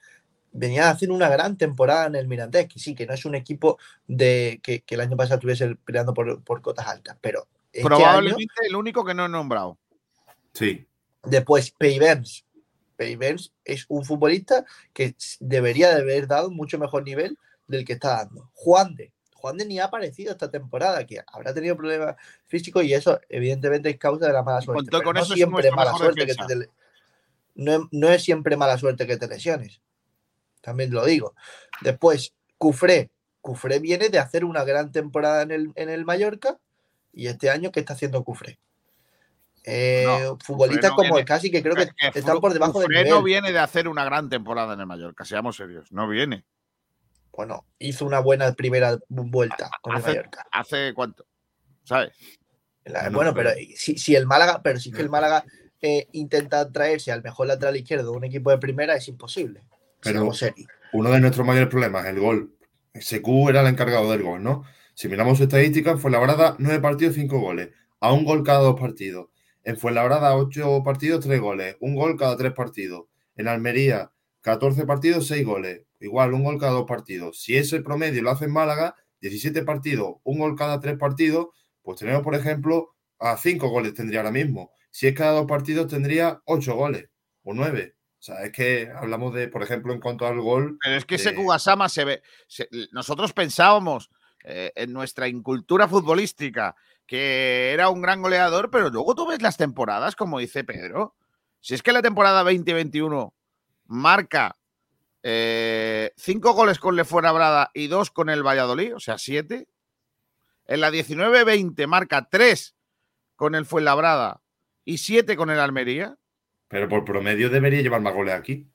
venía a hacer una gran temporada en el Mirandés, que sí, que no es un equipo de que, que el año pasado estuviese peleando por, por cotas altas, pero este año- Probablemente el único que no he nombrado. Sí. Después, Peivens. Peivens es un futbolista que debería de haber dado mucho mejor nivel del que está dando. Juan de. Juan de ni ha aparecido esta temporada, que habrá tenido problemas físicos y eso, evidentemente, es causa de la mala suerte. con no siempre mala suerte que te no es siempre mala suerte que te lesiones. También lo digo. Después, Cufré. Cufré viene de hacer una gran temporada en el, en el Mallorca y este año, ¿qué está haciendo Cufré? Eh, No, futbolistas no como viene- el casi que creo que, que están por debajo del Cufré nivel. no viene de hacer una gran temporada en el Mallorca, seamos serios. No viene. Bueno, hizo una buena primera vuelta con el Hace, Mallorca. ¿Hace cuánto? ¿Sabes? La- bueno, pero si, si el Málaga, pero si es que el *laughs* Málaga eh, intenta traerse al mejor lateral izquierdo de un equipo de primera, es imposible. Pero uno de nuestros mayores problemas, el gol. Secu era el encargado del gol, ¿no? Si miramos su estadística, en Fuenlabrada, nueve partidos, cinco goles. A un gol cada dos partidos. En Fuenlabrada, 8 partidos, 3 goles. Un gol cada 3 partidos. En Almería, 14 partidos, 6 goles. Igual, un gol cada 2 partidos. Si ese promedio lo hace en Málaga, 17 partidos, un gol cada 3 partidos, pues tenemos, por ejemplo, a 5 goles tendría ahora mismo. Si es cada 2 partidos, tendría 8 goles o 9 sea, es que hablamos de, por ejemplo, en cuanto al gol. Pero es que de- ese Kugasama se ve. se- nosotros pensábamos eh, en nuestra incultura futbolística que era un gran goleador, pero luego tú ves las temporadas, como dice Pedro. Si es que la temporada 2021 marca eh, cinco goles con Le Fuenlabrada y dos con el Valladolid, o sea, siete. En la 19-20 marca tres con el Fuenlabrada y siete con el Almería. Pero por promedio debería llevar más goles aquí.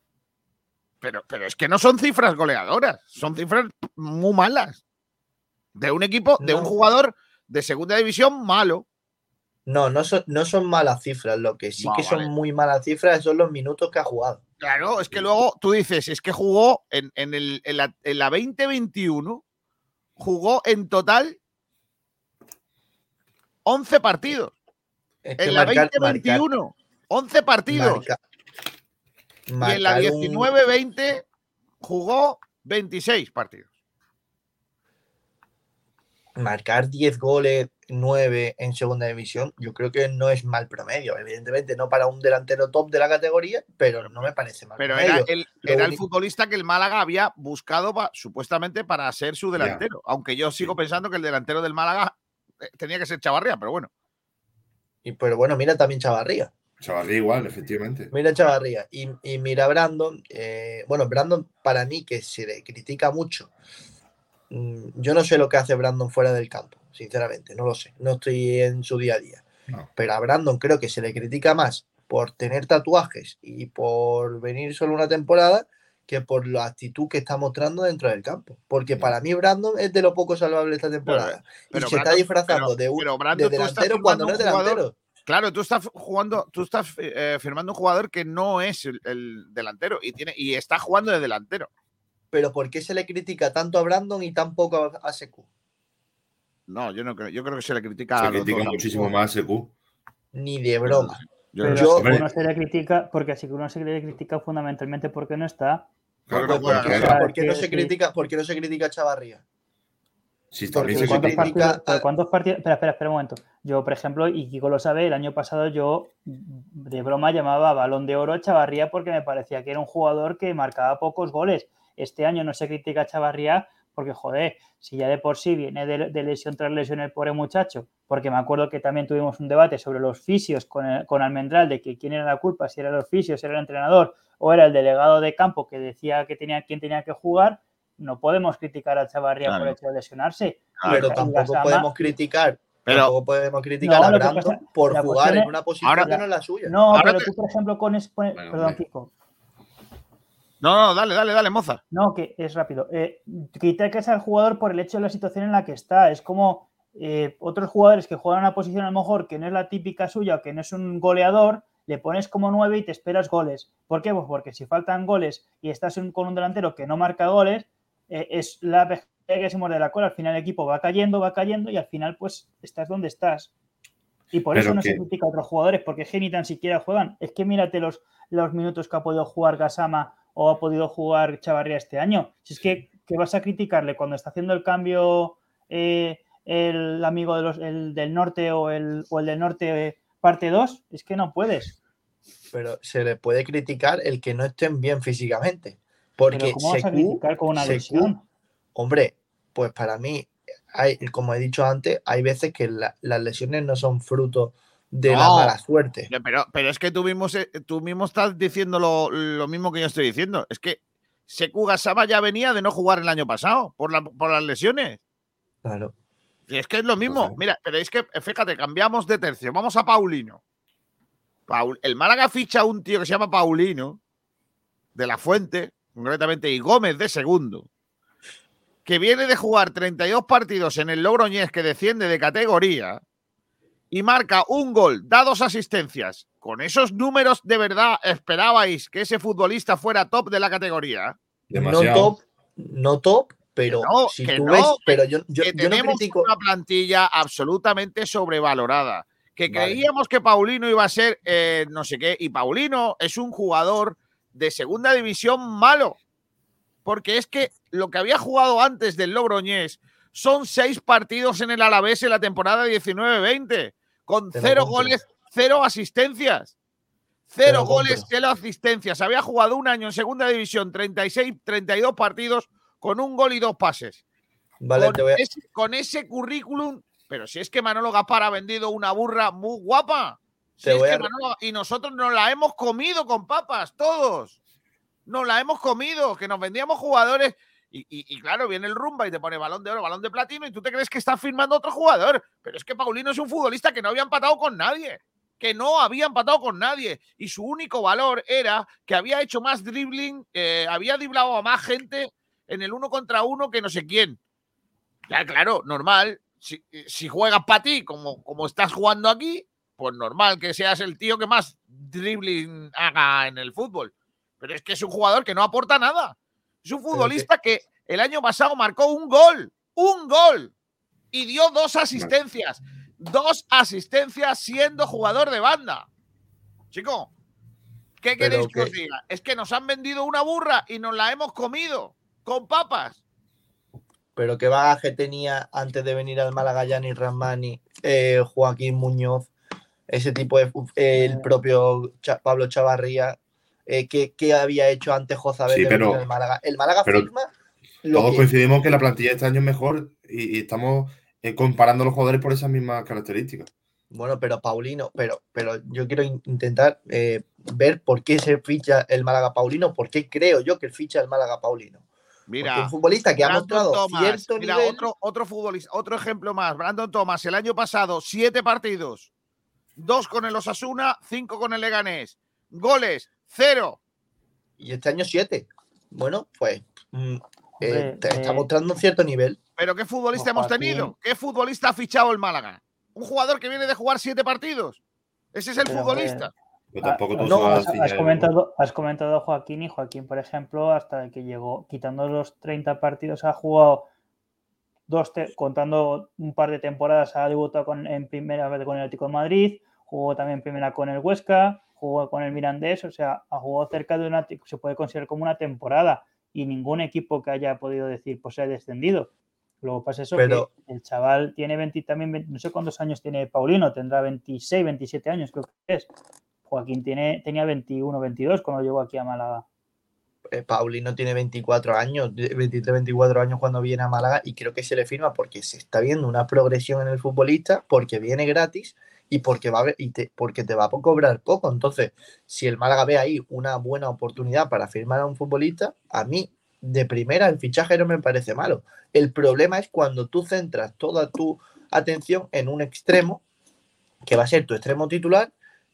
Pero, pero es que no son cifras goleadoras, son cifras muy malas. De un equipo, de un jugador de segunda división malo. No, no son, no son malas cifras. Lo que sí que son muy malas cifras son los minutos que ha jugado. Claro, es que luego tú dices, es que jugó en, en el, en, la, en la 2021, jugó en total 11 partidos. Es que En la marcar- 2021, 11 partidos. marca- y en la marcar un- 19-20 jugó 26 partidos. marcar 10 goles, 9 en segunda división, yo creo que no es mal promedio. Evidentemente, no para un delantero top de la categoría, pero no me parece mal Pero promedio. era el, era futbolista que el Málaga había buscado pa- supuestamente para ser su delantero. Aunque yo sigo pensando que el delantero del Málaga eh, tenía que ser Chavarría, pero bueno. Y, pero bueno, mira también Chavarría. Chavarría igual, efectivamente. Mira Chavarría y, y mira Brandon. eh, bueno, Brandon para mí que se le critica mucho. Mm, Yo no sé lo que hace Brandon fuera del campo, sinceramente, no lo sé. No estoy en su día a día. No. Pero a Brandon creo que se le critica más por tener tatuajes y por venir solo una temporada que por la actitud que está mostrando dentro del campo. Porque para mí Brandon es de lo poco salvable esta temporada. pero y se está disfrazando pero- de un de delantero cuando no es delantero. jugador- Claro, tú estás jugando, tú estás eh, firmando un jugador que no es el, el delantero y tiene y está jugando de delantero. Pero ¿por qué se le critica tanto a Brandon y tan poco a, a Secu? No, yo no creo, yo creo que se le critica Se a critica dos. muchísimo más SQ. Ni de broma. Yo Pero no a sé. Yo- Secu no se le critica, porque a Secu no se le critica fundamentalmente porque no está. Claro, claro, ¿por, qué, claro. por qué no que se critica, ¿Por qué no se critica a Chavarría? Sí, Porque también se cuando critica. critica partidos, pero a- ¿Cuántos partidos? Espera, espera, espera un momento. Yo, por ejemplo, y Kiko lo sabe, el año pasado yo de broma llamaba balón de oro a Chavarría porque me parecía que era un jugador que marcaba pocos goles. Este año no se critica a Chavarría porque joder, si ya de por sí viene de, de lesión tras lesión el pobre muchacho, porque me acuerdo que también tuvimos un debate sobre los fisios con, el- con Almendral, de que quién era la culpa, si era los fisios, si era el entrenador o era el delegado de campo que decía que tenía quién tenía que jugar, no podemos criticar a Chavarría por el hecho de lesionarse. Pero tampoco podemos criticar. Pero- tampoco podemos criticar No, a Brandon pasa- por jugar en una posición Ahora- que no es la suya. No, Ahora pero te- tú, por ejemplo, con... es- Bueno, perdón. Kiko. No, no, dale, dale, dale, moza. No, que es rápido. Eh, criticas al jugador por el hecho de la situación en la que está. Es como eh, otros jugadores que juegan una posición a lo mejor que no es la típica suya o que no es un goleador, le pones como nueve y te esperas goles. ¿Por qué? Pues porque si faltan goles y estás con un delantero que no marca goles, eh, es la pescadilla que se muerde la cola. Al final el equipo va cayendo, va cayendo y al final pues estás donde estás. Y por Pero eso no se critica a otros jugadores, porque es que ni tan siquiera juegan. Es que mírate los, los minutos que ha podido jugar Gasama o ha podido jugar Chavarría este año. Si es que, que vas a criticarle cuando está haciendo el cambio eh, el amigo de los, el del norte o el, o el del norte eh, parte 2, es que no puedes. Pero se le puede criticar el que no estén bien físicamente. Porque Pero ¿cómo vas a criticar con una lesión? Hombre, pues para mí, hay, como he dicho antes, hay veces que la- las lesiones no son fruto de la No. mala suerte. Pero, pero es que tú mismo, tú mismo estás diciendo lo, lo mismo que yo estoy diciendo. Es que Seku Gasama ya venía de no jugar el año pasado por, la- por las lesiones. Claro. Y es que es lo mismo. Mira, pero es que, fíjate, cambiamos de tercio. Vamos a Paulino. Paul- el Málaga ficha a un tío que se llama Paulino, de la Fuente, concretamente, y Gómez de segundo, que viene de jugar 32 partidos en el Logroñés que desciende de categoría y marca un gol, da dos asistencias. Con esos números, ¿de verdad esperabais que ese futbolista fuera top de la categoría? No top, no top, pero no, si que tú no, ves, pero yo, yo, que yo no tenemos critico. una plantilla absolutamente sobrevalorada. Que Vale. creíamos que Paulino iba a ser eh, no sé qué, y Paulino es un jugador de segunda división malo. Porque es que lo que había jugado antes del Logroñés son seis partidos en el Alavés en la temporada 19-20, con Te cero goles, cero asistencias. Te Cero goles, cero asistencias. Había jugado un año en segunda división, 36, 32 partidos con un gol y dos pases Vale, con, te voy a- ese, con ese currículum, pero si es que Manolo Gaspar ha vendido una burra muy guapa. Voy a- Manolo- y nosotros nos la hemos comido con papas, todos. Nos la hemos comido, que nos vendíamos jugadores. Y, y- y claro, viene el rumba y te pone balón de oro, balón de platino, y tú te crees que estás firmando otro jugador. Pero es que Paulino es un futbolista que no había empatado con nadie. Que no había empatado con nadie. Y su único valor era que había hecho más dribbling, eh, había driblado a más gente en el uno contra uno que no sé quién. Ya, claro, normal. Si, si juegas para ti como, como estás jugando aquí, pues normal que seas el tío que más dribbling haga en el fútbol. Pero es que es un jugador que no aporta nada. Es un futbolista que el año pasado marcó un gol, un gol, y dio dos asistencias. Dos asistencias siendo jugador de banda. Chico, ¿qué queréis que os diga? Es que nos han vendido una burra y nos la hemos comido con papas. Pero qué bagaje tenía antes de venir al Málaga Gianni Ramani, eh, Joaquín Muñoz, ese tipo de el propio Cha- Pablo Chavarría, eh, ¿qué, qué había hecho antes Jozabel Sí, pero- al Málaga? El Málaga pero firma lo Todos que- coincidimos que la plantilla de este año es mejor y, y estamos eh, comparando los jugadores por esas mismas características. Bueno, pero Paulino, pero, pero yo quiero in- intentar eh, ver por qué se ficha el Málaga Paulino, por qué creo yo que ficha el Málaga Paulino. Mira, Porque un futbolista que ha mostrado Thomas, cierto mira, nivel. otro, otro futbolista, otro ejemplo más. Brandon Thomas, el año pasado, siete partidos, dos con el Osasuna, cinco con el Leganés. Goles, cero. Y este año siete. Bueno, pues mm, eh, te está eh, mostrando un cierto nivel. Pero ¿qué futbolista hemos tenido? ¿Qué futbolista ha fichado el Málaga? Un jugador que viene de jugar siete partidos. Ese es el Pero, futbolista. Pero tampoco tú No, has, ya- comentado, has comentado a Joaquín y Joaquín, por ejemplo, hasta que llegó, quitando los 30 partidos, ha jugado dos, contando un par de temporadas, ha debutado con, en primera vez con el Atlético de Madrid, jugó también primera con el Huesca, jugó con el Mirandés, o sea, ha jugado cerca de una, se puede considerar como una temporada y ningún equipo que haya podido decir, pues se ha descendido. Luego pasa eso, Pero- que el chaval tiene 20, también, 20 no sé cuántos años tiene Paulino, tendrá 26, 27 años, creo que es. Joaquín tiene, tenía 21, 22 cuando llegó aquí a Málaga. eh, Paulino tiene 24 años, 23, 24 años cuando viene a Málaga y creo que se le firma porque se está viendo una progresión en el futbolista, porque viene gratis y porque, va a, y te, porque te va a cobrar poco. Entonces, si el Málaga ve ahí una buena oportunidad para firmar a un futbolista, a mí de primera el fichaje no me parece malo. El problema es cuando tú centras toda tu atención en un extremo, que va a ser tu extremo titular,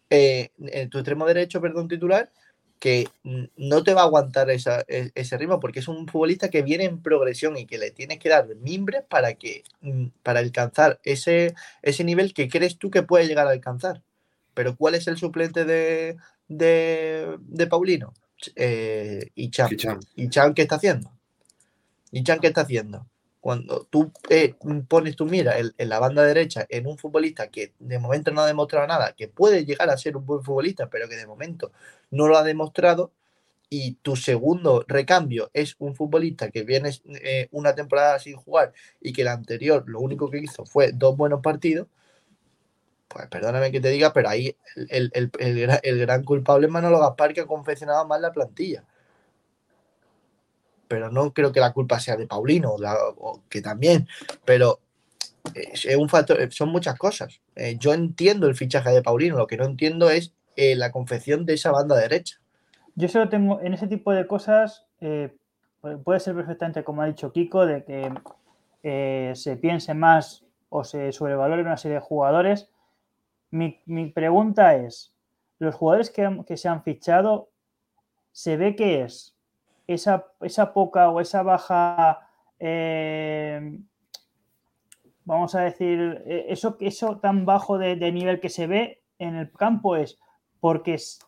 eh, eh, tu extremo derecho, perdón, titular, que no te va a aguantar esa- e- ese ritmo porque es un futbolista que viene en progresión y que le tienes que dar mimbres para que mm, para alcanzar ese, ese nivel que crees tú que puede llegar a alcanzar. Pero ¿cuál es el suplente de, de, de Paulino? Eh, Ichan. Ichan, ¿qué está haciendo? Ichan, ¿qué está haciendo? Cuando tú eh, pones tu mira en, la banda derecha en un futbolista que de momento no ha demostrado nada, que puede llegar a ser un buen futbolista, pero que de momento no lo ha demostrado, y tu segundo recambio es un futbolista que viene eh, una temporada sin jugar y que la anterior lo único que hizo fue dos buenos partidos, pues perdóname que te diga, pero ahí el, el- el el gran culpable es Manolo Gaspar que ha confeccionado mal la plantilla. Pero no creo que la culpa sea de Paulino, o que también, pero es es un factor, son muchas cosas. Eh, yo entiendo el fichaje de Paulino, lo que no entiendo es eh, la confección de esa banda derecha. Yo solo tengo, en ese tipo de cosas, eh, pu- puede ser perfectamente, como ha dicho Kiko, de que eh, se piense más o se sobrevalore una serie de jugadores. Mi, mi pregunta es, los jugadores que, que se han fichado, ¿se ve que es esa, esa poca o esa baja, eh, vamos a decir, eh, eso, eso tan bajo de, nivel que se ve en el campo es porque es-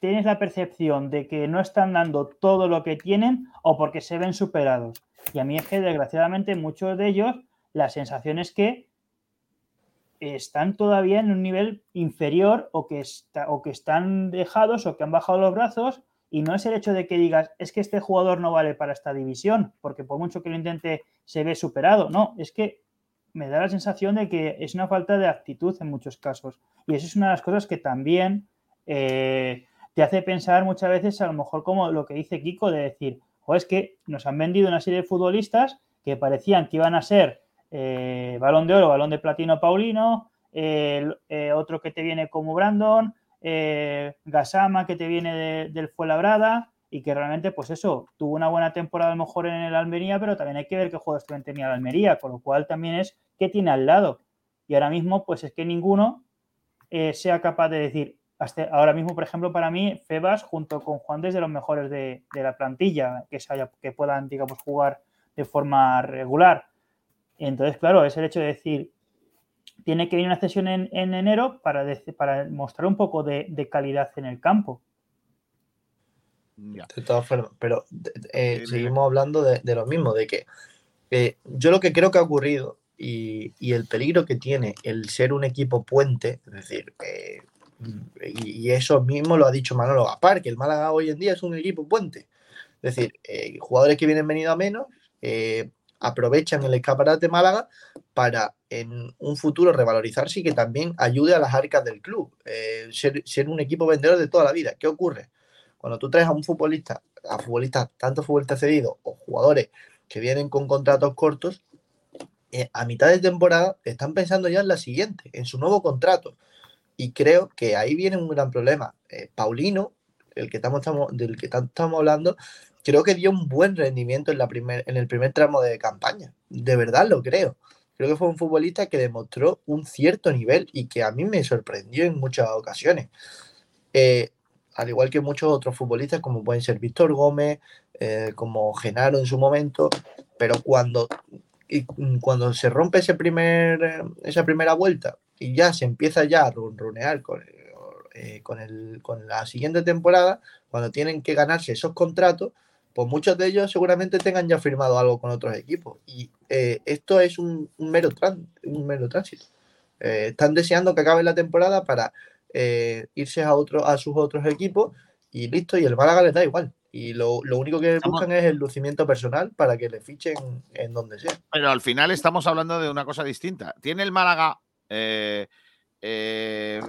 tienes la percepción de que no están dando todo lo que tienen o porque se ven superados. Y a mí es que desgraciadamente muchos de ellos la sensación es que están todavía en un nivel inferior o que, está, o que están dejados o que han bajado los brazos y no es el hecho de que digas es que este jugador no vale para esta división porque por mucho que lo intente se ve superado, no, es que me da la sensación de que es una falta de actitud en muchos casos. Y eso es una de las cosas que también eh, te hace pensar muchas veces a lo mejor como lo que dice Kiko de decir, o es que nos han vendido una serie de futbolistas que parecían que iban a ser eh, balón de oro, balón de platino Paulino, eh, otro que te viene como Brandon, eh, Gasama que te viene de- del Fuenlabrada y que realmente, pues eso, tuvo una buena temporada a lo mejor en el Almería, pero también hay que ver qué juegos también tenía el Almería, con lo cual también es qué tiene al lado. Y ahora mismo, pues es que ninguno eh, sea capaz de decir, hasta ahora mismo, por ejemplo, para mí, Febas junto con Juan es de los mejores de, de la plantilla, que, se haya- que puedan, digamos, jugar de forma regular. Entonces, claro, es el hecho de decir, tiene que venir una cesión en, en enero para, para mostrar un poco de, de calidad en el campo. De todas formas, pero eh, seguimos hablando de, de lo mismo, de que eh, yo lo que creo que ha ocurrido y, y el peligro que tiene el ser un equipo puente, es decir, eh, y, y eso mismo lo ha dicho Manolo Gaspar, que el Málaga hoy en día es un equipo puente. Es decir, eh, jugadores que vienen venido a menos eh, aprovechan el escaparate Málaga para en un futuro revalorizarse y que también ayude a las arcas del club. Eh, ser, un equipo vendedor de toda la vida. ¿Qué ocurre? Cuando tú traes a un futbolista, a futbolistas, tanto futbolistas cedidos o jugadores que vienen con contratos cortos, eh, a mitad de temporada están pensando ya en la siguiente, en su nuevo contrato. Y creo que ahí viene un gran problema. Eh, Paulino, el que estamos, estamos- del que tanto estamos hablando, creo que dio un buen rendimiento en, la primer, en el primer tramo de campaña. De verdad lo creo. Creo que fue un futbolista que demostró un cierto nivel y que a mí me sorprendió en muchas ocasiones. Eh, al igual que muchos otros futbolistas, como pueden ser Víctor Gómez, eh, como Genaro en su momento, pero cuando, y, cuando se rompe ese primer, esa primera vuelta y ya se empieza ya a ronronear con, eh, con, el, con la siguiente temporada, cuando tienen que ganarse esos contratos, pues muchos de ellos seguramente tengan ya firmado algo con otros equipos. Y eh, esto es un, un mero, tran- un mero tránsito. Eh, están deseando que acabe la temporada para eh, irse a, otro, a sus otros equipos y listo, y el Málaga les da igual. Y lo, lo único que buscan es el lucimiento personal para que le fichen en donde sea. Pero al final estamos hablando de una cosa distinta. ¿Tiene el Málaga... eh, eh,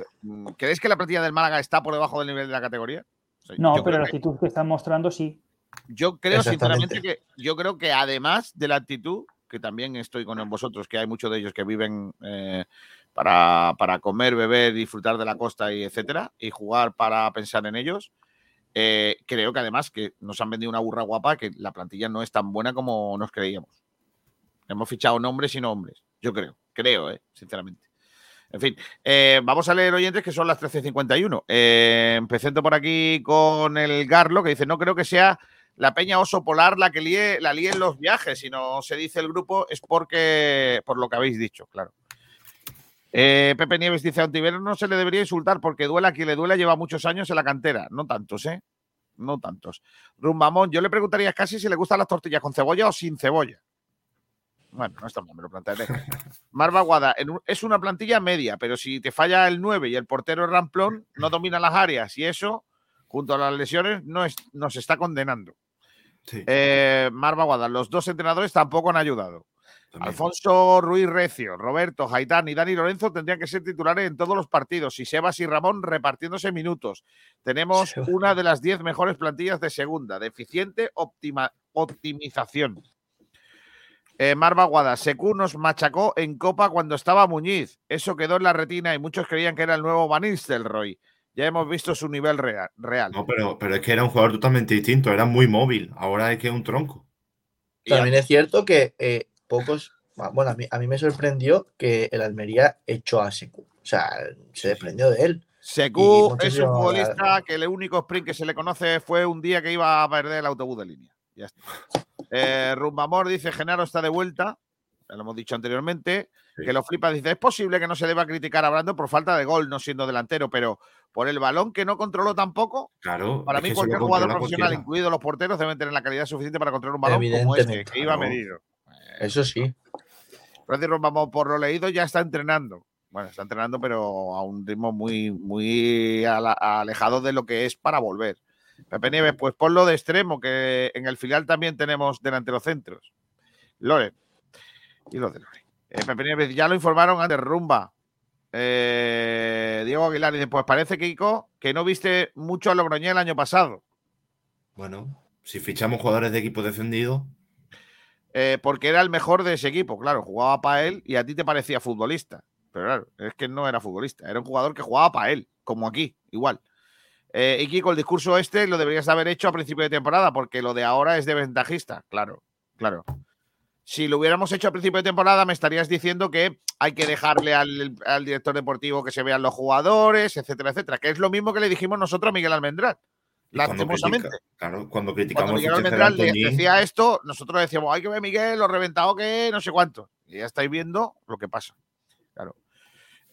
¿Crees que la plantilla del Málaga está por debajo del nivel de la categoría? sea, No, pero la que- actitud que están mostrando sí. Yo creo sinceramente que yo creo que además de la actitud, que también estoy con vosotros, que hay muchos de ellos que viven eh, para, para comer, beber, disfrutar de la costa y etcétera, y jugar para pensar en ellos. eh, creo que además que nos han vendido una burra guapa, que la plantilla no es tan buena como nos creíamos. Hemos fichado nombres y nombres, yo creo, creo, eh, sinceramente. En fin, eh, vamos a leer oyentes que son las 13.51. Eh, empecendo por aquí con el Garlo, que dice, no creo que sea la peña oso polar la que líe, la líe en los viajes, si no se dice el grupo es porque, por lo que habéis dicho, claro. Eh, Pepe Nieves dice, a Ontiveros no se le debería insultar porque duela a quien le duela, lleva muchos años en la cantera. No tantos, ¿eh? No tantos. Rumbamón, yo le preguntaría casi si le gustan las tortillas con cebolla o sin cebolla. Bueno, no está mal, me lo plantearé. *laughs* Marva Guada, es una plantilla media, pero si te falla el 9 y el portero ramplón, no domina las áreas y eso, junto a las lesiones, no es- nos está condenando. Eh, Marva Guada, los dos entrenadores tampoco han ayudado. Alfonso Ruiz Recio, Roberto, Haitán y Dani Lorenzo tendrían que ser titulares en todos los partidos y Sebas y Ramón repartiéndose minutos. Tenemos una de las 10 mejores plantillas de segunda, deficiente optima- optimización. Eh, Marva Guada, Secu nos machacó en Copa cuando estaba Muñiz. Eso quedó en la retina y muchos creían que era el nuevo Van Nistelrooy. Ya hemos visto su nivel rea- real. No, pero, pero es que era un jugador totalmente distinto, era muy móvil. Ahora es que es un tronco. También es cierto que eh, pocos. Bueno, a mí, a mí me sorprendió que el Almería echó a Secu. O sea, se desprendió de él. Secu es un futbolista que el único sprint que se le conoce fue un día que iba a perder el autobús de línea. Ya está. Eh, Rumbamor dice: Genaro está de vuelta. Ya lo hemos dicho anteriormente. Que lo flipa. Dice: Es posible que no se deba criticar a Brando por falta de gol, no siendo delantero, pero por el balón que no controló tampoco. Claro. Para mí, cualquier jugador profesional, cualquiera. incluidos los porteros, deben tener la calidad suficiente para controlar un balón como este, que iba claro. medido. Eso sí. Francis Rumbamor, por lo leído, ya está entrenando. Bueno, está entrenando, pero a un ritmo muy, muy alejado de lo que es para volver. Pepe Nieves, pues ponlo de extremo, que en el filial también tenemos delanteros centros. Loren. Y lo de Loren. Eh, Pepe Nieves, ya lo informaron antes, Rumba. Eh, Diego Aguilar dice, pues parece, Kiko, que no viste mucho a Logroñé el año pasado. Bueno, si fichamos jugadores de equipo defendido, Eh, porque era el mejor de ese equipo, claro, jugaba para él y a ti te parecía futbolista. Pero claro, es que no era futbolista, era un jugador que jugaba para él, como aquí, igual. Eh, y Kiko, el discurso este lo deberías haber hecho a principio de temporada, porque lo de ahora es de ventajista, claro, claro. Si lo hubiéramos hecho a principio de temporada, me estarías diciendo que hay que dejarle al, al director deportivo que se vean los jugadores, etcétera, etcétera, que es lo mismo que le dijimos nosotros a Miguel Almendral, lastimosamente. critica- claro, cuando criticamos Cuando Miguel Almendral Antoñín, decía esto, nosotros decíamos, hay que ver Miguel, lo reventado que no sé cuánto. Y ya estáis viendo lo que pasa. Claro.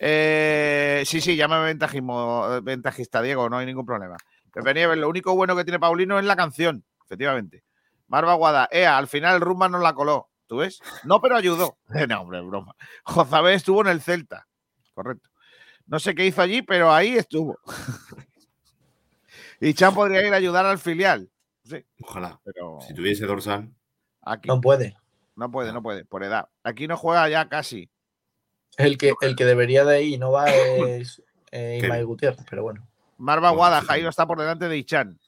Eh, sí, sí, llama ventajismo, ventajista, Diego, no hay ningún problema. Pepe Nieves, lo único bueno que tiene Paulino es la canción, efectivamente. Marva Guada, Ea, al final el Rumba nos la coló. ¿Tú ves? No, pero ayudó. *laughs* no, hombre, broma. Jozabé estuvo en el Celta. Correcto. No sé qué hizo allí, pero ahí estuvo. *laughs* y Chan podría ir a ayudar al filial. Sí, ojalá, pero si tuviese dorsal. aquí No puede. no puede, no puede, por edad. Aquí no juega ya casi. El que, el que debería de ir y no va *coughs* es eh, bien. Gutiérrez, pero bueno. Marva Guada, Jairo está por delante de Ichan.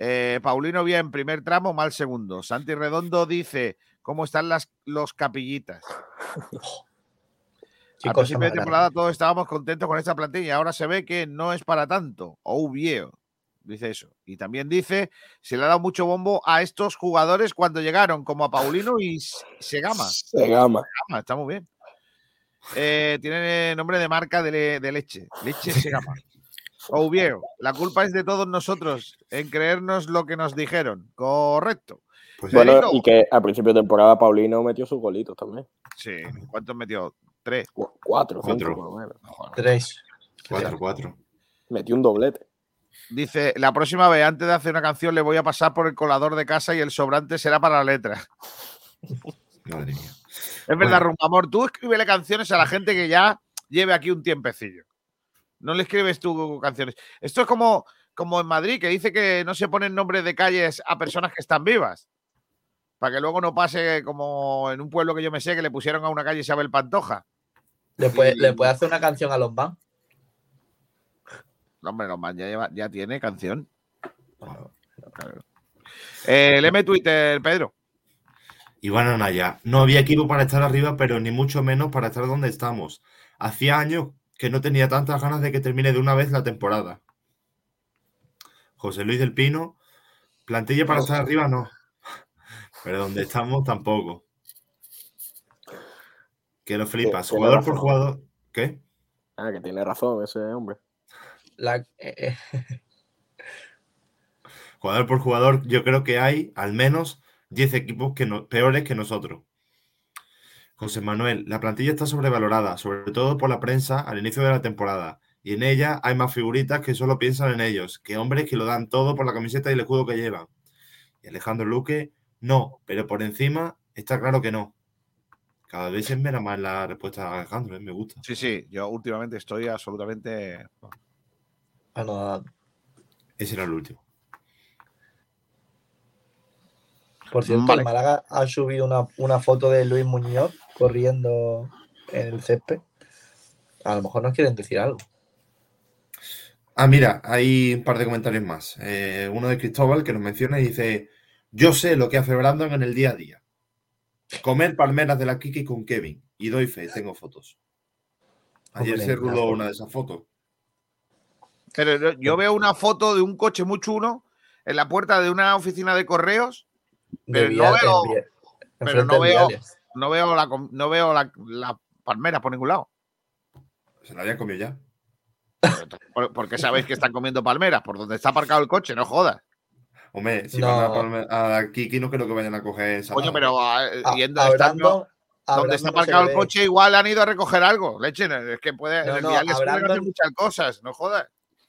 Eh, Paulino bien, primer tramo, mal segundo. Santi Redondo dice, ¿cómo están las los capillitas? *laughs* Qué A cosa principio de temporada todos estábamos contentos con esta plantilla. Ahora se ve que no es para tanto. O viejo. Dice eso. Y también dice, se le ha dado mucho bombo a estos jugadores cuando llegaron, como a Paulino y Segama. Segama. Segama, está muy bien. Eh, tiene nombre de marca de, le- de leche. Leche Segama. *laughs* Oviedo, la culpa es de todos nosotros en creernos lo que nos dijeron. Correcto. Pues Bueno, y que a principio de temporada Paulino metió sus golitos también. Sí, ¿cuántos metió? Tres. Cu- Cuatro, Cuatro. Tres. 4-4. Metió un doblete. Dice, la próxima vez, antes de hacer una canción, le voy a pasar por el colador de casa y el sobrante será para la letra. *laughs* Madre mía. Es verdad, Rumbamor, tú escríbele canciones a la gente que ya lleve aquí un tiempecillo. No le escribes tú canciones. Esto es como, como en Madrid, que dice que no se ponen nombres de calles a personas que están vivas. Para que luego no pase como en un pueblo que yo me sé que le pusieron a una calle Isabel Pantoja. ¿Le puede, Y- le puede hacer una canción a los Van? No, hombre, no, man, ya, lleva- ya tiene canción. Eh, leme Twitter, Pedro. Iván Anaya, no había equipo para estar arriba, pero ni mucho menos para estar donde estamos. Hacía años que no tenía tantas ganas de que termine de una vez la temporada. José Luis del Pino, plantilla para estar arriba no, pero donde estamos tampoco. Que lo flipas, jugador por jugador. ¿Qué? Ah, que tiene razón ese hombre. La, eh, eh, *laughs* Jugador por jugador, yo creo que hay al menos 10 equipos que no- peores que nosotros. José Manuel, la plantilla está sobrevalorada, sobre todo por la prensa al inicio de la temporada. Y en ella hay más figuritas que solo piensan en ellos, que hombres que lo dan todo por la camiseta y el escudo que llevan. Y Alejandro Luque, no, pero por encima está claro que no. Cada vez se mera más la respuesta de Alejandro, ¿eh? me gusta. Sí, sí, yo últimamente estoy absolutamente. anodado. Ese era el último. Por cierto, Vale. el Málaga ha subido una, una foto de Luis Muñoz corriendo en el césped. A lo mejor nos quieren decir algo. Ah, mira, hay un par de comentarios más. Eh, uno de Cristóbal que nos menciona y dice: Yo sé lo que hace Brandon en el día a día. Comer palmeras de la Kiki con Kevin. Y doy fe, tengo fotos. Ayer Hombre, se ruló una de esas fotos. Pero yo- veo una foto de un coche muy chulo en la puerta de una oficina de correos, De pero no Vial- veo, pero no veo, Viales. no veo la, no veo la, la palmera por ningún lado. Se la habían comido ya. ¿Por, por qué sabéis que están comiendo palmeras? Por donde está aparcado el coche, no jodas. Hombre, si No. van a, a Kiki, no creo que vayan a coger esa. Coño, pero ah, A- yendo a estando donde está aparcado el coche, igual han ido a recoger algo. Leche, es que puede, No, no, Brandon- muchas cosas, no jodas.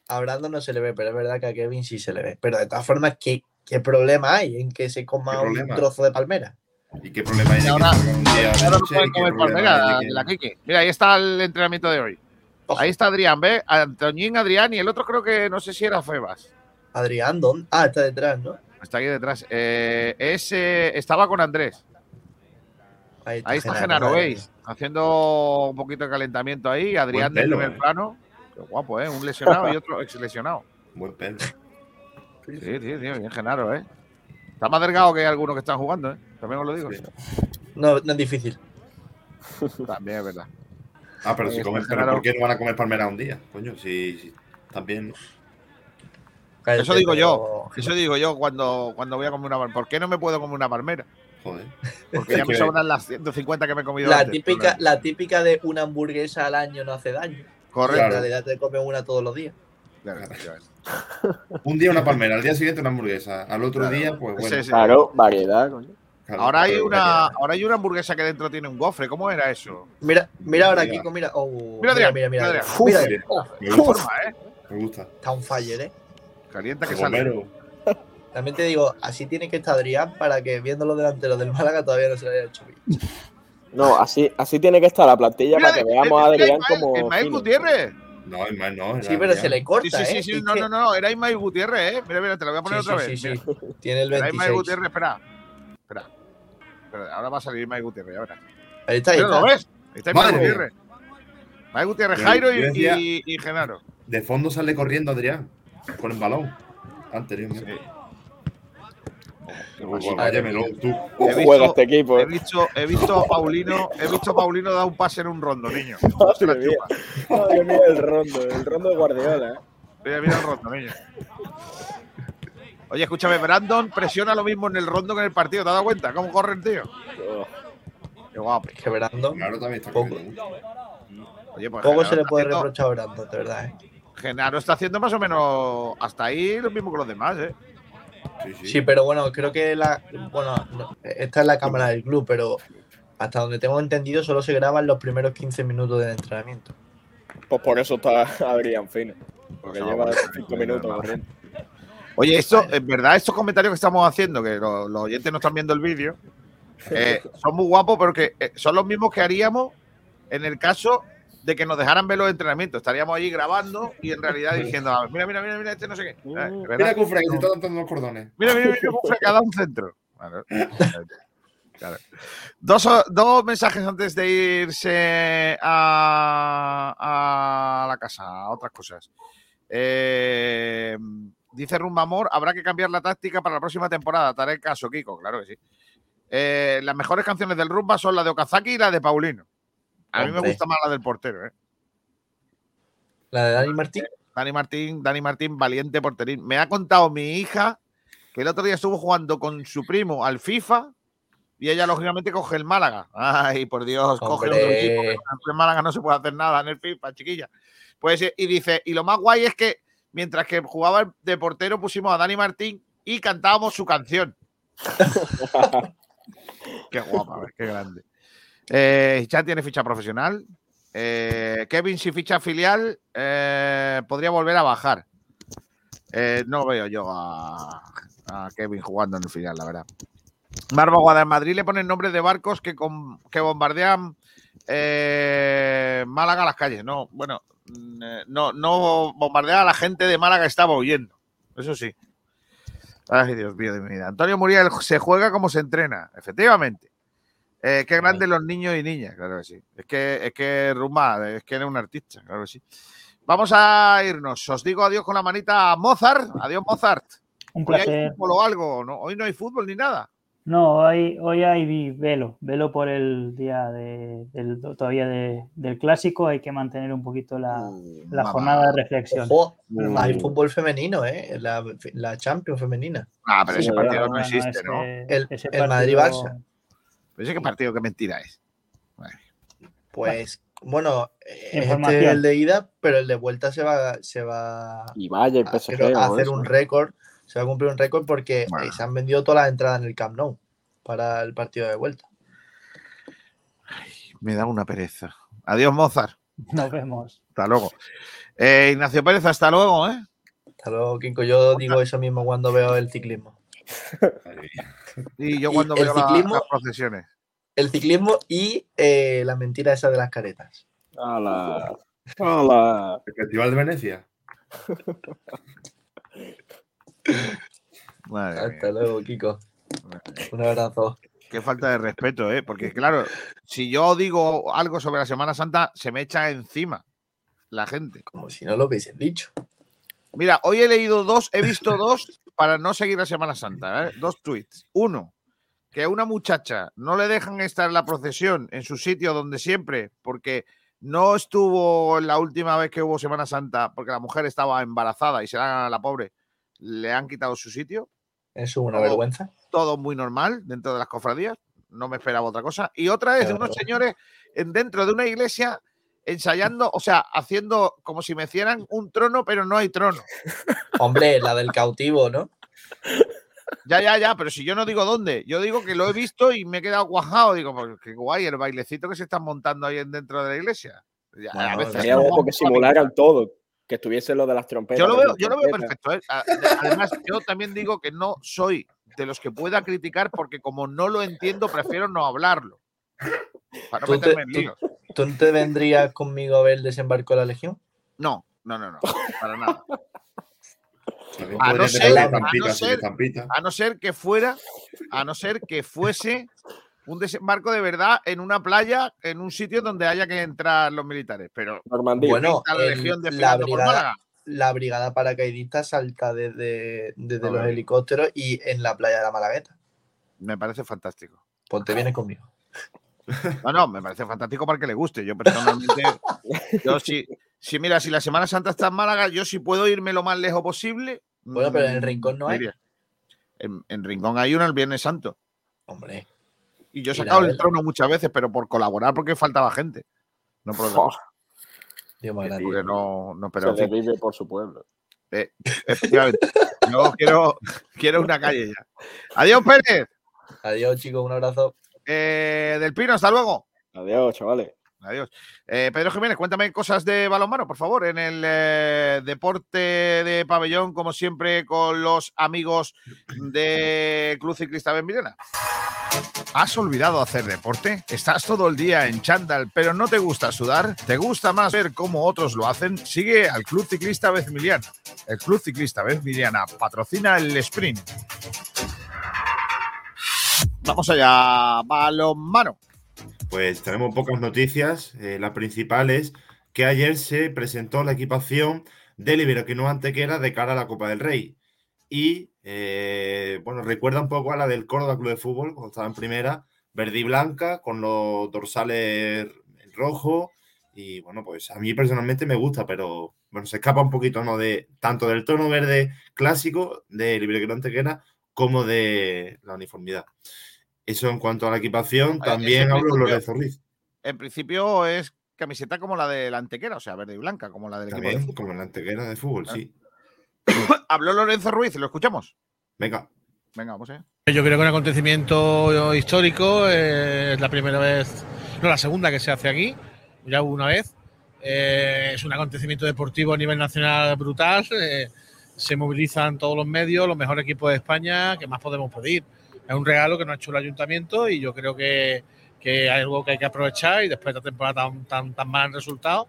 A Brandon no se le ve, pero es verdad que a Kevin sí se le ve. Pero de todas formas, ¿qué, qué problema hay en que se coma ¿Qué un problema? trozo de palmera? ¿Y qué problema hay ahora- Ahora no pueden ¿Y qué comer palmera que- la Kiki. Mira, ahí está el entrenamiento de hoy. Ahí está Adrián, ¿ves? Antoñín, Adrián y el otro creo que no sé si era Febas. Adrián, ¿dónde? Ah, está detrás, ¿no? Está aquí detrás. Eh, ese estaba con Andrés. Ahí está, Ahí está Genaro, ¿veis? Haciendo un poquito de calentamiento ahí. Adrián Buen de pelo, primer eh. plano. Qué guapo, ¿eh? Un lesionado y otro ex lesionado. Buen pelo. Sí, sí, tío, bien Genaro, ¿eh? Está más delgado que algunos que están jugando, ¿eh? También os lo digo. No, no es difícil. *laughs* También es verdad. Ah, pero si está comen. ¿por qué no van a comer palmera un día? Coño, si, si también. Cállate, Eso digo pero- yo. Eso digo yo cuando, cuando voy a comer una palmera. ¿Por qué no me puedo comer una palmera? Joder. Porque *laughs* ya me sobran las 150 que me he comido La antes. típica, la típica de una hamburguesa al año no hace daño. Correcto. En realidad te comes una todos los días. Claro. *laughs* Un día una palmera, al día siguiente una hamburguesa, al otro Claro. día, pues bueno. Es el- Claro, variedad, coño. claro, Ahora hay una, variedad. ahora hay una hamburguesa que dentro tiene un gofre. ¿Cómo era eso? Mira, mira ahora, Mira. Kiko, mira. Oh, Mira, Adrián, mira, mira, mira, mira. Adrián. Mira, Uf, mira. Oh, Me gusta, Forma, ¿eh? me gusta. está un fire, ¿eh? Calienta que sale. También te digo, así tiene que estar Adrián para que viendo los delanteros del Málaga todavía no se le haya hecho bien. No, así, así tiene que estar la plantilla Mira, para que veamos a Adrián Ismael- como. Ismael. Gutiérrez. No, es más, no. Sí, pero se le corta, sí, sí, ¿eh? sí, Es no, que- no, no, era Ismael Gutiérrez, ¿eh? Mira, mira, te lo voy a poner Sí, otra sí, vez. sí, sí. Tiene el Era Ismael 26. Gutiérrez, espera. Espera. Espera, ahora va a salir Ismael Gutiérrez, verás. Ahí está, ahí Mira, ¿Lo está. ves? Ahí está Ismael. Gutiérrez. Ismael Gutiérrez, Jairo y Genaro. De fondo sale corriendo Adrián con el balón. Anteriormente. He visto- Juega este equipo. He eh. visto, he visto a Paulino, he visto a Paulino dar un pase en un rondo, niño. *laughs* Madre mía. Madre mía, el rondo, el rondo de Guardiola. ¿eh? Mira, mira el rondo, niño. Oye, escúchame, Brandon presiona lo mismo en el rondo que en el partido. ¿Te has dado cuenta? ¿Cómo corre el tío? Oh, Qué guapo. Es que Brandon, Claro, también está Poco. Oye, pues poco se le puede haciendo- reprochar a Brandon, de verdad, ¿eh? Genaro está haciendo más o menos hasta ahí lo mismo que los demás, ¿eh? Sí, sí. Sí, pero bueno, creo que la. Bueno, no, esta es la cámara del club, pero hasta donde tengo entendido, solo se graban los primeros 15 minutos del entrenamiento. Pues por eso está Adrián fino. Porque No, lleva bueno, 5 no, minutos no. corriendo. Oye, esto, en verdad, estos comentarios que estamos haciendo, que lo- los, oyentes no están viendo el vídeo, eh, *laughs* son muy guapos porque eh, son los mismos que haríamos en el caso de que nos dejaran ver los entrenamientos. Estaríamos allí grabando y en realidad diciendo, "Ah, mira, mira, mira, mira, este no sé qué. Eh, ¿verdad? Mira, Cufra, que se está dando los cordones. Mira, mira, mira, fue cada un centro. Claro. *laughs* Claro. Dos, dos mensajes antes de irse a, a la casa, a otras cosas. Eh, Dice Rumbamor, habrá que cambiar la táctica para la próxima temporada. Te haré el caso, Kiko, claro que sí. Eh, las mejores canciones del rumba son la de Okazaki y la de Paulino. A mí me Hombre. gusta más la del portero, ¿eh? La de Dani Martín. Dani Martín, Dani Martín, valiente porterín. Me ha contado mi hija que el otro día estuvo jugando con su primo al FIFA y ella, lógicamente, coge el Málaga. Ay, por Dios, coge otro Hombre. equipo. que En el Málaga no se puede hacer nada en el FIFA, chiquilla. Pues, y dice, y lo más guay es que mientras que jugaba de portero pusimos a Dani Martín y cantábamos su canción. *laughs* qué guapa, qué grande. Eh, ya tiene ficha profesional. Eh, Kevin, si ficha filial, eh, podría volver a bajar. Eh, no veo yo a, Kevin jugando en el filial, la verdad. Marva Guada, en Madrid le ponen nombres de barcos que, bombardean Málaga a las calles. No, bueno, mm, no, bombardea a la gente de Málaga estaba huyendo. Eso sí. Ay, Dios mío de mi. Antonio Muriel se juega como se entrena, efectivamente. Eh, qué grandes los niños y niñas, claro que sí. Es que, es que Rumba, es que eres un artista, claro que sí. Vamos a irnos. Os digo adiós con la manita a Mozart. Adiós, Mozart. Un Hoy hay placer. fútbol o algo, ¿no? Hoy no hay fútbol ni nada. No, hoy, hoy hay velo, velo por el día de, del, todavía de- del clásico, hay que mantener un poquito la, la mamá. jornada de reflexión. Ojo, hay fútbol femenino, ¿eh? La, la Champions femenina. Ah, pero ese partido no existe, ese- ¿no? El, el Madrid-Barça. Pero ese qué partido, qué mentira es. Pues, bueno, eh, este es el de ida, pero el de vuelta se va, se va Y vaya el a PSG. hacer, a o hacer eso. un récord. Se va a cumplir un récord porque eh, se han vendido todas las entradas en el Camp Nou para el partido de vuelta. Me da una pereza. Adiós, Mozart. Nos vemos. Hasta luego. Eh, Ignacio Pérez, hasta luego, ¿eh? Hasta luego, Kinko. Yo digo eso mismo cuando veo el ciclismo. *laughs* Y yo cuando el veo la- ciclismo- las procesiones. El ciclismo y eh, la mentira esa de las caretas. ¡Hala! *laughs* ¡Hala! El Festival de Venecia. *laughs* Madre mía. Hasta luego, Kiko. Un abrazo. Qué falta de respeto, ¿eh? Porque, claro, si yo digo algo sobre la Semana Santa, se me echa encima la gente. Como si no lo hubiesen dicho. Mira, hoy he leído dos, he visto dos para no seguir la Semana Santa, ¿eh? Dos tweets. Uno, que a una muchacha no le dejan estar en la procesión en su sitio donde siempre, porque no estuvo la última vez que hubo Semana Santa, porque la mujer estaba embarazada y se la, la pobre, le han quitado su sitio. Eso es una Todo- vergüenza. Todo muy normal dentro de las cofradías. No me esperaba otra cosa. Y otra es de unos señores en, dentro de una iglesia ensayando, o sea, haciendo como si me hicieran un trono, pero no hay trono. Hombre, la del cautivo, ¿no? Ya, ya, ya, pero si yo no digo dónde, yo digo que lo he visto y me he quedado guajado. Digo, pues qué guay el bailecito que se están montando ahí en- dentro de la iglesia. Ya, a Bueno, veces Sería no que a simularan todo. Que estuviese lo de las trompetas. Yo lo veo, yo lo veo perfecto. ¿eh? A- Además, yo también digo que no soy de los que pueda criticar porque como no lo entiendo, prefiero no hablarlo. Para no ¿Tú te, meterme en líos. tú no te vendrías conmigo a ver el desembarco de la Legión? No, no, no, no, para nada. A no, ser, a, no ser, a no ser que fuera, a no ser que fuese un desembarco de verdad en una playa, en un sitio donde haya que entrar los militares. Pero Normandía. Bueno, está la el- legión la desfilando por brigada, la brigada paracaidista salta desde, desde los helicópteros y en la playa de la Malagueta. Me parece fantástico. Pues te vienes conmigo. No, no, me parece fantástico para que le guste. Yo personalmente, yo *laughs* sí, sí, mira, si la Semana Santa está en Málaga, yo sí puedo irme lo más lejos posible. Bueno, pero en el mm, Rincón no hay. En, en Rincón hay uno el Viernes Santo. Hombre. Y yo he sacado el trono muchas veces, pero por colaborar porque faltaba gente. No por otra cosa. Dios. Porque no, no, pero Se en fin, desvive por su pueblo. eh, efectivamente. Yo quiero, *laughs* quiero una calle ya. Adiós, Pérez. Adiós, chicos, un abrazo. Eh, del Pino, hasta luego. Adiós, chavales. Adiós. Eh, Pedro Jiménez, cuéntame cosas de balonmano, por favor, en el eh, deporte de pabellón, como siempre, con los amigos de Club Ciclista Benvilena. ¿Has olvidado hacer deporte? ¿Estás todo el día en chándal, pero no te gusta sudar? ¿Te gusta más ver cómo otros lo hacen? Sigue al Club Ciclista Bezmiliana. El Club Ciclista Bezmiliana patrocina el sprint. Vamos allá, balonmano. Pues tenemos pocas noticias. Eh, la principal es que ayer se presentó la equipación del Iberoquino Antequera de cara a la Copa del Rey. y eh, bueno, recuerda un poco a la del Córdoba Club de Fútbol cuando estaba en primera, verde y blanca, con los dorsales rojo. Y bueno, pues a mí personalmente me gusta, pero bueno, se escapa un poquito, ¿no? De tanto del tono verde clásico de Libre Antequera como de la uniformidad. Eso en cuanto a la equipación, también hablo de Lorenzo Ruiz. En principio es camiseta como la de la Antequera, o sea, verde y blanca, como la del equipo de También, fútbol. como la Antequera de fútbol, sí. *coughs* Habló Lorenzo Ruiz, ¿lo escuchamos? Venga. Venga, vamos allá. Yo creo que un acontecimiento histórico, eh, es la primera vez, no, la segunda que se hace aquí, ya hubo una vez. Eh, es un acontecimiento deportivo a nivel nacional brutal. eh, se movilizan todos los medios, los mejores equipos de España, ¿qué más podemos pedir? Es un regalo que nos ha hecho el ayuntamiento y yo creo que, que algo que hay que aprovechar y después de esta temporada tan, tan, tan mal en resultados.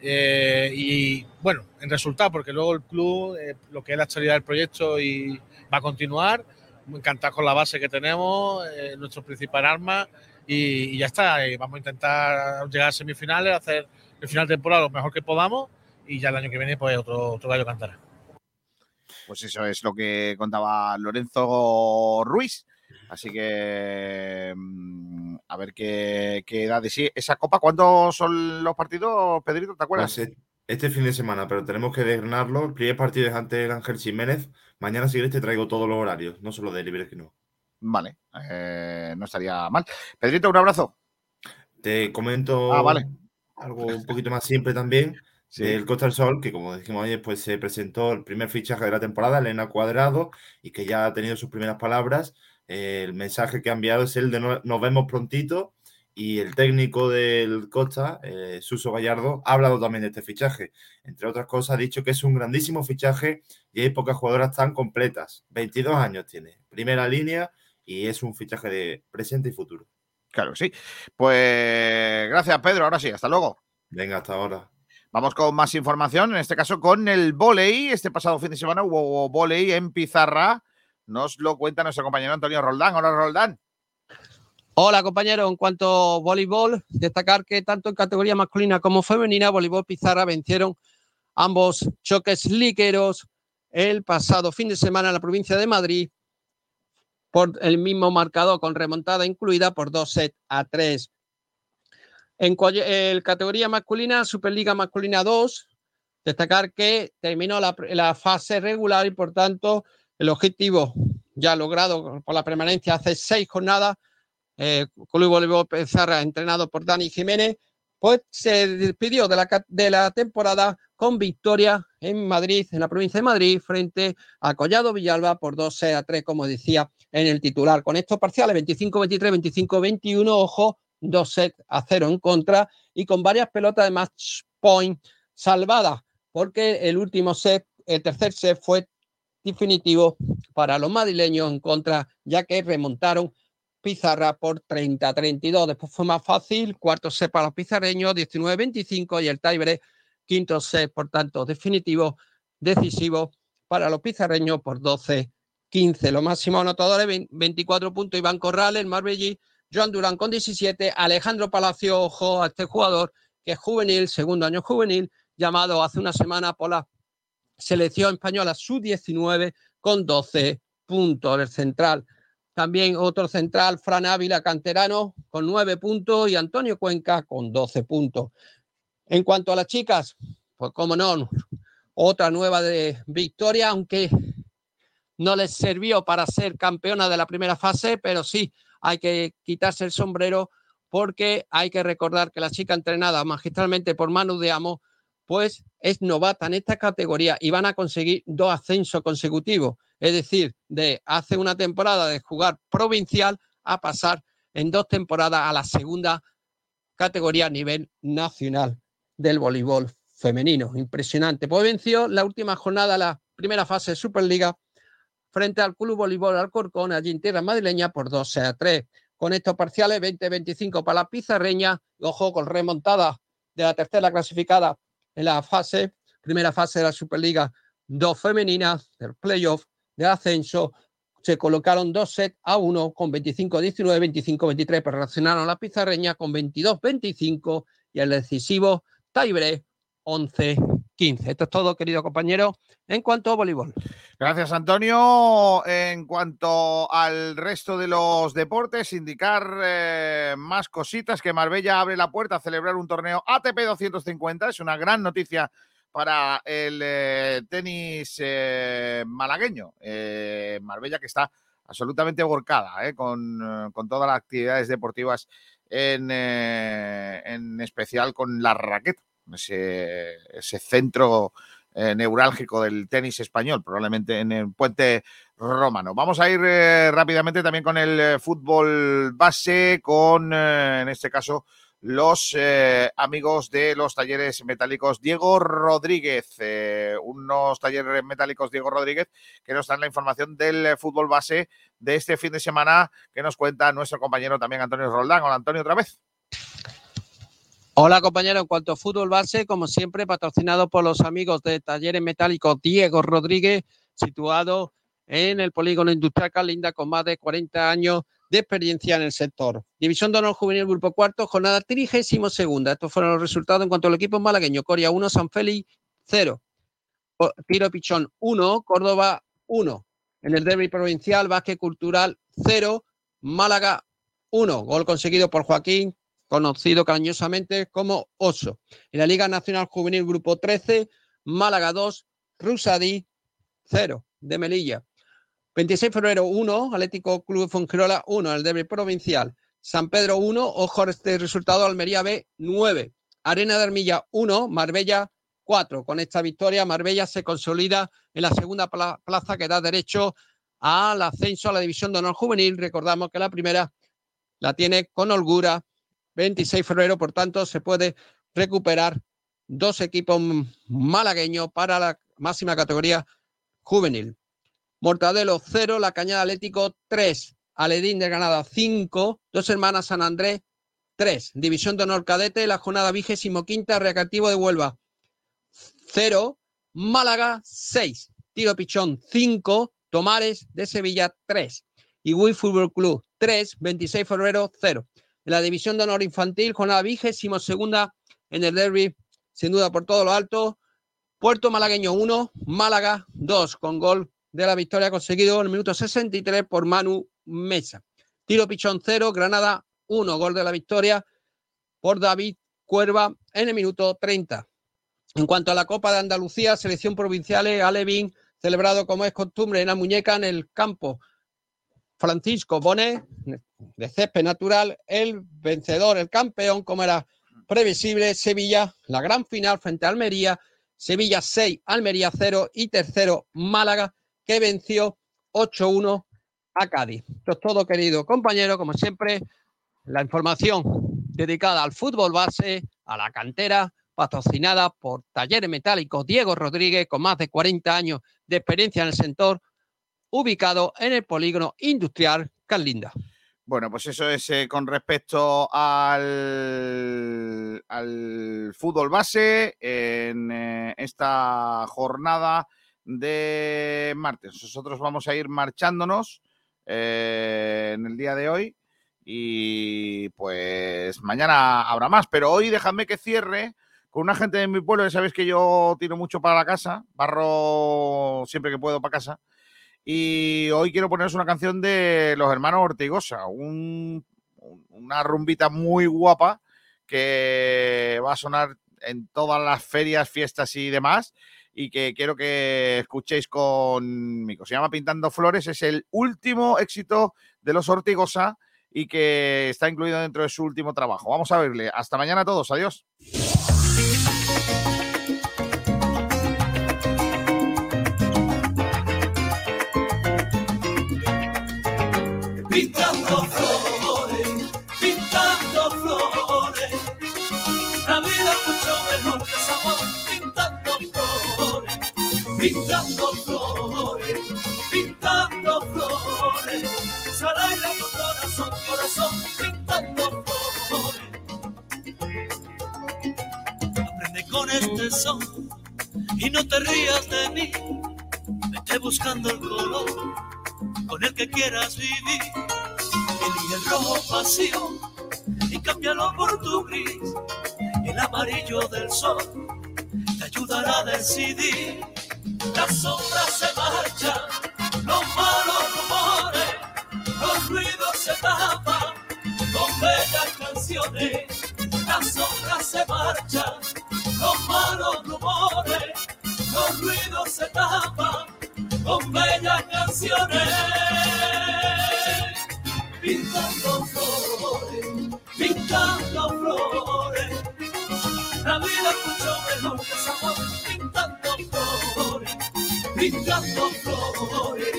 Eh, y bueno, en resultado, porque luego el club, eh, lo que es la actualidad del proyecto y va a continuar, muy encantado con la base que tenemos, eh, nuestro principal arma y, ya está. vamos a intentar llegar a semifinales, hacer el final de temporada lo mejor que podamos y ya el año que viene pues otro, otro gallo cantará. Pues eso es lo que contaba Lorenzo Ruiz. Así que mm, a ver qué, qué da de sí esa copa. ¿Cuántos son los partidos, Pedrito? ¿Te acuerdas? Pues, eh, este fin de semana, pero tenemos que desgranarlo. El primer partido es ante el Ángel Jiménez. Mañana, si quieres, te traigo todos los horarios, no solo de Libre que no. Vale, eh, no estaría mal. Pedrito, un abrazo. Te comento Ah, vale. algo un poquito más simple también. Sí. El Costa del Sol, que como dijimos ayer, pues se presentó el primer fichaje de la temporada, Elena Cuadrado, y que ya ha tenido sus primeras palabras. El mensaje que ha enviado es el de no- nos vemos prontito. Y el técnico del Costa, eh, Suso Gallardo, ha hablado también de este fichaje. Entre otras cosas, ha dicho que es un grandísimo fichaje y hay pocas jugadoras tan completas. 22 años tiene, primera línea y es un fichaje de presente y futuro. Claro que sí. Pues gracias, Pedro. Ahora sí, hasta luego. Venga, hasta ahora. Vamos con más información, en este caso con el volei. Este pasado fin de semana hubo volei en Pizarra. Nos lo cuenta nuestro compañero Antonio Roldán. Hola, Roldán. Hola compañeros, en cuanto a voleibol, destacar que tanto en categoría masculina como femenina, voleibol Pizarra vencieron ambos choques liqueros el pasado fin de semana en la provincia de Madrid por el mismo marcador con remontada incluida por dos sets a tres. En el categoría masculina, Superliga Masculina 2, destacar que terminó la, la fase regular y por tanto el objetivo ya logrado por la permanencia hace seis jornadas eh, Club Voleibol Pizarra, entrenado por Dani Jiménez, pues se despidió de la, de la temporada con victoria en Madrid, en la provincia de Madrid, frente a Collado Villalba por 2 a 3, como decía en el titular. Con estos parciales 25-23, 25-21, ojo, 2 sets a 0 en contra y con varias pelotas de match point salvadas, porque el último set, el tercer set fue definitivo para los madrileños en contra, ya que remontaron Pizarra por 30-32. Después fue más fácil, cuarto set para los pizarreños, 19-25 y el tiebreak, quinto set, por tanto, definitivo, decisivo para los pizarreños por 12-15. Los máximos anotadores, 20 24 puntos, Iván Corrales, Marbellí, Joan Durán con 17, Alejandro Palacio, ojo a este jugador que es juvenil, segundo año juvenil, llamado hace una semana por la selección española sub-19 con 12 puntos. El central también otro central, Fran Ávila, canterano, con nueve puntos y Antonio Cuenca con 12 puntos. En cuanto a las chicas, pues como no, otra nueva de victoria, aunque no les sirvió para ser campeona de la primera fase, pero sí hay que quitarse el sombrero porque hay que recordar que la chica entrenada magistralmente por Manu de Amo, pues es novata en esta categoría y van a conseguir dos ascensos consecutivos. Es decir, de hace una temporada de jugar provincial a pasar en dos temporadas a la segunda categoría a nivel nacional del voleibol femenino. Impresionante. Pues venció la última jornada, la primera fase de Superliga, frente al Club Voleibol Alcorcón, allí en tierra madrileña, por 12 a 3. Con estos parciales, 20-25 para la pizarreña. Ojo, con remontada de la tercera clasificada en la fase, primera fase de la Superliga 2 femenina, del playoff de ascenso. Se colocaron dos sets a uno con 25-19, 25-23, pero reaccionaron la pizarreña con 22-25 y el decisivo tiebreak 11 15. Esto es todo, querido compañero, en cuanto a voleibol. Gracias, Antonio. En cuanto al resto de los deportes, indicar eh, más cositas que Marbella abre la puerta a celebrar un torneo ATP 250. Es una gran noticia para el eh, tenis eh, malagueño. Marbella que está absolutamente volcada con, con todas las actividades deportivas, en, en especial con la raqueta, ese, centro eh, neurálgico del tenis español, probablemente en el puente romano. Vamos a ir eh, rápidamente también con el eh, fútbol base, con, en este caso, los amigos de los talleres metálicos Diego Rodríguez, unos talleres metálicos Diego Rodríguez que nos dan la información del fútbol base de este fin de semana que nos cuenta nuestro compañero también Antonio Roldán. Hola Antonio, otra vez. Hola compañero, en cuanto a fútbol base, como siempre, patrocinado por los amigos de Talleres Metálicos Diego Rodríguez, situado en el polígono industrial Calinda con más de 40 años de experiencia en el sector. División de Honor Juvenil Grupo Cuarto, jornada 32 segunda. Estos fueron los resultados en cuanto al equipo malagueño. Coria 1, San Félix 0. Tiro Pichón 1, Córdoba 1. En el derby provincial, Vázquez Cultural 0, Málaga 1. Gol conseguido por Joaquín, conocido cariñosamente como Oso. En la Liga Nacional Juvenil Grupo 13, Málaga 2, Rusadí 0 de Melilla. 26 de febrero 1, Atlético Club Fongirola 1, el derby provincial. San Pedro 1, ojo este resultado, Almería B 9. Arena de Armilla 1, Marbella 4. Con esta victoria, Marbella se consolida en la segunda pla- plaza que da derecho al ascenso a la División de Honor Juvenil. Recordamos que la primera la tiene con holgura 26 de febrero, por tanto, se puede recuperar dos equipos malagueños para la máxima categoría juvenil. Mortadelo 0, La Cañada Atlético 3, Aledín de Granada 5, Dos Hermanas San Andrés 3, División de Honor Cadete, la jornada vigésimo quinta, Recreativo de Huelva 0, Málaga 6, Tiro Pichón 5, Tomares de Sevilla 3 y Wii Fútbol Club 3, 26 de febrero 0. En la División de Honor Infantil, jornada vigésimo segunda en el derby, sin duda por todo lo alto, Puerto Malagueño 1, Málaga 2, con gol de la victoria conseguido en el minuto 63 por Manu Mesa. Tiro Pichón 0, Granada 1, gol de la victoria por David Cuerva en el minuto 30. En cuanto a la Copa de Andalucía, selección provinciales, Alevín, celebrado como es costumbre en la muñeca en el campo. Francisco Bonet, de césped natural, el vencedor, el campeón, como era previsible, Sevilla, la gran final frente a Almería, Sevilla 6, Almería 0 y tercero Málaga, que venció 8-1 a Cádiz. Esto es todo, querido compañero, como siempre, la información dedicada al fútbol base, a la cantera, patrocinada por Talleres Metálicos Diego Rodríguez, con más de 40 años de experiencia en el sector, ubicado en el polígono industrial Carlinda. Bueno, pues eso es eh, con respecto al, al fútbol base en eh, esta jornada de martes. Nosotros vamos a ir marchándonos eh, en el día de hoy y pues mañana habrá más, pero hoy déjame que cierre con una gente de mi pueblo, ya sabéis que yo tiro mucho para la casa, barro siempre que puedo para casa. Y hoy quiero poneros una canción de los hermanos Ortigosa, un- un- una rumbita muy guapa que va a sonar en todas las ferias, fiestas y demás, y que quiero que escuchéis conmigo. Se llama Pintando Flores, es el último éxito de los Ortigosa y que está incluido dentro de su último trabajo. Vamos a verle. Hasta mañana a todos. Adiós. Pintando flores, pintando flores. Alegra tu corazón, corazón, pintando flores. Aprende con este son y no te rías de mí. Vete buscando el color con el que quieras vivir. Elige el rojo pasión y cámbialo por tu gris. El amarillo del sol te ayuda ayudará a decidir. Las sombras se marchan, los malos rumores, los ruidos se tapan con bellas canciones. Las sombras se marchan, los malos rumores, los ruidos se tapan con bellas canciones. Pintando flores, pintando flores. La vida es mucho mejor que flores, pintando flores,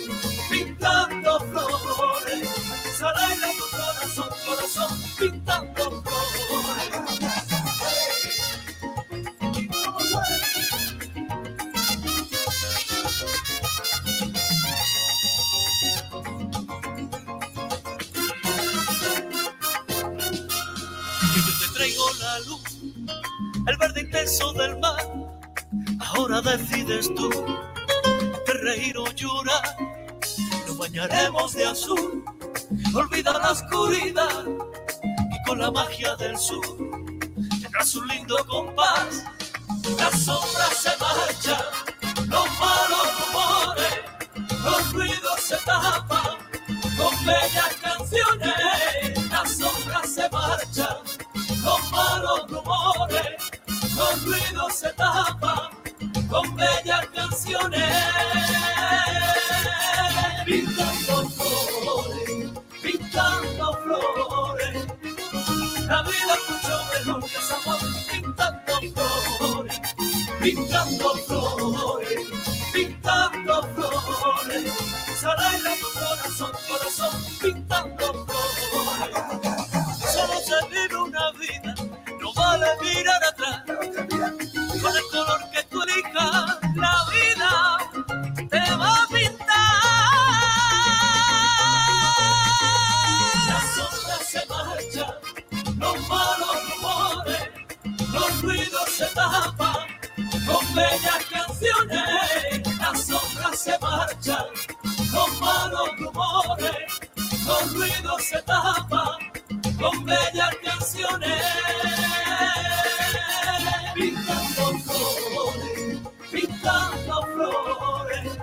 pintando flores. Alegra tu corazón, corazón, pintando luz, el verde intenso del mar. Ahora decides tú, reír o llorar. Nos bañaremos de azul, olvida la oscuridad y con la magia del sur tendrás un lindo compás. Las sombras se marchan, los malos rumores, los ruidos se tapan con bellas canciones. Las sombras se marchan, los malos rumores, los ruidos se tapan con bellas canciones. Pintando flores, la vida es mucho mejor que amor. Pintando flores, pintando flores, los malos rumores, los ruidos se tapan con bellas canciones. Pintando flores, pintando flores.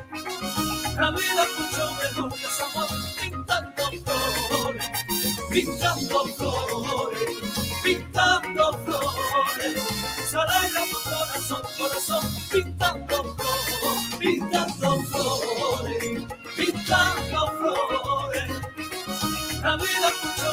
La vida es mucho mejor que amor. Pintando flores, pintando flores, pintando flores. Se alegra tu corazón, corazón, La vida es